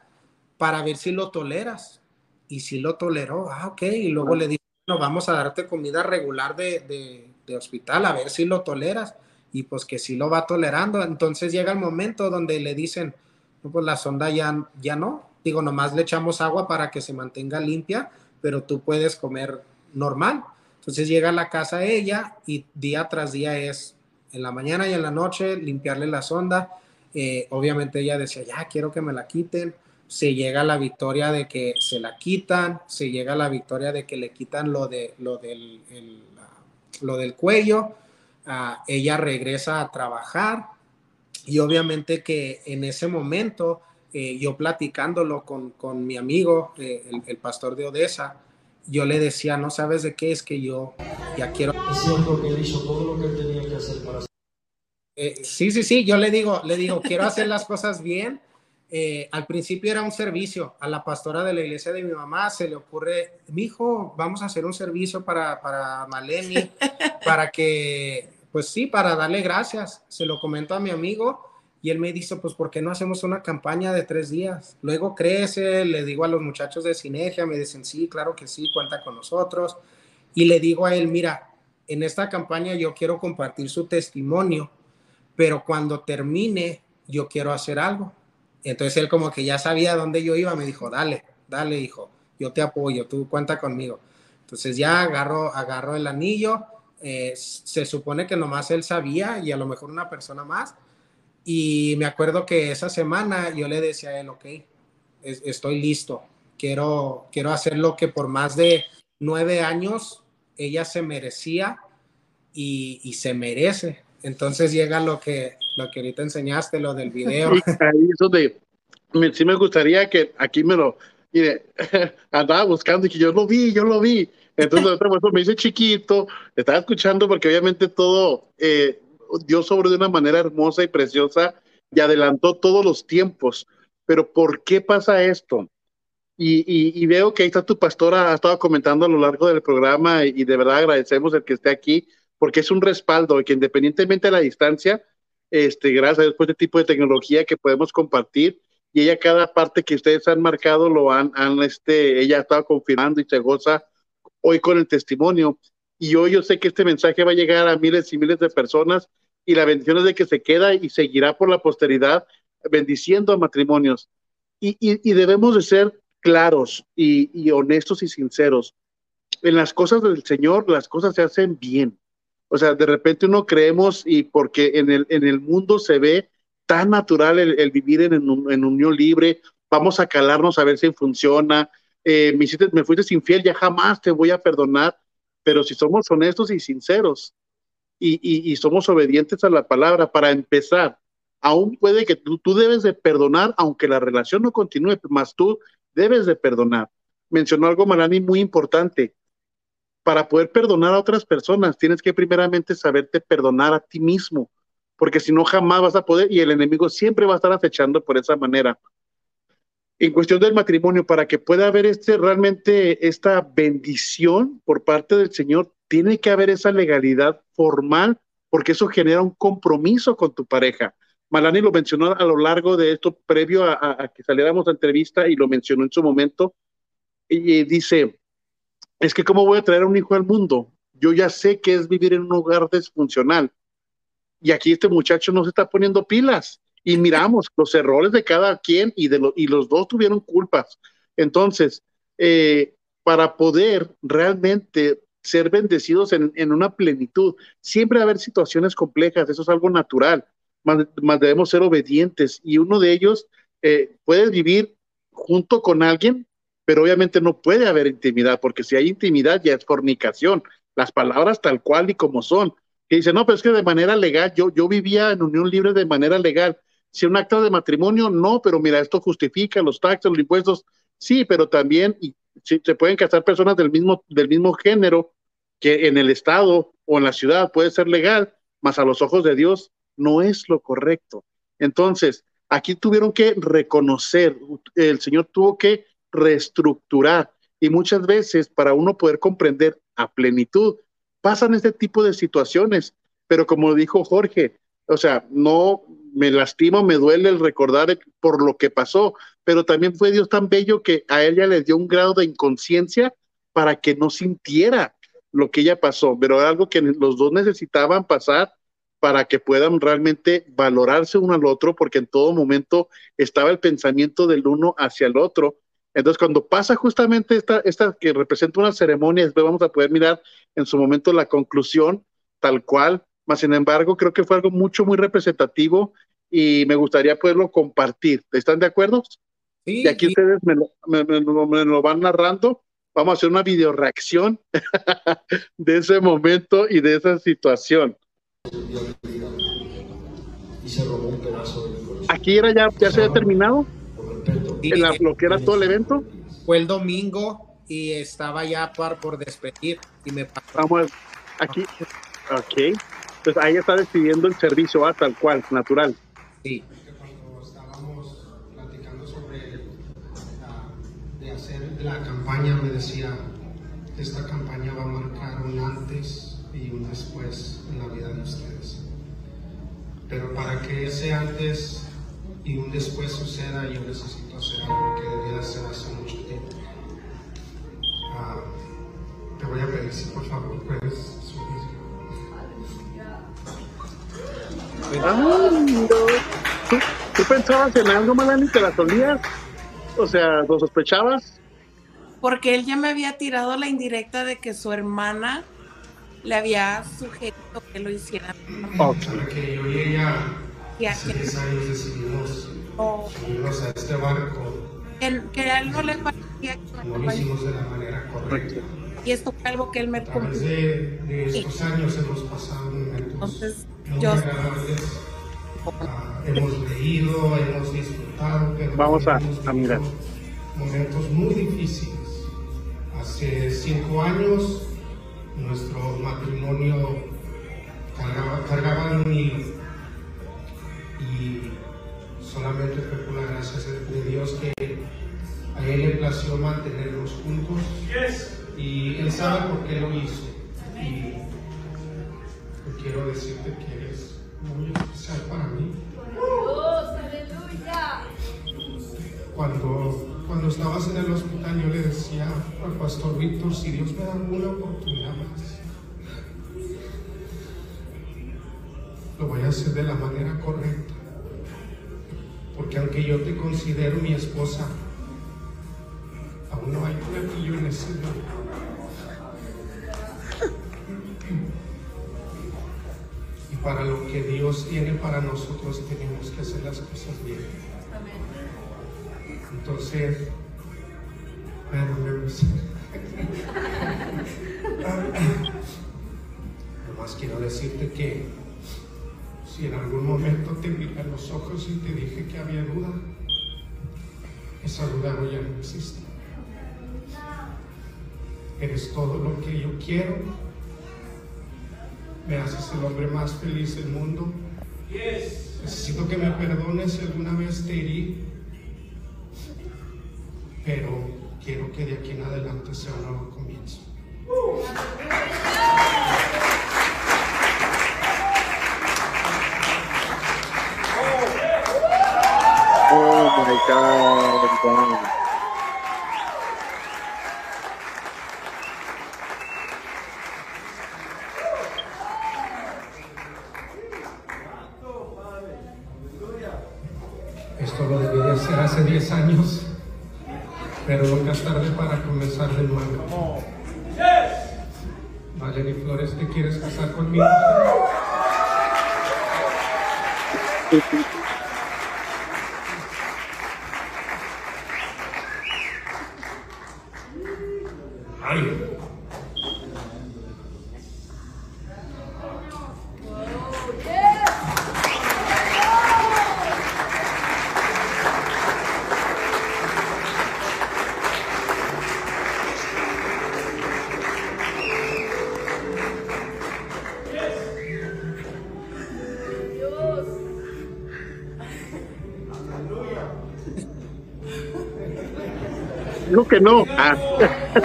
Para ver si lo toleras. Y si lo toleró, ah, ok. Y luego le dicen, bueno, vamos a darte comida regular de, de, hospital, a ver si lo toleras. Y pues que sí lo va tolerando. Entonces llega el momento donde le dicen, pues la sonda ya, ya no. Digo, nomás le echamos agua para que se mantenga limpia, pero tú puedes comer normal. Entonces llega a la casa ella y día tras día es en la mañana y en la noche limpiarle la sonda. Eh, obviamente ella decía, ya quiero que me la quiten. Se llega a la victoria de que se la quitan, se llega a la victoria de que le quitan lo, de, lo, del, lo del cuello. Ah, ella regresa a trabajar y obviamente que en ese momento eh, yo platicándolo con, con mi amigo, eh, el, el, pastor de Odessa, yo le decía, no sabes de qué es que yo ya quiero. Es cierto que él hizo todo lo que tenía que hacer para. Eh, sí, sí, sí, yo le digo, le digo, quiero hacer las cosas bien. Eh, al principio era un servicio. A la pastora de la iglesia de mi mamá se le ocurre, mi hijo, vamos a hacer un servicio para, para Maleni, para que, pues sí, para darle gracias. Se lo comento a mi amigo y él me dice, pues, ¿por qué no hacemos una campaña de tres días? Luego crece, le digo a los muchachos de Sinergia, me dicen, sí, claro que sí, cuenta con nosotros. Y le digo a él, mira, en esta campaña yo quiero compartir su testimonio, pero cuando termine, yo quiero hacer algo. Entonces él como que ya sabía dónde yo iba, me dijo, dale, dale, hijo, yo te apoyo, tú cuenta conmigo. Entonces ya agarro, agarro el anillo, eh, se supone que nomás él sabía y a lo mejor una persona más, y me acuerdo que esa semana yo le decía a él, ok, estoy listo, quiero, quiero hacer lo que por más de nueve años ella se merecía y, y se merece. Entonces llega lo que, lo que ahorita enseñaste, lo del video. eso de, sí me gustaría que aquí me lo, mire, andaba buscando y que yo lo vi, yo lo vi. Entonces, me hice chiquito, estaba escuchando porque obviamente todo, eh, Dios sobre de una manera hermosa y preciosa y adelantó todos los tiempos. Pero ¿por qué pasa esto? Y, veo que ahí está tu pastora, ha estado comentando a lo largo del programa y, de verdad agradecemos el que esté aquí porque es un respaldo y que independientemente de la distancia, este, gracias a este tipo de tecnología que podemos compartir y ella cada parte que ustedes han marcado lo han, han este, ella ha estado confirmando y se goza hoy con el testimonio. Y hoy yo sé que este mensaje va a llegar a miles y miles de personas y la bendición es de que se queda y seguirá por la posteridad bendiciendo a matrimonios. Y, y, debemos de ser claros y, y, honestos y sinceros. En las cosas del Señor, las cosas se hacen bien. O sea, de repente uno creemos y porque en el, en el mundo se ve tan natural el, vivir en, en, unión libre, vamos a calarnos a ver si funciona. Eh, me, hiciste, me fuiste infiel, ya jamás te voy a perdonar. Pero si somos honestos y sinceros, y, somos obedientes a la palabra para empezar. Aún puede que tú, tú debes de perdonar, aunque la relación no continúe, más tú debes de perdonar. Mencionó algo Marani muy importante. Para poder perdonar a otras personas, tienes que primeramente saberte perdonar a ti mismo, porque si no jamás vas a poder y el enemigo siempre va a estar acechando por esa manera. En cuestión del matrimonio, para que pueda haber este realmente esta bendición por parte del Señor, tiene que haber esa legalidad formal porque eso genera un compromiso con tu pareja. Malani lo mencionó a lo largo de esto, previo a, que saliéramos a entrevista y lo mencionó en su momento. Y, dice, es que cómo voy a traer a un hijo al mundo. Yo ya sé que es vivir en un hogar disfuncional. Y aquí este muchacho no se está poniendo pilas. Y miramos los errores de cada quien y, de y los dos tuvieron culpas. Entonces, eh, para poder realmente ser bendecidos en, una plenitud. Siempre va a haber situaciones complejas, eso es algo natural, más, debemos ser obedientes y uno de ellos eh, puedes vivir junto con alguien, pero obviamente no puede haber intimidad, porque si hay intimidad ya es fornicación, las palabras tal cual y como son. Que dice, no, pero es que de manera legal, yo, yo vivía en unión libre de manera legal. Si un acto de matrimonio, no, pero mira, esto justifica los taxes, los impuestos, sí, pero también se pueden casar personas del mismo, del mismo género que en el estado o en la ciudad puede ser legal, mas a los ojos de Dios no es lo correcto. Entonces, aquí tuvieron que reconocer, el Señor tuvo que reestructurar y muchas veces para uno poder comprender a plenitud, pasan este tipo de situaciones, pero como dijo Jorge, o sea, no me lastima, me duele el recordar por lo que pasó, pero también fue Dios tan bello que a ella le dio un grado de inconsciencia para que no sintiera lo que ella pasó, pero algo que los dos necesitaban pasar para que puedan realmente valorarse uno al otro, porque en todo momento estaba el pensamiento del uno hacia el otro. Entonces, cuando pasa justamente esta, esta que representa una ceremonia, después vamos a poder mirar en su momento la conclusión tal cual, más sin embargo, creo que fue algo mucho, muy representativo y me gustaría poderlo compartir. ¿Están de acuerdo? Sí. Y aquí ustedes me lo, me, me lo van narrando. Vamos a hacer una video reacción de ese momento y de esa situación. Aquí era ya, ya se había terminado. En la, lo que era todo el evento. Fue el domingo y estaba ya por, por despedir y me Vamos aquí. Ok. Pues ahí está decidiendo el servicio, a ah, tal cual, natural. Sí. Cuando estábamos platicando sobre de hacer la campaña, me decía, esta campaña va a marcar un antes y un después en la vida de ustedes. Pero para que ese antes y un después suceda, yo necesito hacer algo que debía hacer hace mucho tiempo. Ah, te voy a pedir si por favor puedes subir. ¿Tú, pensabas en algo, Malani? ¿Te la solías? O sea, ¿lo sospechabas? Porque él ya me había tirado la indirecta de que su hermana le había sugerido que lo hiciera. Para que yo y hace 10 años decidimos oh. subirnos a este barco. Que, que, a él no le parecía que no lo hicimos de la manera correcta. Y esto fue algo que él me A través de, de estos sí. años hemos pasado momentos Entonces, muy yo... agradables. Uh, hemos leído, hemos disfrutado, pero vamos a, hemos a mirar momentos muy difíciles. Hace cinco años nuestro matrimonio cargaba, cargaba de un hilo y solamente fue por la gracia de Dios que a él le plació mantenerlos juntos. Y él sabe por qué lo hizo. Y quiero decirte que eres muy especial para mí. Cuando cuando estabas en el hospital yo le decía al pastor Víctor, si Dios me da una oportunidad más, lo voy a hacer de la manera correcta. Aunque yo te considero mi esposa, aún no hay un anillo en ese. Y para lo que Dios tiene para nosotros tenemos que hacer las cosas bien. Entonces, Nomás quiero decirte que si en algún momento te miré a los ojos y te dije que había duda, esa duda ya no existe. Eres todo lo que yo quiero. Me haces el hombre más feliz del mundo. Necesito que me perdones si alguna vez te herí pero quiero que de aquí en adelante sea un nuevo comienzo. Oh God. Esto lo debí de hacer hace 10 años pero nunca es tarde para comenzar de nuevo. Valerie Flores, ¿te quieres casar conmigo? ¡No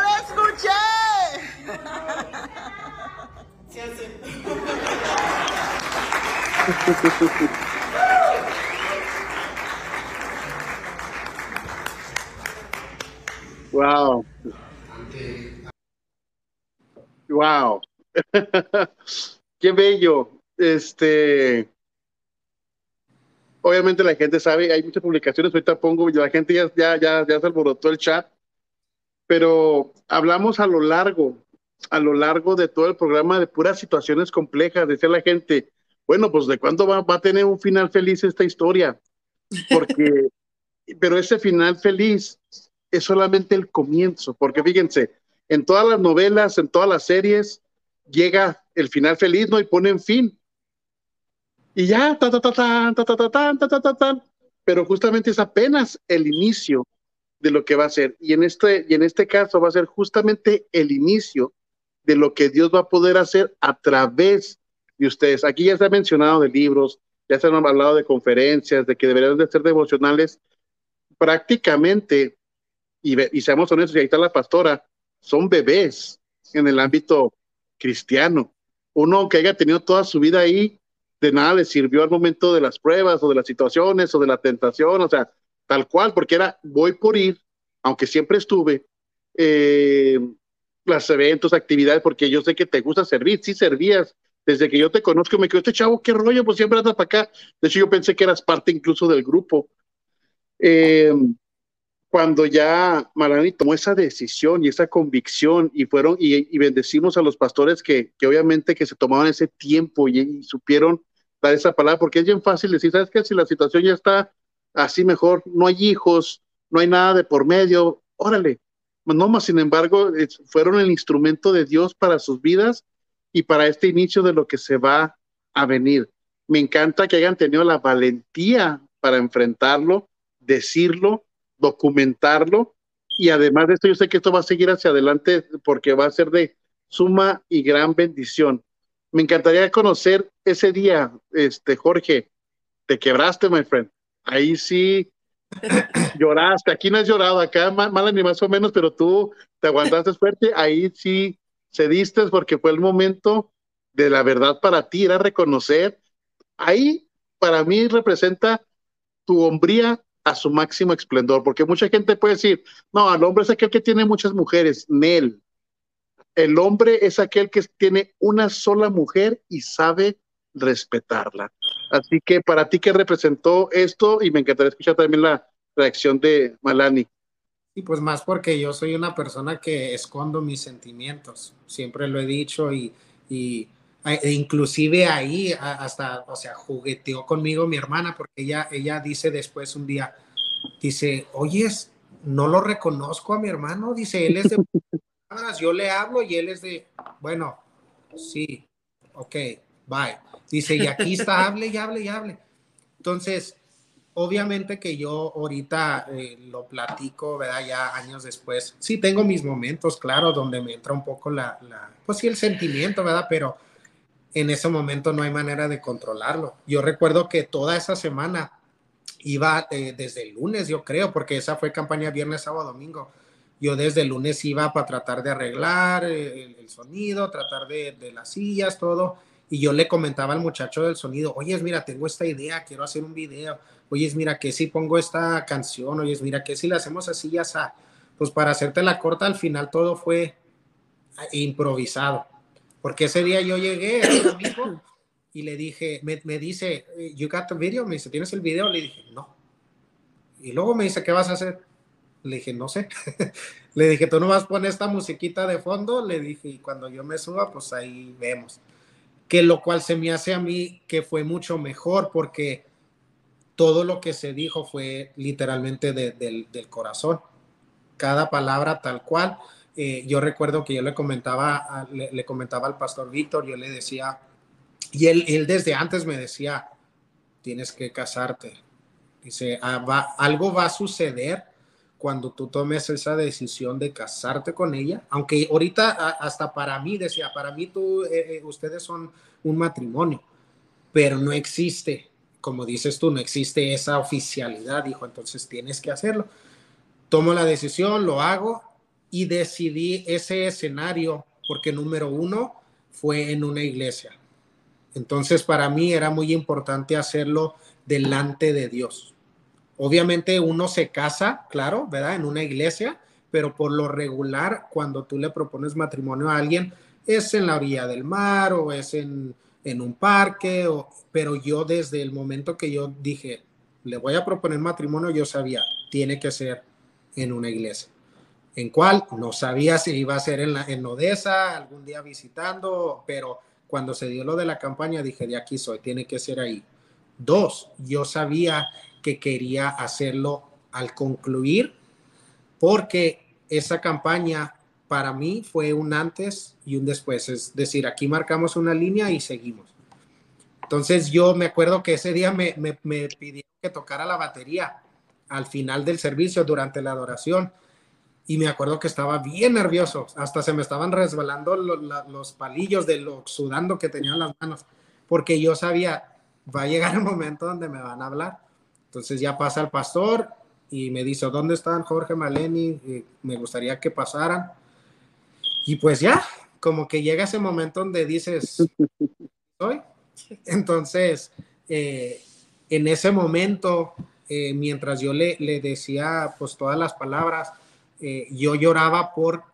lo escuché! Wow. Wow. Qué bello. Este. Obviamente la gente sabe, hay muchas publicaciones, ahorita pongo, la gente ya, ya, ya, ya se alborotó el chat, pero hablamos a lo largo, a lo largo de todo el programa de puras situaciones complejas, decía la gente, bueno, pues de cuándo va, a tener un final feliz esta historia, porque, pero ese final feliz es solamente el comienzo, porque fíjense, en todas las novelas, en todas las series, llega el final feliz, ¿no? Y ponen fin. Y ya, ta, ta, ta, ta, ta, ta, ta, ta, ta, ta, ta, pero justamente es apenas el inicio de lo que va a ser. Y en este, y en este caso va a ser justamente el inicio de lo que Dios va a poder hacer a través de ustedes. Aquí ya se ha mencionado de libros, ya se han hablado de conferencias, de que deberían de ser devocionales. Prácticamente y, seamos honestos, y ahí está la pastora, son bebés en el ámbito cristiano. Uno que haya tenido toda su vida ahí, de nada le sirvió al momento de las pruebas o de las situaciones o de la tentación, o sea, tal cual, porque era voy por ir, aunque siempre estuve, eh, los eventos, actividades, porque yo sé que te gusta servir, sí servías, desde que yo te conozco me quedo, este chavo, qué rollo, pues siempre andas para acá. De hecho, yo pensé que eras parte incluso del grupo. Eh, cuando ya Malani tomó esa decisión y esa convicción y fueron y, bendecimos a los pastores que, obviamente que se tomaban ese tiempo y, supieron dar esa palabra, porque es bien fácil decir, ¿sabes qué? Si la situación ya está así mejor, no hay hijos, no hay nada de por medio, órale. No más, sin embargo, fueron el instrumento de Dios para sus vidas y para este inicio de lo que se va a venir. Me encanta que hayan tenido la valentía para enfrentarlo, decirlo documentarlo y además de esto yo sé que esto va a seguir hacia adelante porque va a ser de suma y gran bendición. Me encantaría conocer ese día, este Jorge, te quebraste, my friend. Ahí sí lloraste. Aquí no has llorado, acá mal ni más o menos, pero tú te aguantaste fuerte. Ahí sí cediste porque fue el momento de la verdad para ti, era reconocer. Ahí para mí representa tu hombría a su máximo esplendor, porque mucha gente puede decir, no, el hombre es aquel que tiene muchas mujeres, Nel. El hombre es aquel que tiene una sola mujer y sabe respetarla. Así que para ti, ¿qué representó esto? Y me encantaría escuchar también la reacción de Malani. Y pues más porque yo soy una persona que escondo mis sentimientos, siempre lo he dicho y, y e inclusive ahí hasta, o sea, jugueteó conmigo mi hermana porque ella, ella dice después un día, dice, oyes, no lo reconozco a mi hermano, dice, él es de yo le hablo y él es de, bueno, sí, ok, bye. Dice, y aquí está, hable y hable y hable. Entonces, obviamente que yo ahorita eh, lo platico, ¿verdad? Ya años después. Sí, tengo mis momentos, claro, donde me entra un poco la, la pues sí, el sentimiento, ¿verdad? Pero en ese momento no hay manera de controlarlo. Yo recuerdo que toda esa semana iba eh, desde el lunes, yo creo, porque esa fue campaña viernes, sábado, domingo. Yo desde el lunes iba para tratar de arreglar eh, el, sonido, tratar de, las sillas, todo. Y yo le comentaba al muchacho del sonido, oye, mira, tengo esta idea, quiero hacer un video. Oye, mira, que si pongo esta canción, oye, mira, que si la hacemos así, ya está. Pues para hacerte la corta, al final todo fue improvisado porque ese día yo llegué amigo y le dije, me, me, dice, you got the video? Me dice, ¿tienes el video? Le dije, no. Y luego me dice, ¿qué vas a hacer? Le dije, no sé. le dije, tú no vas a poner esta musiquita de fondo. Le dije, y cuando yo me suba, pues ahí vemos. Que lo cual se me hace a mí que fue mucho mejor porque todo lo que se dijo fue literalmente del, del corazón. Cada palabra tal cual eh, yo recuerdo que yo le comentaba, le, comentaba al pastor Víctor, yo le decía, y él, él desde antes me decía, tienes que casarte. Dice, ah, algo va a suceder cuando tú tomes esa decisión de casarte con ella, aunque ahorita hasta para mí decía, para mí tú, eh, eh, ustedes son un matrimonio, pero no existe, como dices tú, no existe esa oficialidad, dijo, entonces tienes que hacerlo. Tomo la decisión, lo hago y decidí ese escenario porque número uno fue en una iglesia. Entonces para mí era muy importante hacerlo delante de Dios. Obviamente uno se casa, claro, ¿verdad? En una iglesia, pero por lo regular cuando tú le propones matrimonio a alguien es en la orilla del mar o es en, un parque, o, pero yo desde el momento que yo dije, le voy a proponer matrimonio, yo sabía, tiene que ser en una iglesia. ¿En cuál? No sabía si iba a ser en, la, en Odessa, algún día visitando, pero cuando se dio lo de la campaña dije, de aquí soy, tiene que ser ahí. Dos, yo sabía que quería hacerlo al concluir, porque esa campaña para mí fue un antes y un después. Es decir, aquí marcamos una línea y seguimos. Entonces yo me acuerdo que ese día me, me, pidieron que tocara la batería al final del servicio durante la adoración y me acuerdo que estaba bien nervioso, hasta se me estaban resbalando los palillos de lo sudando que tenía en las manos, porque yo sabía, va a llegar el momento donde me van a hablar. Entonces ya pasa el pastor y me dice, ¿dónde están Jorge Maleni? me gustaría que pasaran. Y pues ya, como que llega ese momento donde dices, ¿soy? Entonces, eh, en ese momento, eh, mientras yo le, le decía pues todas las palabras, eh, yo lloraba por,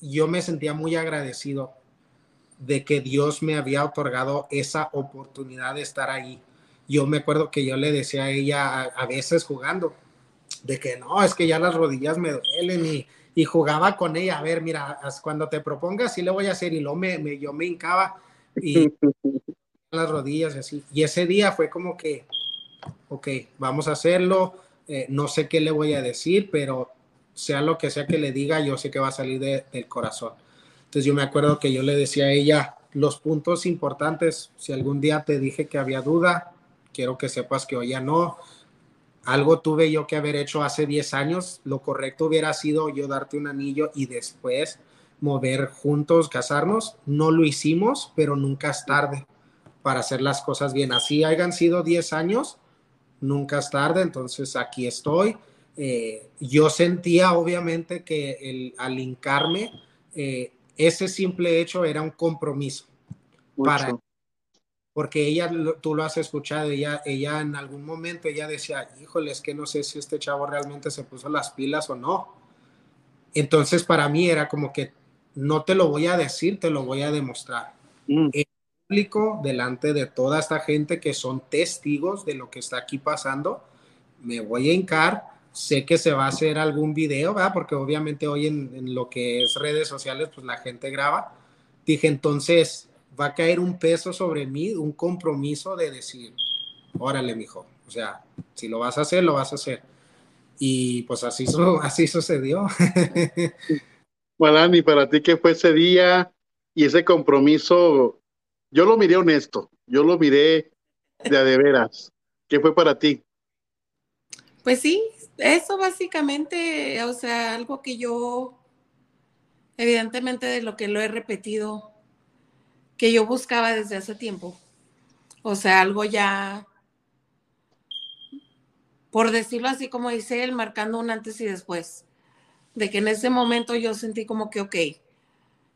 yo me sentía muy agradecido de que Dios me había otorgado esa oportunidad de estar ahí. Yo me acuerdo que yo le decía a ella a, veces jugando, de que no, es que ya las rodillas me duelen y, y jugaba con ella, a ver, mira, cuando te propongas, sí le voy a hacer, y luego me, yo me hincaba y las rodillas y así. Y ese día fue como que, ok, vamos a hacerlo, eh, no sé qué le voy a decir, pero sea lo que sea que le diga, yo sé que va a salir del corazón. Entonces yo me acuerdo que yo le decía a ella los puntos importantes, si algún día te dije que había duda, quiero que sepas que hoy ya no. Algo tuve yo que haber hecho hace 10 años, lo correcto hubiera sido yo darte un anillo y después mover juntos, casarnos. No lo hicimos, pero nunca es tarde para hacer las cosas bien. Así hayan sido 10 años, nunca es tarde, entonces aquí estoy eh, yo sentía obviamente que el, al hincarme, eh, ese simple hecho era un compromiso para porque ella, tú lo has escuchado, ella, ella en algún momento ella decía, híjole, es que no sé si este chavo realmente se puso las pilas o no. Entonces para mí era como que no te lo voy a decir, te lo voy a demostrar. Mm. En público, delante de toda esta gente que son testigos de lo que está aquí pasando, me voy a hincar sé que se va a hacer algún video, ¿verdad? Porque obviamente hoy en, lo que es redes sociales, pues la gente graba. Dije, entonces va a caer un peso sobre mí, un compromiso de decir, órale, mijo, o sea, si lo vas a hacer, lo vas a hacer. Y pues así, así sucedió. Bueno, y para ti, ¿qué fue ese día y ese compromiso? Yo lo miré honesto, yo lo miré de a de veras. ¿Qué fue para ti? Pues sí, eso básicamente, o sea, algo que yo, evidentemente de lo que lo he repetido, que yo buscaba desde hace tiempo. O sea, algo ya, por decirlo así como dice él, marcando un antes y después. De que en ese momento yo sentí como que, ok,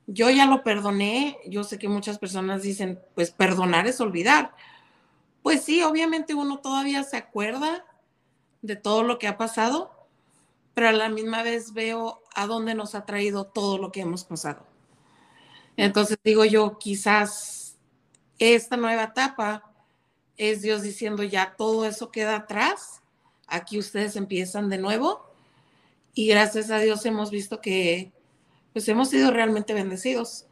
yo ya lo perdoné. Yo sé que muchas personas dicen, pues perdonar es olvidar. Pues sí, obviamente uno todavía se acuerda de todo lo que ha pasado, pero a la misma vez veo a dónde nos ha traído todo lo que hemos pasado. Entonces digo yo, quizás esta nueva etapa es Dios diciendo ya todo eso queda atrás, aquí ustedes empiezan de nuevo y gracias a Dios hemos visto que pues hemos sido realmente bendecidos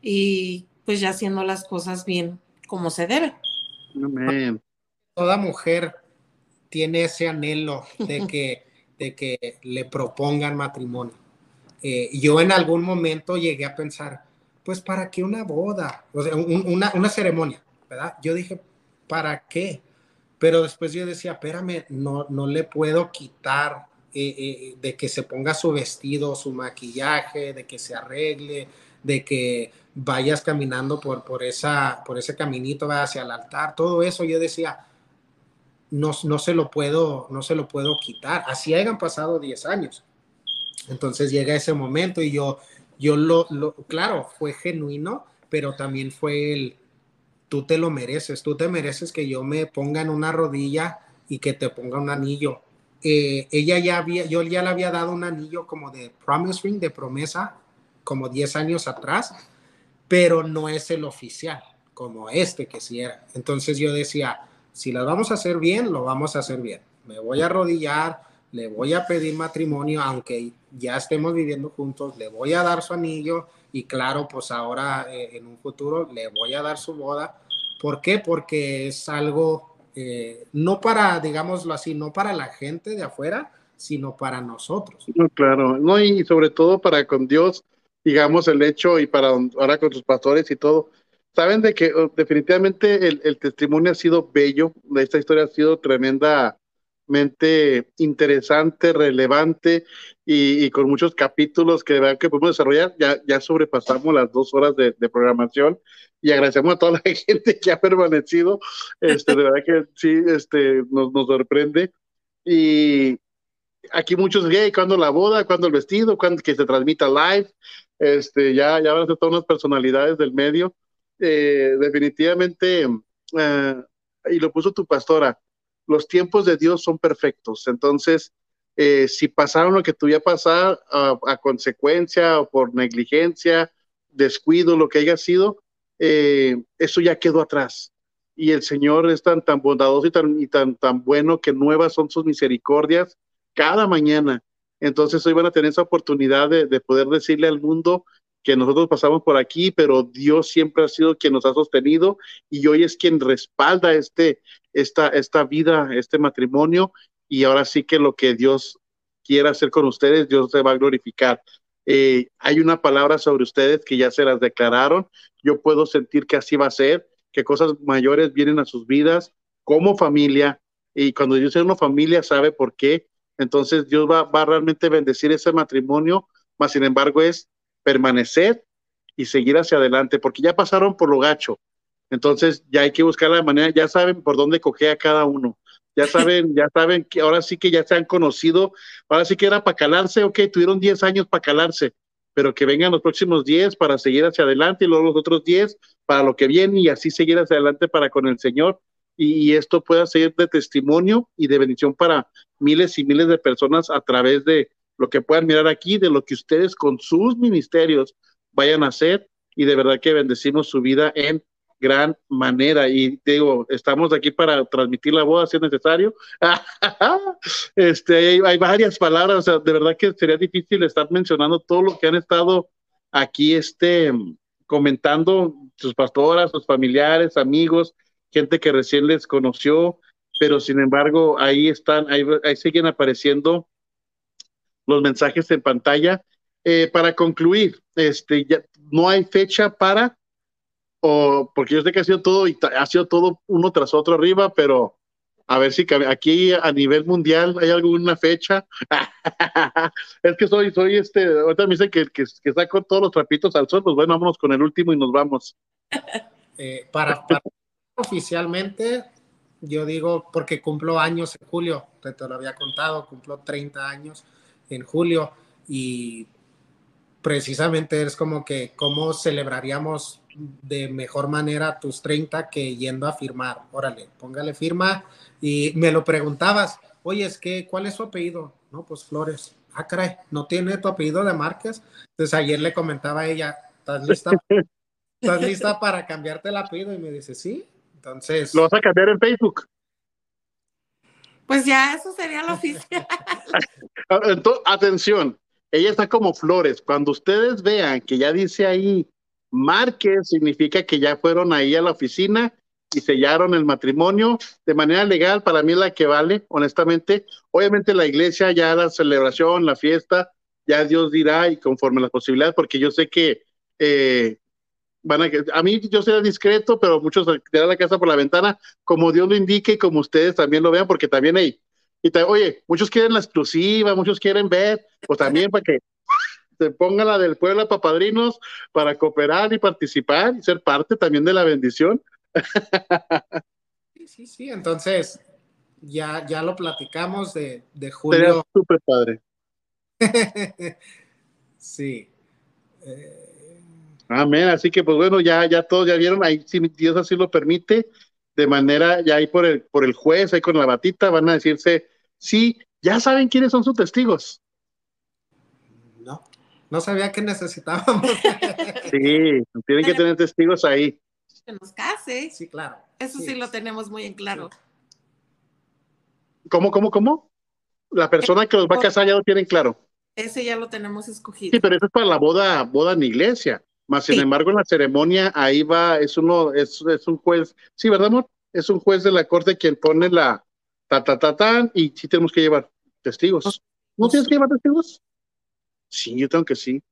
y pues ya haciendo las cosas bien como se debe. Amén. Toda mujer tiene ese anhelo de que, de que le propongan matrimonio. Eh, yo en algún momento llegué a pensar, pues ¿para qué una boda? O sea, una, ceremonia, ¿verdad? Yo dije, ¿para qué? Pero después yo decía, espérame, no, no le puedo quitar eh, eh, de que se ponga su vestido, su maquillaje, de que se arregle, de que vayas caminando por, por, esa, por ese caminito hacia el altar, todo eso yo decía, no, no, se lo puedo, no se lo puedo quitar. Así hayan pasado 10 años. Entonces llega ese momento y yo, yo lo, lo, claro, fue genuino, pero también fue el, tú te lo mereces, tú te mereces que yo me ponga en una rodilla y que te ponga un anillo. Eh, ella ya había, yo ya le había dado un anillo como de promise ring, de promesa, como 10 años atrás, pero no es el oficial, como este que sí era. Entonces yo decía, si las vamos a hacer bien, lo vamos a hacer bien. Me voy a arrodillar, le voy a pedir matrimonio, aunque ya estemos viviendo juntos, le voy a dar su anillo y claro, pues ahora eh, en un futuro le voy a dar su boda. ¿Por qué? Porque es algo, eh, no para, digámoslo así, no para la gente de afuera, sino para nosotros. No, claro, no, y sobre todo para con Dios, digamos, el hecho y para ahora con sus pastores y todo. Saben de que oh, definitivamente el, el testimonio ha sido bello, esta historia ha sido tremenda interesante, relevante y, con muchos capítulos que, que podemos desarrollar. Ya, ya sobrepasamos las dos horas de, programación y agradecemos a toda la gente que ha permanecido. Este, de verdad que sí, este, nos, nos sorprende. Y aquí muchos, hey, ¿cuándo la boda? ¿Cuándo el vestido? ¿Cuándo que se transmita live? Este, ya, ya van a ser todas unas personalidades del medio. Eh, definitivamente, eh, y lo puso tu pastora, los tiempos de Dios son perfectos. Entonces, eh, si pasaron lo que tuviera que pasar a, consecuencia o por negligencia, descuido, lo que haya sido, eh, eso ya quedó atrás. Y el Señor es tan, tan bondadoso y tan, tan, tan bueno que nuevas son sus misericordias cada mañana. Entonces hoy van a tener esa oportunidad de poder decirle al mundo que nosotros pasamos por aquí, pero Dios siempre ha sido quien nos ha sostenido y hoy es quien respalda este, esta, esta vida, este matrimonio y ahora sí que lo que Dios quiera hacer con ustedes, Dios se va a glorificar. Eh, hay una palabra sobre ustedes que ya se las declararon. Yo puedo sentir que así va a ser, que cosas mayores vienen a sus vidas como familia. Y cuando Dios es una familia, sabe por qué. Entonces Dios va, va a realmente bendecir ese matrimonio, más sin embargo es permanecer y seguir hacia adelante, porque ya pasaron por lo gacho. Entonces ya hay que buscar la manera, ya saben por dónde coger a cada uno. Ya saben, ya saben que ahora sí que ya se han conocido, ahora sí que era para calarse, ok, tuvieron 10 años para calarse, pero que vengan los próximos 10 para seguir hacia adelante y luego los otros 10 para lo que viene y así seguir hacia adelante para con el Señor. Y, esto pueda ser de testimonio y de bendición para miles y miles de personas a través de, lo que puedan mirar aquí, de lo que ustedes con sus ministerios vayan a hacer y de verdad que bendecimos su vida en gran manera. Y digo, estamos aquí para transmitir la boda si es necesario. este, hay, varias palabras, o sea, de verdad que sería difícil estar mencionando todo lo que han estado aquí este, comentando sus pastoras, sus familiares, amigos, gente que recién les conoció, pero sin embargo ahí están, ahí, ahí siguen apareciendo los mensajes en pantalla. Eh, para concluir, este, ya no hay fecha para, o porque yo sé que ha sido todo ha sido todo uno tras otro arriba, pero a ver si aquí a nivel mundial hay alguna fecha. es que soy, soy este, ahorita me dicen que, que, que, saco todos los trapitos al sol, pues bueno, vámonos con el último y nos vamos. Eh, para, para, oficialmente, yo digo, porque cumplo años en julio, te, te lo había contado, cumplo 30 años en julio y precisamente es como que cómo celebraríamos de mejor manera tus 30 que yendo a firmar. Órale, póngale firma y me lo preguntabas, oye, es que, ¿cuál es su apellido? No, pues Flores. Ah, caray, ¿no tiene tu apellido de Márquez? Entonces ayer le comentaba a ella, ¿estás lista? ¿Estás lista para cambiarte el apellido? Y me dice, sí. Entonces. ¿Lo vas a cambiar en Facebook? Pues ya eso sería lo oficial. atención, ella está como flores. Cuando ustedes vean que ya dice ahí Márquez, significa que ya fueron ahí a la oficina y sellaron el matrimonio de manera legal. Para mí es la que vale, honestamente. Obviamente la iglesia, ya la celebración, la fiesta, ya Dios dirá y conforme las posibilidades, porque yo sé que eh, van a, a mí yo seré discreto, pero muchos tirar la casa por la ventana, como Dios lo indique y como ustedes también lo vean, porque también hay, y oye, muchos quieren la exclusiva, muchos quieren ver, pues también para que póngala del pueblo para padrinos para cooperar y participar y ser parte también de la bendición. Sí, sí, sí. Entonces, ya, ya lo platicamos de, de julio. súper padre. sí. Amén. Así que, pues bueno, ya, ya todos ya vieron, ahí si Dios así lo permite, de manera, ya ahí por el, por el juez, ahí con la batita, van a decirse, sí, ya saben quiénes son sus testigos. No, no sabía que necesitábamos. sí, tienen que tener testigos ahí. Que nos case. Sí, claro. Eso sí, lo tenemos muy en claro. ¿Cómo, cómo, cómo? La persona que los va a casar ya lo tienen claro. Ese ya lo tenemos escogido. Sí, pero eso es para la boda, boda en iglesia. Más sin embargo, en la ceremonia, ahí va, es uno, es, es, un juez, sí, ¿verdad, amor? Es un juez de la corte quien pone la ta ta ta ta y sí tenemos que llevar testigos. ¿No tienes que llevar testigos? Sí, yo tengo que sí.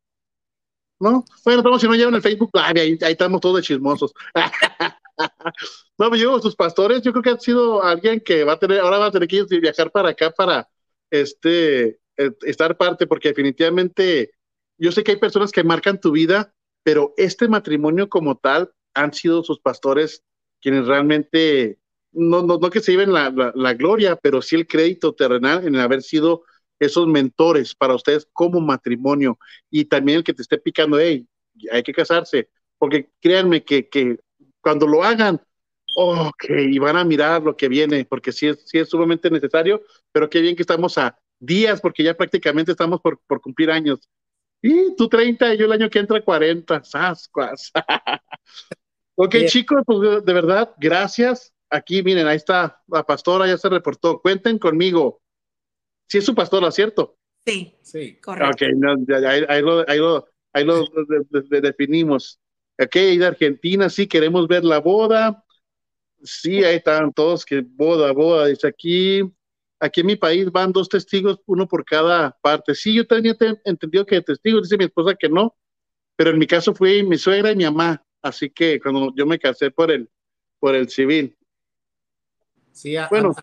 ¿No? Bueno, estamos si no llevan el Facebook Live, ahí, ahí estamos todos de chismosos. no, me llevo sus pastores, yo creo que ha sido alguien que va a tener, ahora va a tener que viajar para acá para este eh, estar parte, porque definitivamente yo sé que hay personas que marcan tu vida, pero este matrimonio como tal han sido sus pastores quienes realmente, no, no, no que se lleven la, la, gloria, pero sí el crédito terrenal en haber sido esos mentores para ustedes como matrimonio y también el que te esté picando, hey, hay que casarse, porque créanme que, que cuando lo hagan, ok, y van a mirar lo que viene, porque sí es, sí es sumamente necesario, pero qué bien que estamos a días, porque ya prácticamente estamos por, por cumplir años. Y tú 30 y yo el año que entra 40. Sascuas. ok, chicos, pues de verdad, gracias. Aquí, miren, ahí está la pastora, ya se reportó. Cuenten conmigo. Sí es su pastora, ¿cierto? Sí, sí. Correcto. Ok, ahí, lo, ahí, lo, ahí lo definimos. Ok, de Argentina, sí, queremos ver la boda. Sí, ahí están todos, que boda, boda, dice aquí aquí en mi país van dos testigos, uno por cada parte. Sí, yo tenía entendido que testigos, dice mi esposa que no, pero en mi caso fue mi suegra y mi mamá, así que cuando yo me casé por el, por el civil. Sí, bueno,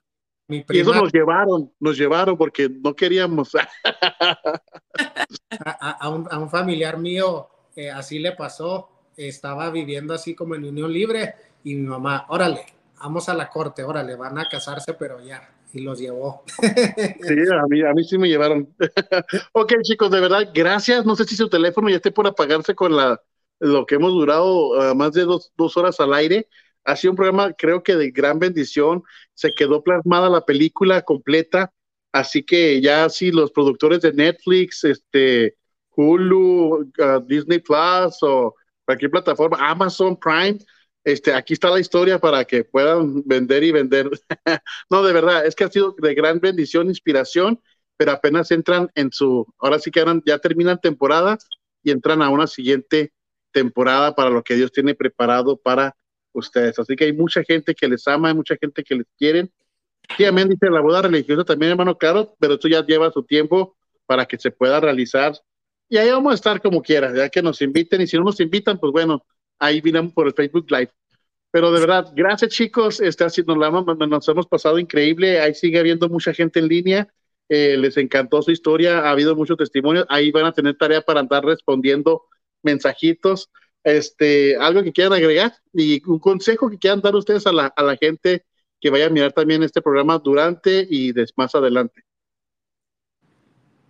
mi y eso nos llevaron, nos llevaron porque no queríamos. a, un, familiar mío eh, así le pasó, estaba viviendo así como en unión libre y mi mamá, órale, vamos a la corte, órale, van a casarse, pero ya y los llevó. Sí, a mí, a mí sí me llevaron. ok, chicos, de verdad, gracias. No sé si su teléfono ya esté por apagarse con la, lo que hemos durado ah, más de dos, horas al aire. Ha sido un programa, creo que de gran bendición. Se quedó plasmada la película completa. Así que ya sí, los productores de Netflix, este, Hulu, ah, Disney Plus o cualquier plataforma, Amazon Prime, este, aquí está la historia para que puedan vender y vender. no, de verdad, es que ha sido de gran bendición, inspiración, pero apenas entran en su, ahora sí que ya terminan temporada y entran a una siguiente temporada para lo que Dios tiene preparado para ustedes. Así que hay mucha gente que les ama, hay mucha gente que les quieren. Sí, amén, dice la boda religiosa también, hermano Caro, pero esto ya lleva su tiempo para que se pueda realizar. Y ahí vamos a estar como quiera, ya que nos inviten, y si no nos invitan, pues bueno, ahí vinimos por el Facebook Live. Pero de verdad, gracias chicos, este, nos, nos hemos pasado increíble, ahí sigue habiendo mucha gente en línea, eh, les encantó su historia, ha habido muchos testimonios, ahí van a tener tarea para andar respondiendo mensajitos, este, algo que quieran agregar y un consejo que quieran dar ustedes a la, a la gente que vaya a mirar también este programa durante y más adelante.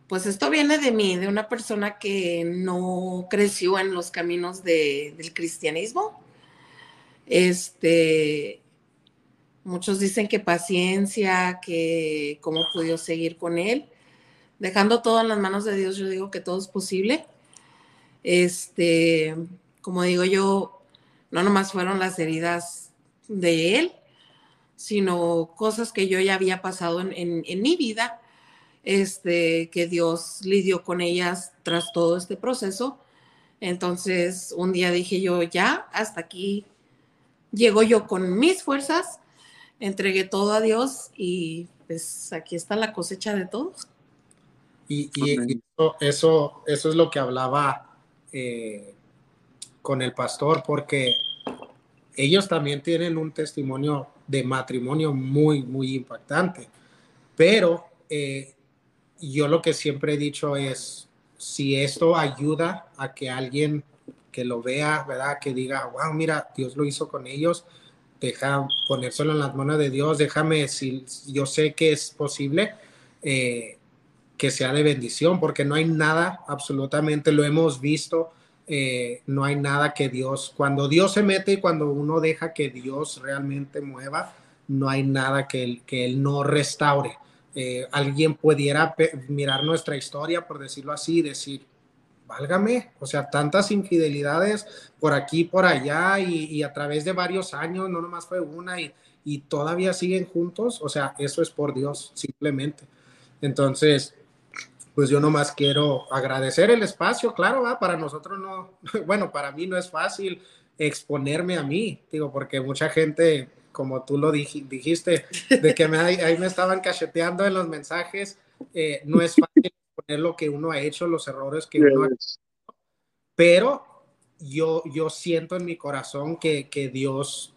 Pues esto viene de mí, de una persona que no creció en los caminos del cristianismo. Este, muchos dicen que paciencia, que cómo pudo seguir con él. Dejando todo en las manos de Dios, yo digo que todo es posible. Este, como digo yo, no nomás fueron las heridas de él, sino cosas que yo ya había pasado en mi vida este, que Dios lidió con ellas tras todo este proceso. Entonces, un día dije yo, ya, hasta aquí llego yo con mis fuerzas, entregué todo a Dios y pues aquí está la cosecha de todos. Y, eso, eso, es lo que hablaba eh, con el pastor, porque ellos también tienen un testimonio de matrimonio muy, muy impactante, pero eh, yo lo que siempre he dicho es, si esto ayuda a que alguien que lo vea, ¿verdad? Que diga, wow, mira, Dios lo hizo con ellos, deja ponérselo en las manos de Dios, déjame, si yo sé que es posible, eh, que sea de bendición, porque no hay nada, absolutamente, lo hemos visto, eh, no hay nada que Dios, cuando Dios se mete y cuando uno deja que Dios realmente mueva, no hay nada que Él, que él no restaure. Eh, alguien pudiera mirar nuestra historia, por decirlo así, y decir, válgame, o sea, tantas infidelidades por aquí, por allá, y, a través de varios años, no nomás fue una, y, y todavía siguen juntos, o sea, eso es por Dios, simplemente. Entonces, pues yo nomás quiero agradecer el espacio, claro, ¿va? para nosotros no, bueno, para mí no es fácil exponerme a mí, digo, porque mucha gente, como tú lo dijiste, de que me, ahí me estaban cacheteando en los mensajes, eh, no es fácil exponer lo que uno ha hecho, los errores que uno ha hecho, pero yo, yo siento en mi corazón que, que Dios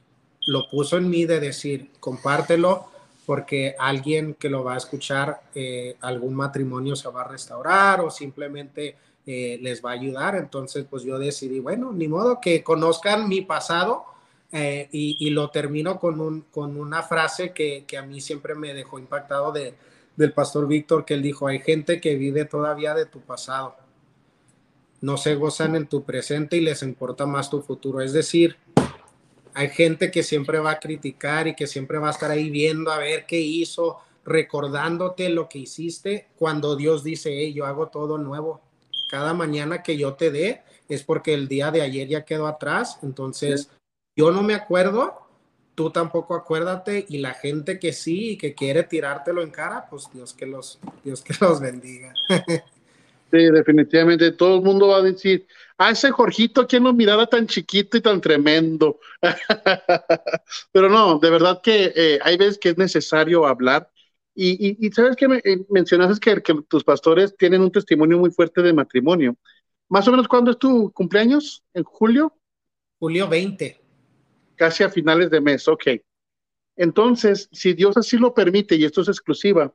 lo puso en mí de decir, compártelo, porque alguien que lo va a escuchar, eh, algún matrimonio se va a restaurar o simplemente eh, les va a ayudar. Entonces, pues yo decidí, bueno, ni modo que conozcan mi pasado eh, y, lo termino con, un, con una frase que, que, a mí siempre me dejó impactado de, del pastor Víctor, que él dijo, hay gente que vive todavía de tu pasado. No se gozan en tu presente y les importa más tu futuro. Es decir, hay gente que siempre va a criticar y que siempre va a estar ahí viendo a ver qué hizo, recordándote lo que hiciste cuando Dios dice, hey, yo hago todo nuevo. Cada mañana que yo te dé es porque el día de ayer ya quedó atrás. Entonces, yo no me acuerdo, tú tampoco acuérdate y la gente que sí y que quiere tirártelo en cara, pues Dios que los, Dios que los bendiga. Sí, definitivamente todo el mundo va a decir, a ese Jorgito, ¿quién lo mirara tan chiquito y tan tremendo? Pero no, de verdad que eh, hay veces que es necesario hablar. Y, sabes que me, eh, mencionaste que, que, tus pastores tienen un testimonio muy fuerte de matrimonio. Más o menos, ¿cuándo es tu cumpleaños? ¿En julio? Julio 20. Casi a finales de mes, ok. Entonces, si Dios así lo permite, y esto es exclusiva,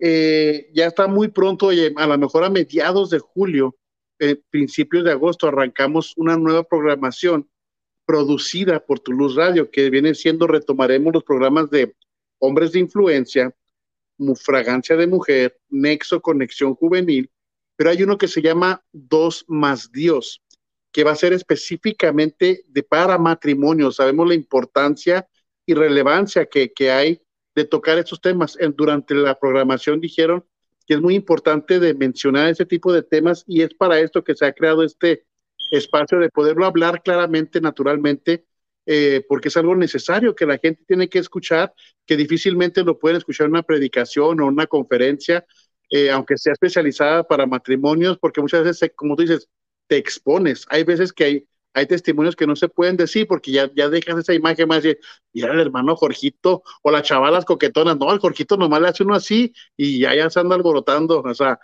eh, ya está muy pronto, a lo mejor a mediados de julio, eh, principios de agosto, arrancamos una nueva programación producida por Toulouse Radio, que viene siendo, retomaremos los programas de Hombres de Influencia, Fragancia de Mujer, Nexo Conexión Juvenil, pero hay uno que se llama Dos más Dios, que va a ser específicamente de para matrimonio. Sabemos la importancia y relevancia que, que hay de tocar estos temas. durante la programación dijeron que es muy importante de mencionar ese tipo de temas y es para esto que se ha creado este espacio de poderlo hablar claramente, naturalmente, eh, porque es algo necesario que la gente tiene que escuchar, que difícilmente lo pueden escuchar en una predicación o una conferencia, eh, aunque sea especializada para matrimonios, porque muchas veces, como tú dices, te expones. Hay veces que hay, hay testimonios que no se pueden decir porque ya, ya dejas esa imagen más de, mira el hermano Jorgito o las chavalas coquetonas, no, el Jorgito nomás le hace uno así y ya, ya se anda alborotando, o sea,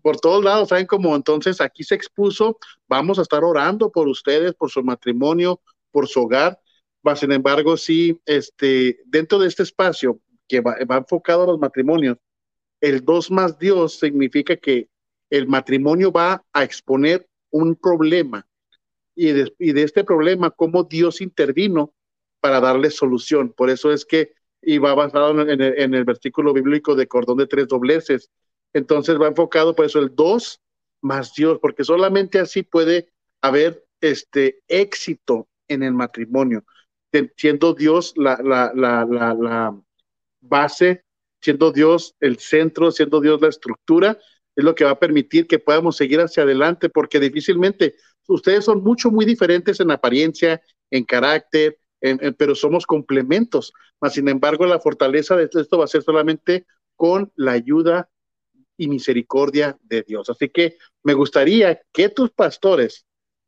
por todos lados, ¿saben cómo? Entonces aquí se expuso, vamos a estar orando por ustedes, por su matrimonio, por su hogar, sin embargo, sí, este, dentro de este espacio que va enfocado a los matrimonios, el dos más Dios significa que el matrimonio va a exponer un problema y de, este problema, cómo Dios intervino para darle solución. Por eso es que, y va basado en el, en el versículo bíblico de cordón de tres dobleces. Entonces va enfocado por eso el dos más Dios, porque solamente así puede haber este éxito en el matrimonio, siendo Dios la, la, base, siendo Dios el centro, siendo Dios la estructura, es lo que va a permitir que podamos seguir hacia adelante, porque difícilmente ustedes son mucho, muy diferentes en apariencia, en carácter, pero somos complementos. Mas, sin embargo, la fortaleza de esto va a ser solamente con la ayuda y misericordia de Dios. Así que me gustaría que tus pastores,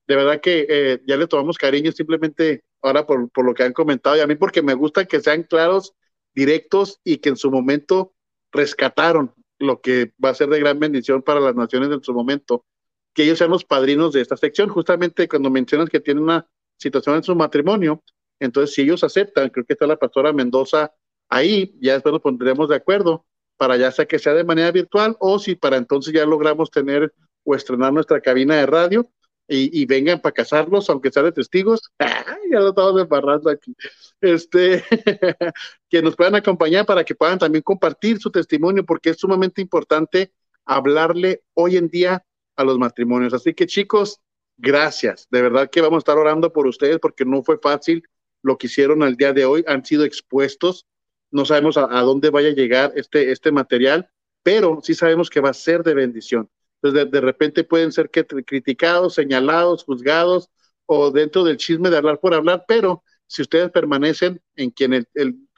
de verdad que eh, ya le tomamos cariño simplemente ahora por, por, lo que han comentado y a mí porque me gusta que sean claros, directos y que en su momento rescataron lo que va a ser de gran bendición para las naciones en su momento que ellos sean los padrinos de esta sección. Justamente cuando mencionas que tienen una situación en su matrimonio, entonces si ellos aceptan, creo que está la pastora Mendoza ahí, ya después nos pondremos de acuerdo para ya sea que sea de manera virtual o si para entonces ya logramos tener o estrenar nuestra cabina de radio y, vengan para casarlos, aunque sean de testigos. ya lo estamos embarrando aquí. Este, que nos puedan acompañar para que puedan también compartir su testimonio, porque es sumamente importante hablarle hoy en día a los matrimonios. Así que chicos, gracias. De verdad que vamos a estar orando por ustedes porque no fue fácil lo que hicieron al día de hoy. Han sido expuestos. No sabemos a, dónde vaya a llegar este, este material, pero sí sabemos que va a ser de bendición. Entonces, de, repente pueden ser que, criticados, señalados, juzgados o dentro del chisme de hablar por hablar, pero si ustedes permanecen en quien el,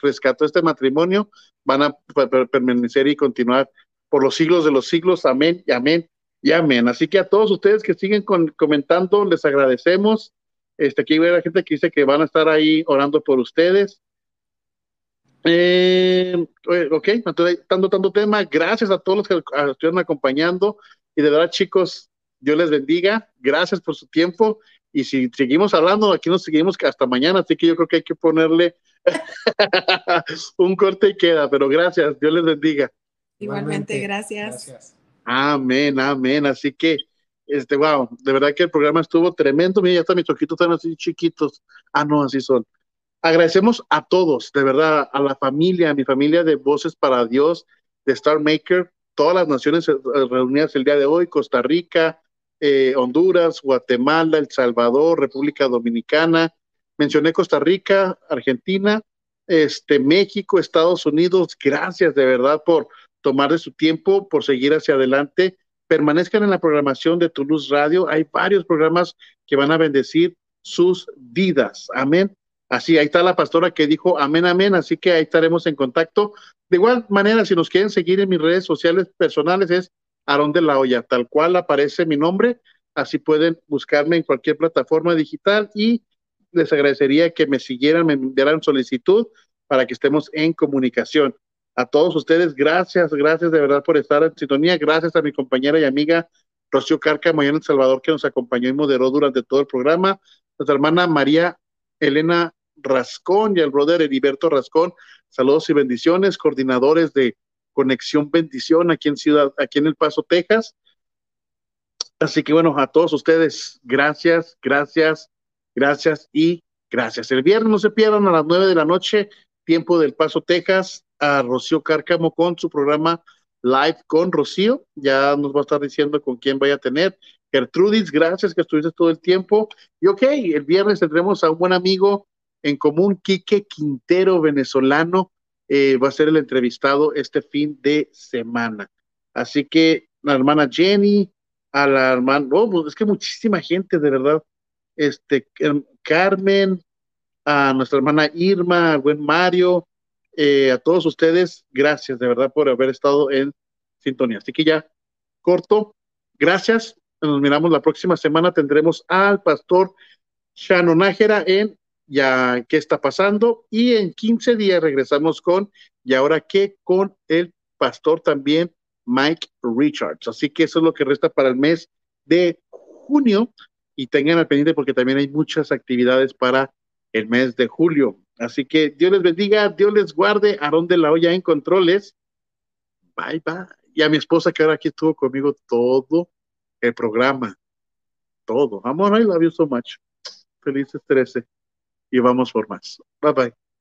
rescató este matrimonio, van a permanecer y continuar por los siglos de los siglos. Amén y amén y amén. Así que a todos ustedes que siguen comentando, les agradecemos. Este, aquí hay la gente que dice que van a estar ahí orando por ustedes. Eh, ok, tanto, tanto tema. Gracias a todos los que estuvieron acompañando. Y de verdad, chicos, Dios les bendiga. Gracias por su tiempo. Y si seguimos hablando, aquí nos seguimos hasta mañana. Así que yo creo que hay que ponerle un corte y queda. Pero gracias. Dios les bendiga. Igualmente, gracias. Amén, amén. Así que, este, wow, de verdad que el programa estuvo tremendo. Mira, ya están mis ojitos están así chiquitos. Ah, no, así son. Agradecemos a todos, de verdad, a la familia, a mi familia de Voces para Dios, de Star Maker, todas las naciones eh, reunidas el día de hoy, Costa Rica, eh, Honduras, Guatemala, El Salvador, República Dominicana. Mencioné Costa Rica, Argentina, este, México, Estados Unidos. Gracias de verdad por tomar de su tiempo, por seguir hacia adelante. Permanezcan en la programación de Toulouse Radio. Hay varios programas que van a bendecir sus vidas. Amén. Así, ahí está la pastora que dijo amén, amén. Así que ahí estaremos en contacto. De igual manera, si nos quieren seguir en mis redes sociales personales, es Aarón de la Olla, tal cual aparece mi nombre. Así pueden buscarme en cualquier plataforma digital y les agradecería que me siguieran, me enviaran solicitud para que estemos en comunicación. A todos ustedes, gracias, gracias de verdad por estar en sintonía. Gracias a mi compañera y amiga Rocío Carca, Mañana El Salvador, que nos acompañó y moderó durante todo el programa. Nuestra hermana María Elena Rascón y al brother Heriberto Rascón. Saludos y bendiciones, coordinadores de Conexión Bendición aquí en Ciudad, aquí en El Paso, Texas. Así que bueno, a todos ustedes, gracias, gracias, gracias y gracias. El viernes no se pierdan a las nueve de la noche, tiempo del Paso, Texas, a Rocío Cárcamo con su programa Live con Rocío. Ya nos va a estar diciendo con quién vaya a tener. Gertrudis, gracias que estuviste todo el tiempo. Y ok, el viernes tendremos a un buen amigo en común, Quique Quintero, venezolano, eh, va a ser el entrevistado este fin de semana. Así que la hermana Jenny, a la hermana, oh, pues, es que muchísima gente, de verdad. Este, Carmen, a nuestra hermana Irma, buen Mario, eh, a todos ustedes, gracias de verdad por haber estado en sintonía. Así que ya, corto, gracias. Nos miramos la próxima semana. Tendremos al pastor Shannon Nájera en ya qué está pasando y en 15 días regresamos con y ahora qué con el pastor también Mike Richards. Así que eso es lo que resta para el mes de junio y tengan al pendiente porque también hay muchas actividades para el mes de julio. Así que Dios les bendiga, Dios les guarde, Aarón de la olla en controles. Bye bye. Y a mi esposa que ahora aquí estuvo conmigo todo el programa. Todo. Amor, I love you so much. Felices 13 y vamos por más. Bye bye.